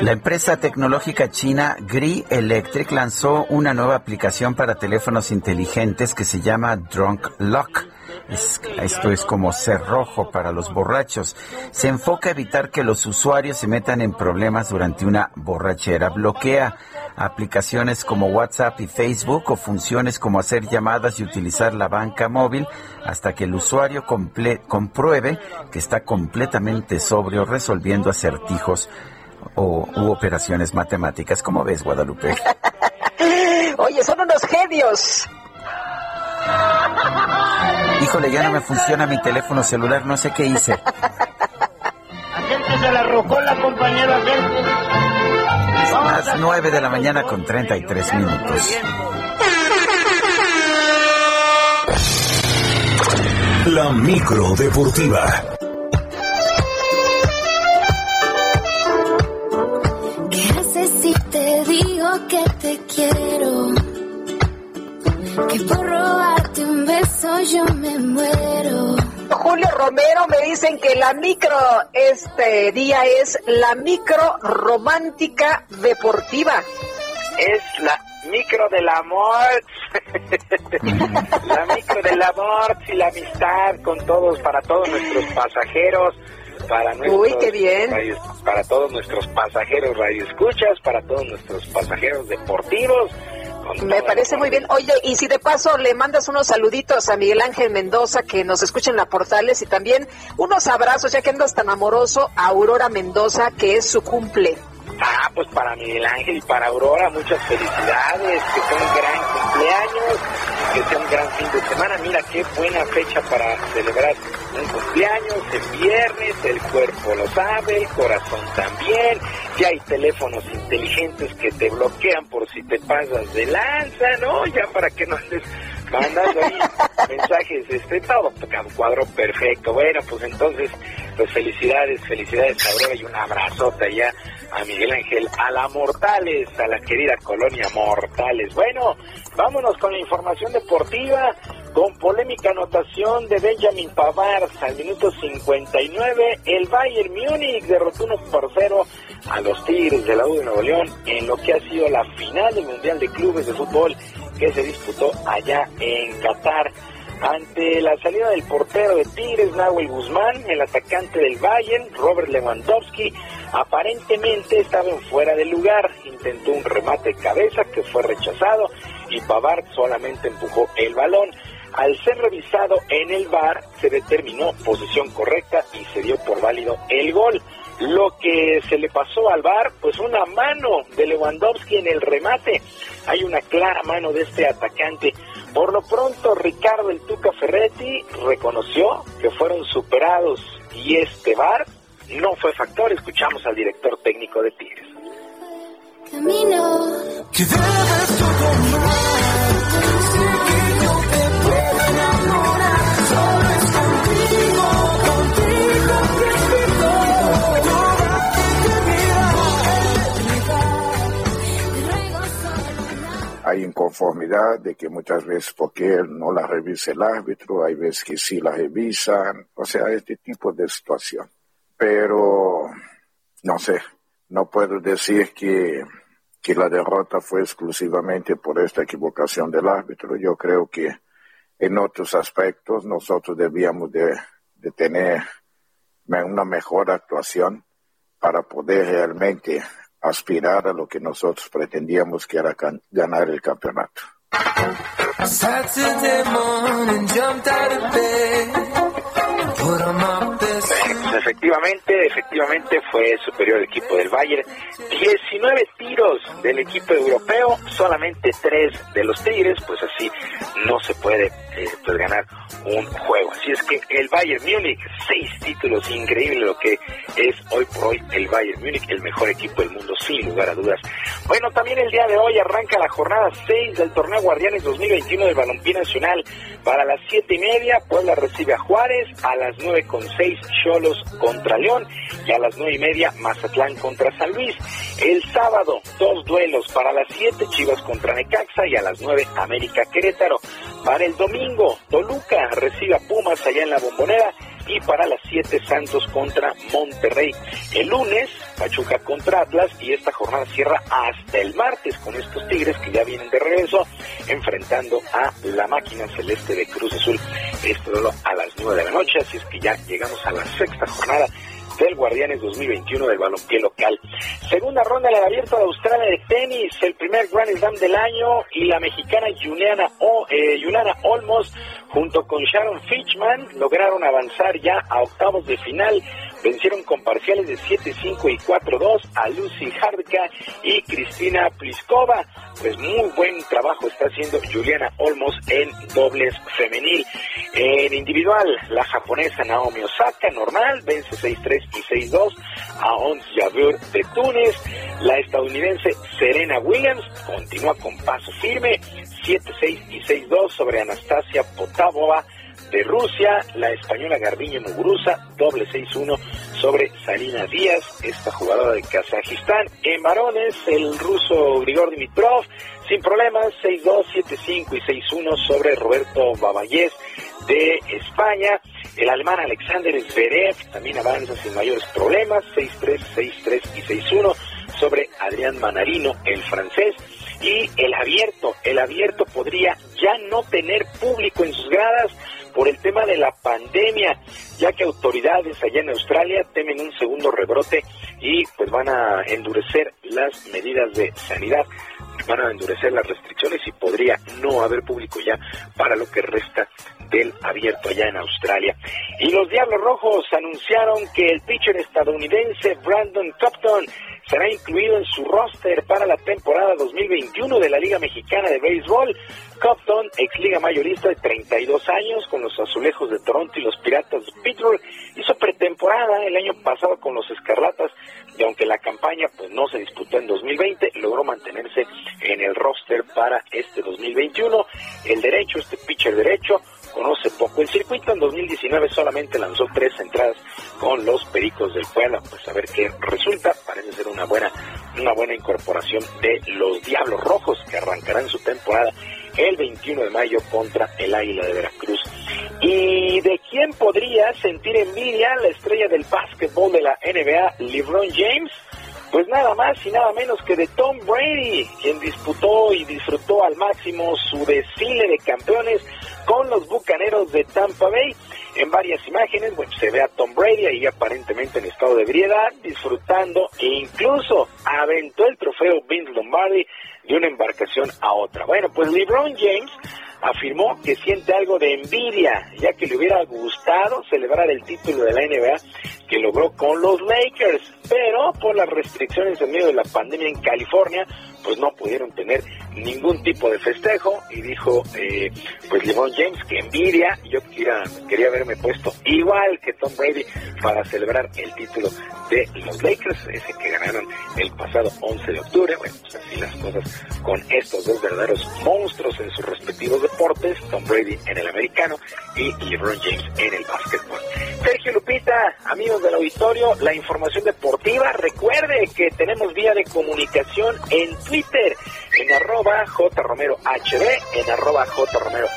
La empresa tecnológica china Gree Electric lanzó una nueva aplicación para teléfonos inteligentes que se llama Drunk Lock. Es- esto es como cerrojo para los borrachos. Se enfoca a evitar que los usuarios se metan en problemas durante una borrachera. Bloquea aplicaciones como WhatsApp y Facebook o funciones como hacer llamadas y utilizar la banca móvil hasta que el usuario comple- compruebe que está completamente sobrio resolviendo acertijos o, u operaciones matemáticas. ¿Cómo ves, Guadalupe? Oye, son unos genios. Híjole, ya no me funciona mi teléfono celular, no sé qué hice. A la rocola, compañero, acérquese. Son las 9 de la mañana con 33 minutos. La micro deportiva. ¿Qué haces si te digo que te quiero? Que por robarte un beso yo me muero. Julio Romero me dicen que la micro este día es la micro romántica deportiva. Es la micro del amor. la micro del amor y la amistad con todos, para todos nuestros pasajeros. Para nuestros, Uy, qué bien. para todos nuestros pasajeros radioescuchas, para todos nuestros pasajeros deportivos. Me parece muy bien. Oye, y si de paso le mandas unos saluditos a Miguel Ángel Mendoza que nos escucha en la Portales y también unos abrazos, ya que andas tan amoroso, a Aurora Mendoza, que es su cumple. Ah, pues para Miguel Ángel y para Aurora, muchas felicidades, que sea un gran cumpleaños, que sea un gran fin de semana. Mira qué buena fecha para celebrar un cumpleaños, el viernes, el cuerpo lo sabe, el corazón también. Ya hay teléfonos inteligentes que te bloquean por si te pasas de lanza, ¿no? Ya para que no andes mandando ahí mensajes, este, todo cuadro perfecto. Bueno, pues entonces, pues felicidades, felicidades a Aurora y un abrazote allá a Miguel Ángel, a la Mortales, a la querida colonia Mortales. Bueno, vámonos con la información deportiva, con polémica anotación de Benjamin Pavard al minuto 59, el Bayern Múnich derrotó 1 por 0 a los Tigres de la U de Nuevo León en lo que ha sido la final del Mundial de Clubes de Fútbol que se disputó allá en Qatar. Ante la salida del portero de Tigres, Nahuel Guzmán, el atacante del Bayern, Robert Lewandowski, aparentemente estaba en fuera de lugar, intentó un remate de cabeza que fue rechazado y Pavard solamente empujó el balón. Al ser revisado en el VAR, se determinó posición correcta y se dio por válido el gol. Lo que se le pasó al VAR, pues una mano de Lewandowski en el remate. Hay una clara mano de este atacante. Por lo pronto, Ricardo el Tuca Ferretti reconoció que fueron superados y este VAR no fue factor. Escuchamos al director técnico de Tigres. Camino. Inconformidad de que muchas veces porque no la revisa el árbitro, hay veces que sí la revisan, o sea, este tipo de situación. Pero, no sé, no puedo decir que, que la derrota fue exclusivamente por esta equivocación del árbitro. Yo creo que en otros aspectos nosotros debíamos de, de tener una mejor actuación para poder realmente aspirar a lo que nosotros pretendíamos que era ganar el campeonato. Efectivamente, efectivamente fue superior el equipo del Bayern. 19 tiros del equipo europeo, solamente 3 de los Tigres, pues así no se puede eh, pues ganar un juego. Así es que el Bayern Múnich, 6 títulos, increíble lo que es hoy por hoy el Bayern Múnich, el mejor equipo del mundo, sin lugar a dudas. Bueno, también el día de hoy arranca la jornada 6 del torneo Guardianes 2021 del Balompié Nacional. Para las 7 y media, Puebla recibe a Juárez, a las 9 con 6 Cholos contra León y a las 9 y media Mazatlán contra San Luis. El sábado, dos duelos para las 7 Chivas contra Necaxa y a las 9 América Querétaro. Para el domingo, Toluca recibe a Pumas allá en la Bombonera y para las 7 Santos contra Monterrey. El lunes, Pachuca contra Atlas y esta jornada cierra hasta el martes con estos Tigres que ya vienen de regreso enfrentando a la máquina celeste de Cruz Azul. Esto a las 9 de la noche, así es que ya llegamos a la sexta jornada del Guardianes 2021 del balompié local. Segunda ronda del Abierto de Australia de tenis, el primer Grand Slam del año y la mexicana Juliana, o, eh, Juliana Olmos junto con Sharon Fitchman lograron avanzar ya a octavos de final vencieron con parciales de 7-5 y 4-2 a Lucy Hardka y Cristina Pliskova. Pues muy buen trabajo está haciendo Juliana Olmos en dobles femenil. En individual, la japonesa Naomi Osaka, normal, vence 6-3 y 6-2 a Ons Jabeur de Túnez. La estadounidense Serena Williams continúa con paso firme, 7-6 y 6-2 sobre Anastasia Potapova de Rusia, la española Garbiñe Muguruza, doble 6-1 sobre Salina Díaz, esta jugadora de Kazajistán. En varones, el ruso Grigor Dimitrov, sin problemas, 6-2, 7-5 y 6-1 sobre Roberto Babayés de España. El alemán Alexander Zverev también avanza sin mayores problemas, 6-3, 6-3 y 6-1 sobre Adrián Manarino, el francés. Y el abierto, el abierto podría ya no tener público en sus gradas por el tema de la pandemia, ya que autoridades allá en Australia temen un segundo rebrote y pues van a endurecer las medidas de sanidad van a endurecer las restricciones y podría no haber público ya para lo que resta del abierto allá en Australia. Y los Diablos Rojos anunciaron que el pitcher estadounidense Brandon Copton será incluido en su roster para la temporada 2021 de la Liga Mexicana de Béisbol. Copton, ex liga mayorista de 32 años con los Azulejos de Toronto y los Piratas de Pittsburgh, hizo pretemporada el año pasado con los Escarlatas y aunque la campaña pues no se disputó en 2020, logró mantenerse en el roster para este 2021. El derecho, este pitcher derecho, conoce poco el circuito. En 2019 solamente lanzó tres entradas con los Pericos del Puebla. Pues a ver qué resulta. Parece ser una buena, una buena incorporación de los Diablos Rojos que arrancarán su temporada el 21 de mayo contra el Águila de Veracruz. ¿Y de quién podría sentir envidia la estrella del básquetbol de la NBA, LeBron James? Pues nada más y nada menos que de Tom Brady, quien disputó y disfrutó al máximo su desfile de campeones con los Bucaneros de Tampa Bay. En varias imágenes, bueno, se ve a Tom Brady ahí aparentemente en estado de ebriedad, disfrutando e incluso aventó el trofeo Vince Lombardi de una embarcación a otra. Bueno, pues LeBron James afirmó que siente algo de envidia, ya que le hubiera gustado celebrar el título de la NBA que logró con los Lakers, pero por las restricciones en medio de la pandemia en California, pues no pudieron tener ningún tipo de festejo y dijo eh, pues LeBron James que envidia yo quería, quería haberme puesto igual que Tom Brady para celebrar el título de los Lakers ese que ganaron el pasado 11 de octubre bueno pues así las cosas con estos dos verdaderos monstruos en sus respectivos deportes Tom Brady en el americano y LeBron James en el básquetbol. Sergio Lupita amigos del auditorio la información deportiva recuerde que tenemos vía de comunicación en Twitter en en arroba jromerohb, en arroba jromerohb.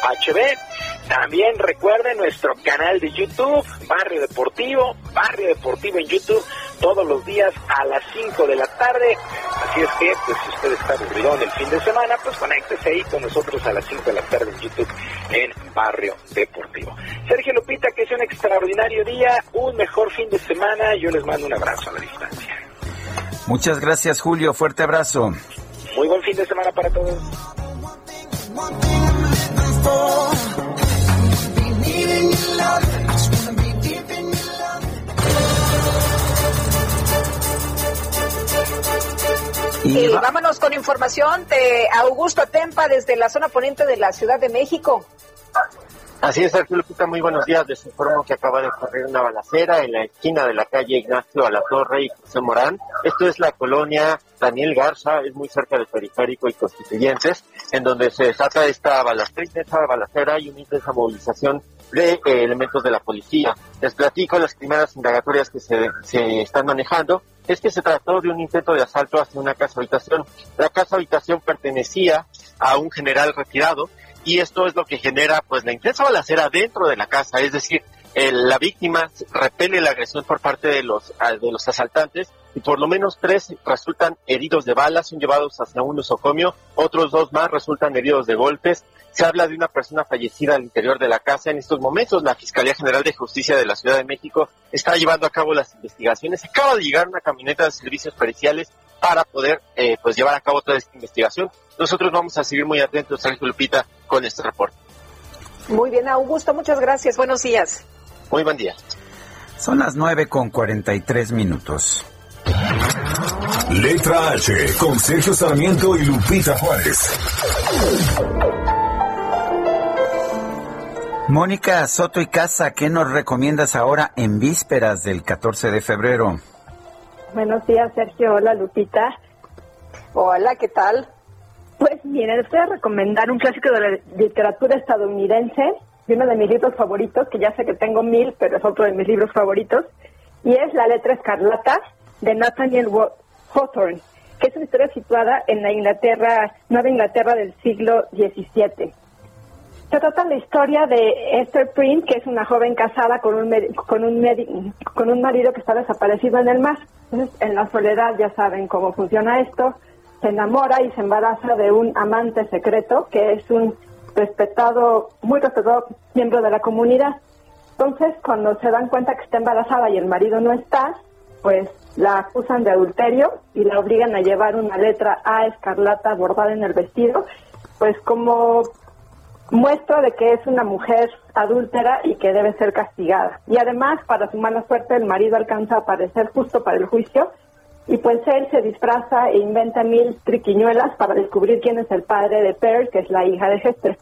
También recuerden nuestro canal de YouTube, Barrio Deportivo, Barrio Deportivo en YouTube, todos los días a las 5 de la tarde. Así es que, pues si usted está aburrido en el fin de semana, pues conéctese ahí con nosotros a las 5 de la tarde en YouTube en Barrio Deportivo. Sergio Lupita, que es un extraordinario día, un mejor fin de semana. Yo les mando un abrazo a la distancia. Muchas gracias, Julio. Fuerte abrazo. Muy buen fin de semana para todos. Y vámonos con información de Augusto Tempa desde la zona poniente de la Ciudad de México. Así es, Sergio Lupita, muy buenos días. Les informo que acaba de ocurrir una balacera en la esquina de la calle Ignacio a la Torre y José Morán. Esto es la colonia Daniel Garza, es muy cerca del periférico y constituyentes, en donde se desata esta balacera, esta balacera y una intensa movilización de eh, elementos de la policía. Les platico las primeras indagatorias que se, se están manejando. Es que se trató de un intento de asalto hacia una casa habitación. La casa habitación pertenecía a un general retirado y esto es lo que genera pues la intensa balacera dentro de la casa, es decir, la víctima repele la agresión por parte de los, de los asaltantes y por lo menos tres resultan heridos de balas, son llevados hacia un nosocomio, otros dos más resultan heridos de golpes. Se habla de una persona fallecida al interior de la casa. En estos momentos, la Fiscalía General de Justicia de la Ciudad de México está llevando a cabo las investigaciones. Acaba de llegar una camioneta de servicios periciales para poder eh, pues llevar a cabo toda esta investigación. Nosotros vamos a seguir muy atentos, Sergio Lupita, con este reporte. Muy bien, Augusto, muchas gracias. Buenos días. Muy buen día. Son las nueve con cuarenta y tres minutos. Letra H con Sergio Sarmiento y Lupita Juárez. Mónica Soto y Casa, ¿qué nos recomiendas ahora en vísperas del 14 de febrero? Buenos días, Sergio. Hola, Lupita. Hola, ¿qué tal? Pues miren, les voy a recomendar un clásico de la literatura estadounidense uno de mis libros favoritos, que ya sé que tengo mil, pero es otro de mis libros favoritos, y es La letra escarlata de Nathaniel Hawthorne, que es una historia situada en la Inglaterra, Nueva Inglaterra del siglo XVII. Se trata la historia de Esther Prynne, que es una joven casada con un, con un, con un marido que está desaparecido en el mar. Entonces, en la soledad ya saben cómo funciona esto. Se enamora y se embaraza de un amante secreto, que es un respetado, muy respetado miembro de la comunidad. Entonces, cuando se dan cuenta que está embarazada y el marido no está, pues la acusan de adulterio y la obligan a llevar una letra A escarlata bordada en el vestido, pues como muestra de que es una mujer adúltera y que debe ser castigada. Y además, para su mala suerte, el marido alcanza a aparecer justo para el juicio y pues él se disfraza e inventa mil triquiñuelas para descubrir quién es el padre de Pearl, que es la hija de Hester.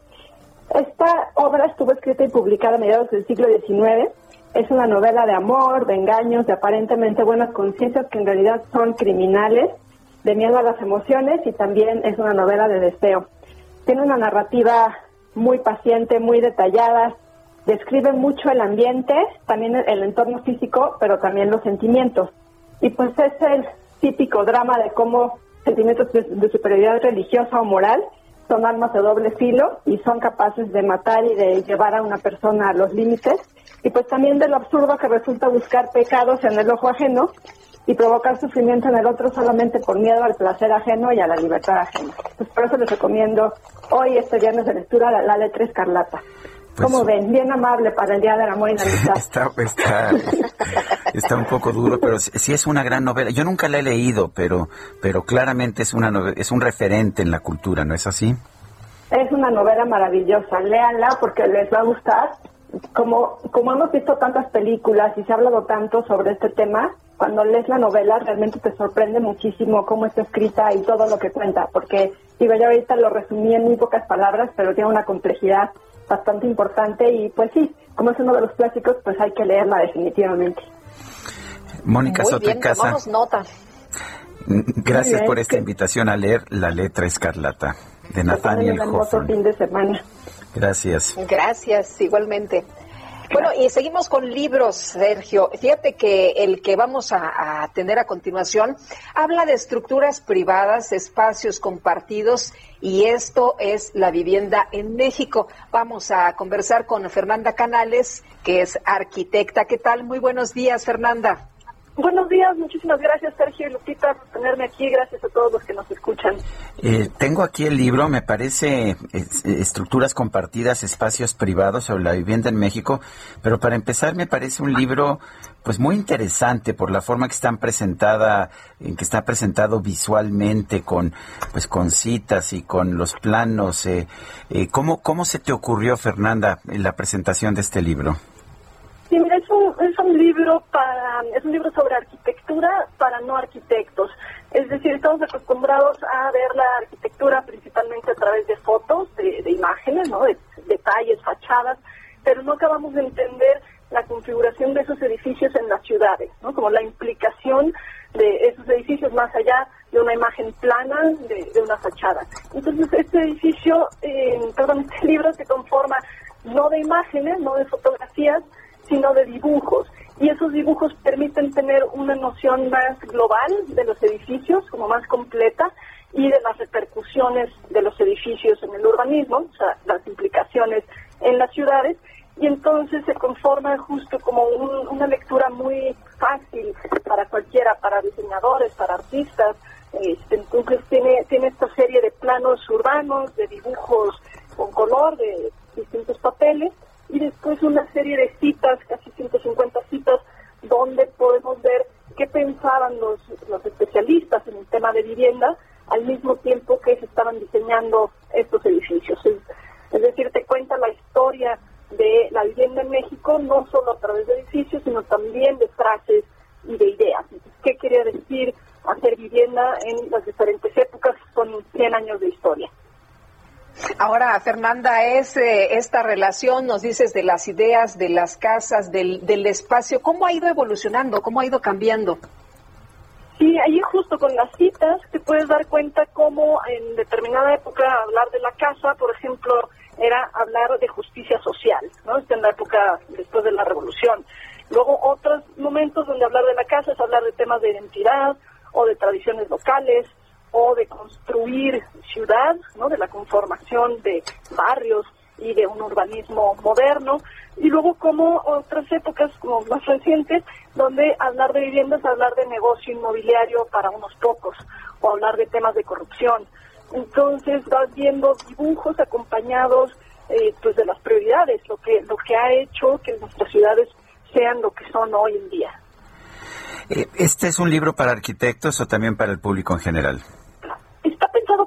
Esta obra estuvo escrita y publicada a mediados del siglo XIX. Es una novela de amor, de engaños, de aparentemente buenas conciencias que en realidad son criminales, de miedo a las emociones y también es una novela de deseo. Tiene una narrativa muy paciente, muy detallada, describe mucho el ambiente, también el, entorno físico, pero también los sentimientos. Y pues es el típico drama de cómo sentimientos de, superioridad religiosa o moral son armas de doble filo y son capaces de matar y de llevar a una persona a los límites. Y pues también de lo absurdo que resulta buscar pecados en el ojo ajeno y provocar sufrimiento en el otro solamente por miedo al placer ajeno y a la libertad ajena. Pues por eso les recomiendo hoy, este viernes de lectura, la, letra escarlata. Pues Como ven, bien amable para el Día del Amor y la Amistad. está, está, está un poco duro, pero sí es una gran novela. Yo nunca la he leído, pero, pero claramente es, una es un referente en la cultura, ¿no es así? Es una novela maravillosa. Léanla porque les va a gustar. Como, como hemos visto tantas películas y se ha hablado tanto sobre este tema, cuando lees la novela realmente te sorprende muchísimo cómo está escrita y todo lo que cuenta, porque digo, yo ahorita lo resumí en muy pocas palabras, pero tiene una complejidad bastante importante y pues sí, como es uno de los clásicos, pues hay que leerla definitivamente. Mónica Soto Casa. nota. Gracias por esta invitación a leer La letra escarlata de Nathaniel Hoffman. fin de semana. Gracias. Gracias, igualmente. Bueno, y seguimos con libros, Sergio. Fíjate que el que vamos a, tener a continuación habla de estructuras privadas, espacios compartidos, y esto es la vivienda en México. Vamos a conversar con Fernanda Canales, que es arquitecta. ¿Qué tal? Muy buenos días, Fernanda. Buenos días, muchísimas gracias Sergio y Lupita por tenerme aquí, gracias a todos los que nos escuchan. Eh, tengo aquí el libro, me parece Estructuras compartidas, espacios privados sobre la vivienda en México, pero para empezar me parece un libro pues muy interesante por la forma que están presentada, en que está presentado visualmente con pues con citas y con los planos. Eh, eh, ¿cómo, ¿Cómo se te ocurrió, Fernanda, la presentación de este libro? Sí, mira, es un, es un libro para, es un libro sobre arquitectura para no arquitectos. Es decir, estamos acostumbrados a ver la arquitectura principalmente a través de fotos, de, imágenes, ¿no? De, detalles, fachadas, pero no acabamos de entender la configuración de esos edificios en las ciudades, ¿no? Como la implicación de esos edificios más allá de una imagen plana de, una fachada. Entonces, este edificio, eh, perdón, este libro se conforma no de imágenes, no de fotografías, sino de dibujos. Y esos dibujos permiten tener una noción más global de los edificios, como más completa, y de las repercusiones de los edificios en el urbanismo, o sea, las implicaciones en las ciudades, y entonces se conforma justo como una lectura muy fácil para cualquiera, para diseñadores, para artistas. Este, entonces tiene, tiene esta serie de planos urbanos, de dibujos con color, de distintos papeles, y después una serie de citas, casi 150 citas, donde podemos ver qué pensaban los, los especialistas en el tema de vivienda al mismo tiempo que se estaban diseñando estos edificios. Es, decir, te cuenta la historia de la vivienda en México, no solo a través de edificios, sino también de frases y de ideas. ¿Qué quería decir hacer vivienda en las diferentes épocas? Son 100 años de historia. Ahora, Fernanda, es eh, esta relación, nos dices, de las ideas, de las casas, del, del espacio, ¿cómo ha ido evolucionando? ¿Cómo ha ido cambiando? Sí, ahí justo con las citas te puedes dar cuenta cómo en determinada época hablar de la casa, por ejemplo, era hablar de justicia social, ¿no? Está en la época después de la revolución. Luego otros momentos donde hablar de la casa es hablar de temas de identidad o de tradiciones locales o de construir ciudad, ¿no? de la conformación de barrios y de un urbanismo moderno, y luego como otras épocas como más recientes, donde hablar de viviendas es hablar de negocio inmobiliario para unos pocos, o hablar de temas de corrupción. Entonces vas viendo dibujos acompañados eh, pues de las prioridades, lo que, lo que ha hecho que nuestras ciudades sean lo que son hoy en día. Eh, ¿Este es un libro para arquitectos o también para el público en general?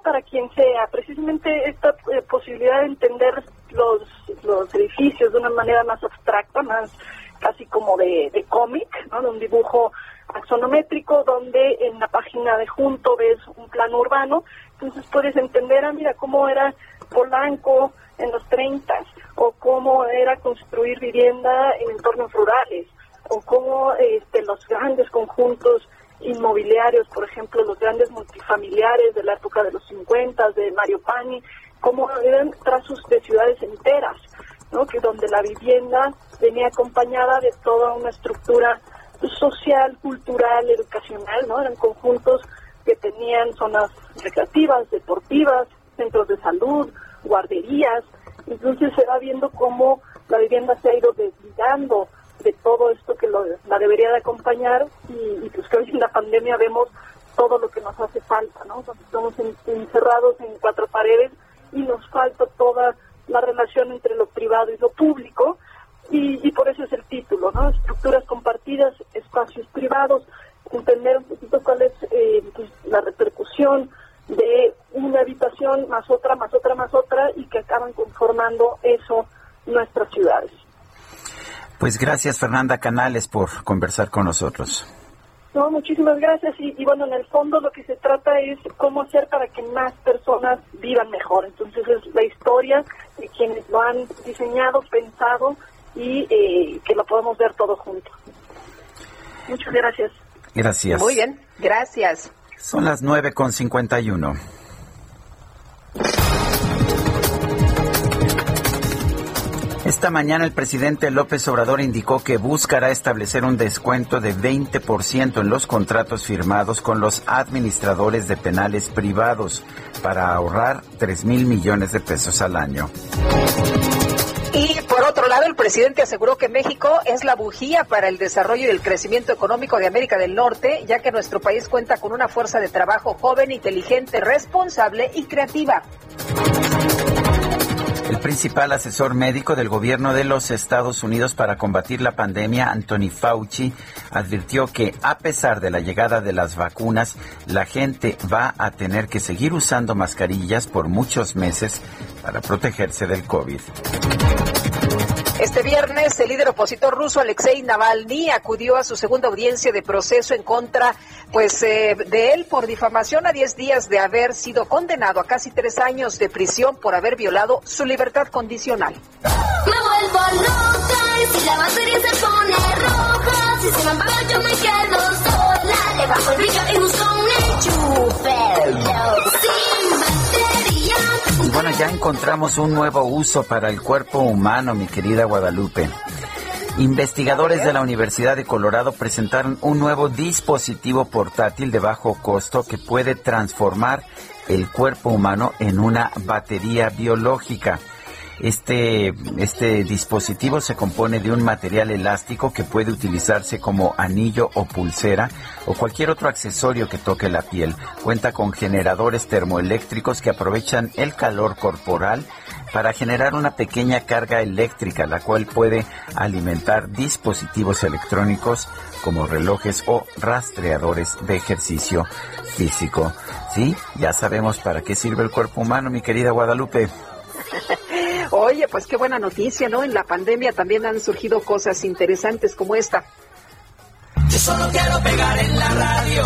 Para quien sea. Precisamente esta eh, posibilidad de entender los, los edificios de una manera más abstracta, más casi como de, de cómic, ¿no? de un dibujo axonométrico donde en la página de junto ves un plano urbano, entonces puedes entender, ah, mira, cómo era Polanco en los 30 o cómo era construir vivienda en entornos rurales o cómo este, los grandes conjuntos inmobiliarios, por ejemplo, los grandes multifamiliares de la época de los 50, de Mario Pani, cómo eran trazos de ciudades enteras, ¿no? que donde la vivienda venía acompañada de toda una estructura social, cultural, educacional, ¿no? Eran conjuntos que tenían zonas recreativas, deportivas, centros de salud, guarderías. Entonces se va viendo cómo la vivienda se ha ido desligando de todo esto que la debería de acompañar y, pues que hoy en la pandemia vemos todo lo que nos hace falta, ¿no? Estamos encerrados en cuatro paredes y nos falta toda la relación entre lo privado y lo público y, por eso es el título, ¿no? Estructuras compartidas, espacios privados, entender un poquito cuál es eh, pues, la repercusión de una habitación más otra, más otra, más otra y que acaban conformando eso nuestras ciudades. Pues gracias Fernanda Canales por conversar con nosotros. No, muchísimas gracias. Y, bueno, en el fondo lo que se trata es cómo hacer para que más personas vivan mejor. Entonces es la historia de quienes lo han diseñado, pensado y eh, que lo podemos ver todos juntos. Muchas gracias. Gracias. Muy bien, gracias. Son las 9 Esta mañana el presidente López Obrador indicó que buscará establecer un descuento de 20% en los contratos firmados con los administradores de penales privados para ahorrar 3 mil millones de pesos al año. Y por otro lado, el presidente aseguró que México es la bujía para el desarrollo y el crecimiento económico de América del Norte, ya que nuestro país cuenta con una fuerza de trabajo joven, inteligente, responsable y creativa. El principal asesor médico del gobierno de los Estados Unidos para combatir la pandemia, Anthony Fauci, advirtió que a pesar de la llegada de las vacunas, la gente va a tener que seguir usando mascarillas por muchos meses para protegerse del COVID. Este viernes, el líder opositor ruso Alexei Navalny acudió a su segunda audiencia de proceso en contra pues, eh, de él por difamación a 10 días de haber sido condenado a casi tres años de prisión por haber violado su libertad condicional. Me vuelvo loca y si la batería se pone roja, si se me apaga yo me quedo sola, le bajo el brillo y uso un enchufe. Bueno, ya encontramos un nuevo uso para el cuerpo humano, mi querida Guadalupe. Investigadores de la Universidad de Colorado presentaron un nuevo dispositivo portátil de bajo costo que puede transformar el cuerpo humano en una batería biológica. Este, este dispositivo se compone de un material elástico que puede utilizarse como anillo o pulsera o cualquier otro accesorio que toque la piel. Cuenta con generadores termoeléctricos que aprovechan el calor corporal para generar una pequeña carga eléctrica, la cual puede alimentar dispositivos electrónicos como relojes o rastreadores de ejercicio físico. Sí, ya sabemos para qué sirve el cuerpo humano, mi querida Guadalupe. Oye, pues qué buena noticia, ¿no? En la pandemia también han surgido cosas interesantes como esta. Yo solo quiero pegar en la radio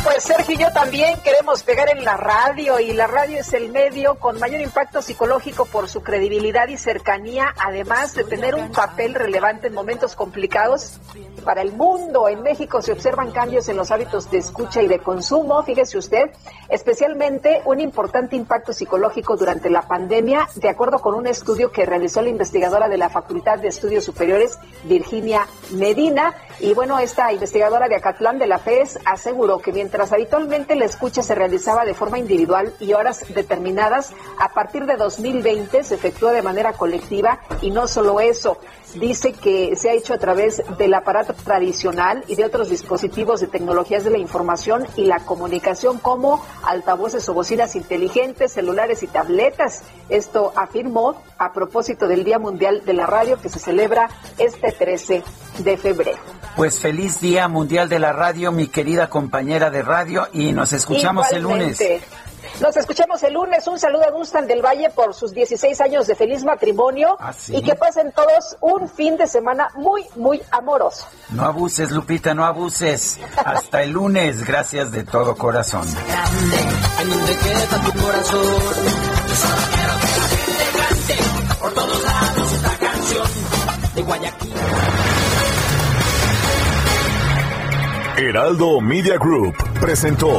Pues Sergio y yo también queremos pegar en la radio y la radio es el medio con mayor impacto psicológico por su credibilidad y cercanía, además de tener un papel relevante en momentos complicados para el mundo. En México se observan cambios en los hábitos de escucha y de consumo, fíjese usted, especialmente un importante impacto psicológico durante la pandemia, de acuerdo con un estudio que realizó la investigadora de la Facultad de Estudios Superiores, Virginia Medina. Y bueno, esta investigadora de Acatlán de la FES aseguró que mientras habitualmente la escucha se realizaba de forma individual y horas determinadas, a partir de 2020 se efectúa de manera colectiva y no solo eso, dice que se ha hecho a través del aparato tradicional y de otros dispositivos de tecnologías de la información y la comunicación como altavoces o bocinas inteligentes, celulares y tabletas. Esto afirmó a propósito del Día Mundial de la Radio que se celebra este 13 de febrero. Pues feliz Día Mundial de la Radio, mi querida compañera de radio, y nos escuchamos el lunes. Nos escuchamos el lunes. Un saludo a Gustan del Valle por sus 16 años de feliz matrimonio. ¿Ah, y que pasen todos un fin de semana muy, muy amoroso. No abuses, Lupita, no abuses. Hasta el lunes. Gracias de todo corazón. por todos lados esta canción de Guayaquil. Heraldo Media Group presentó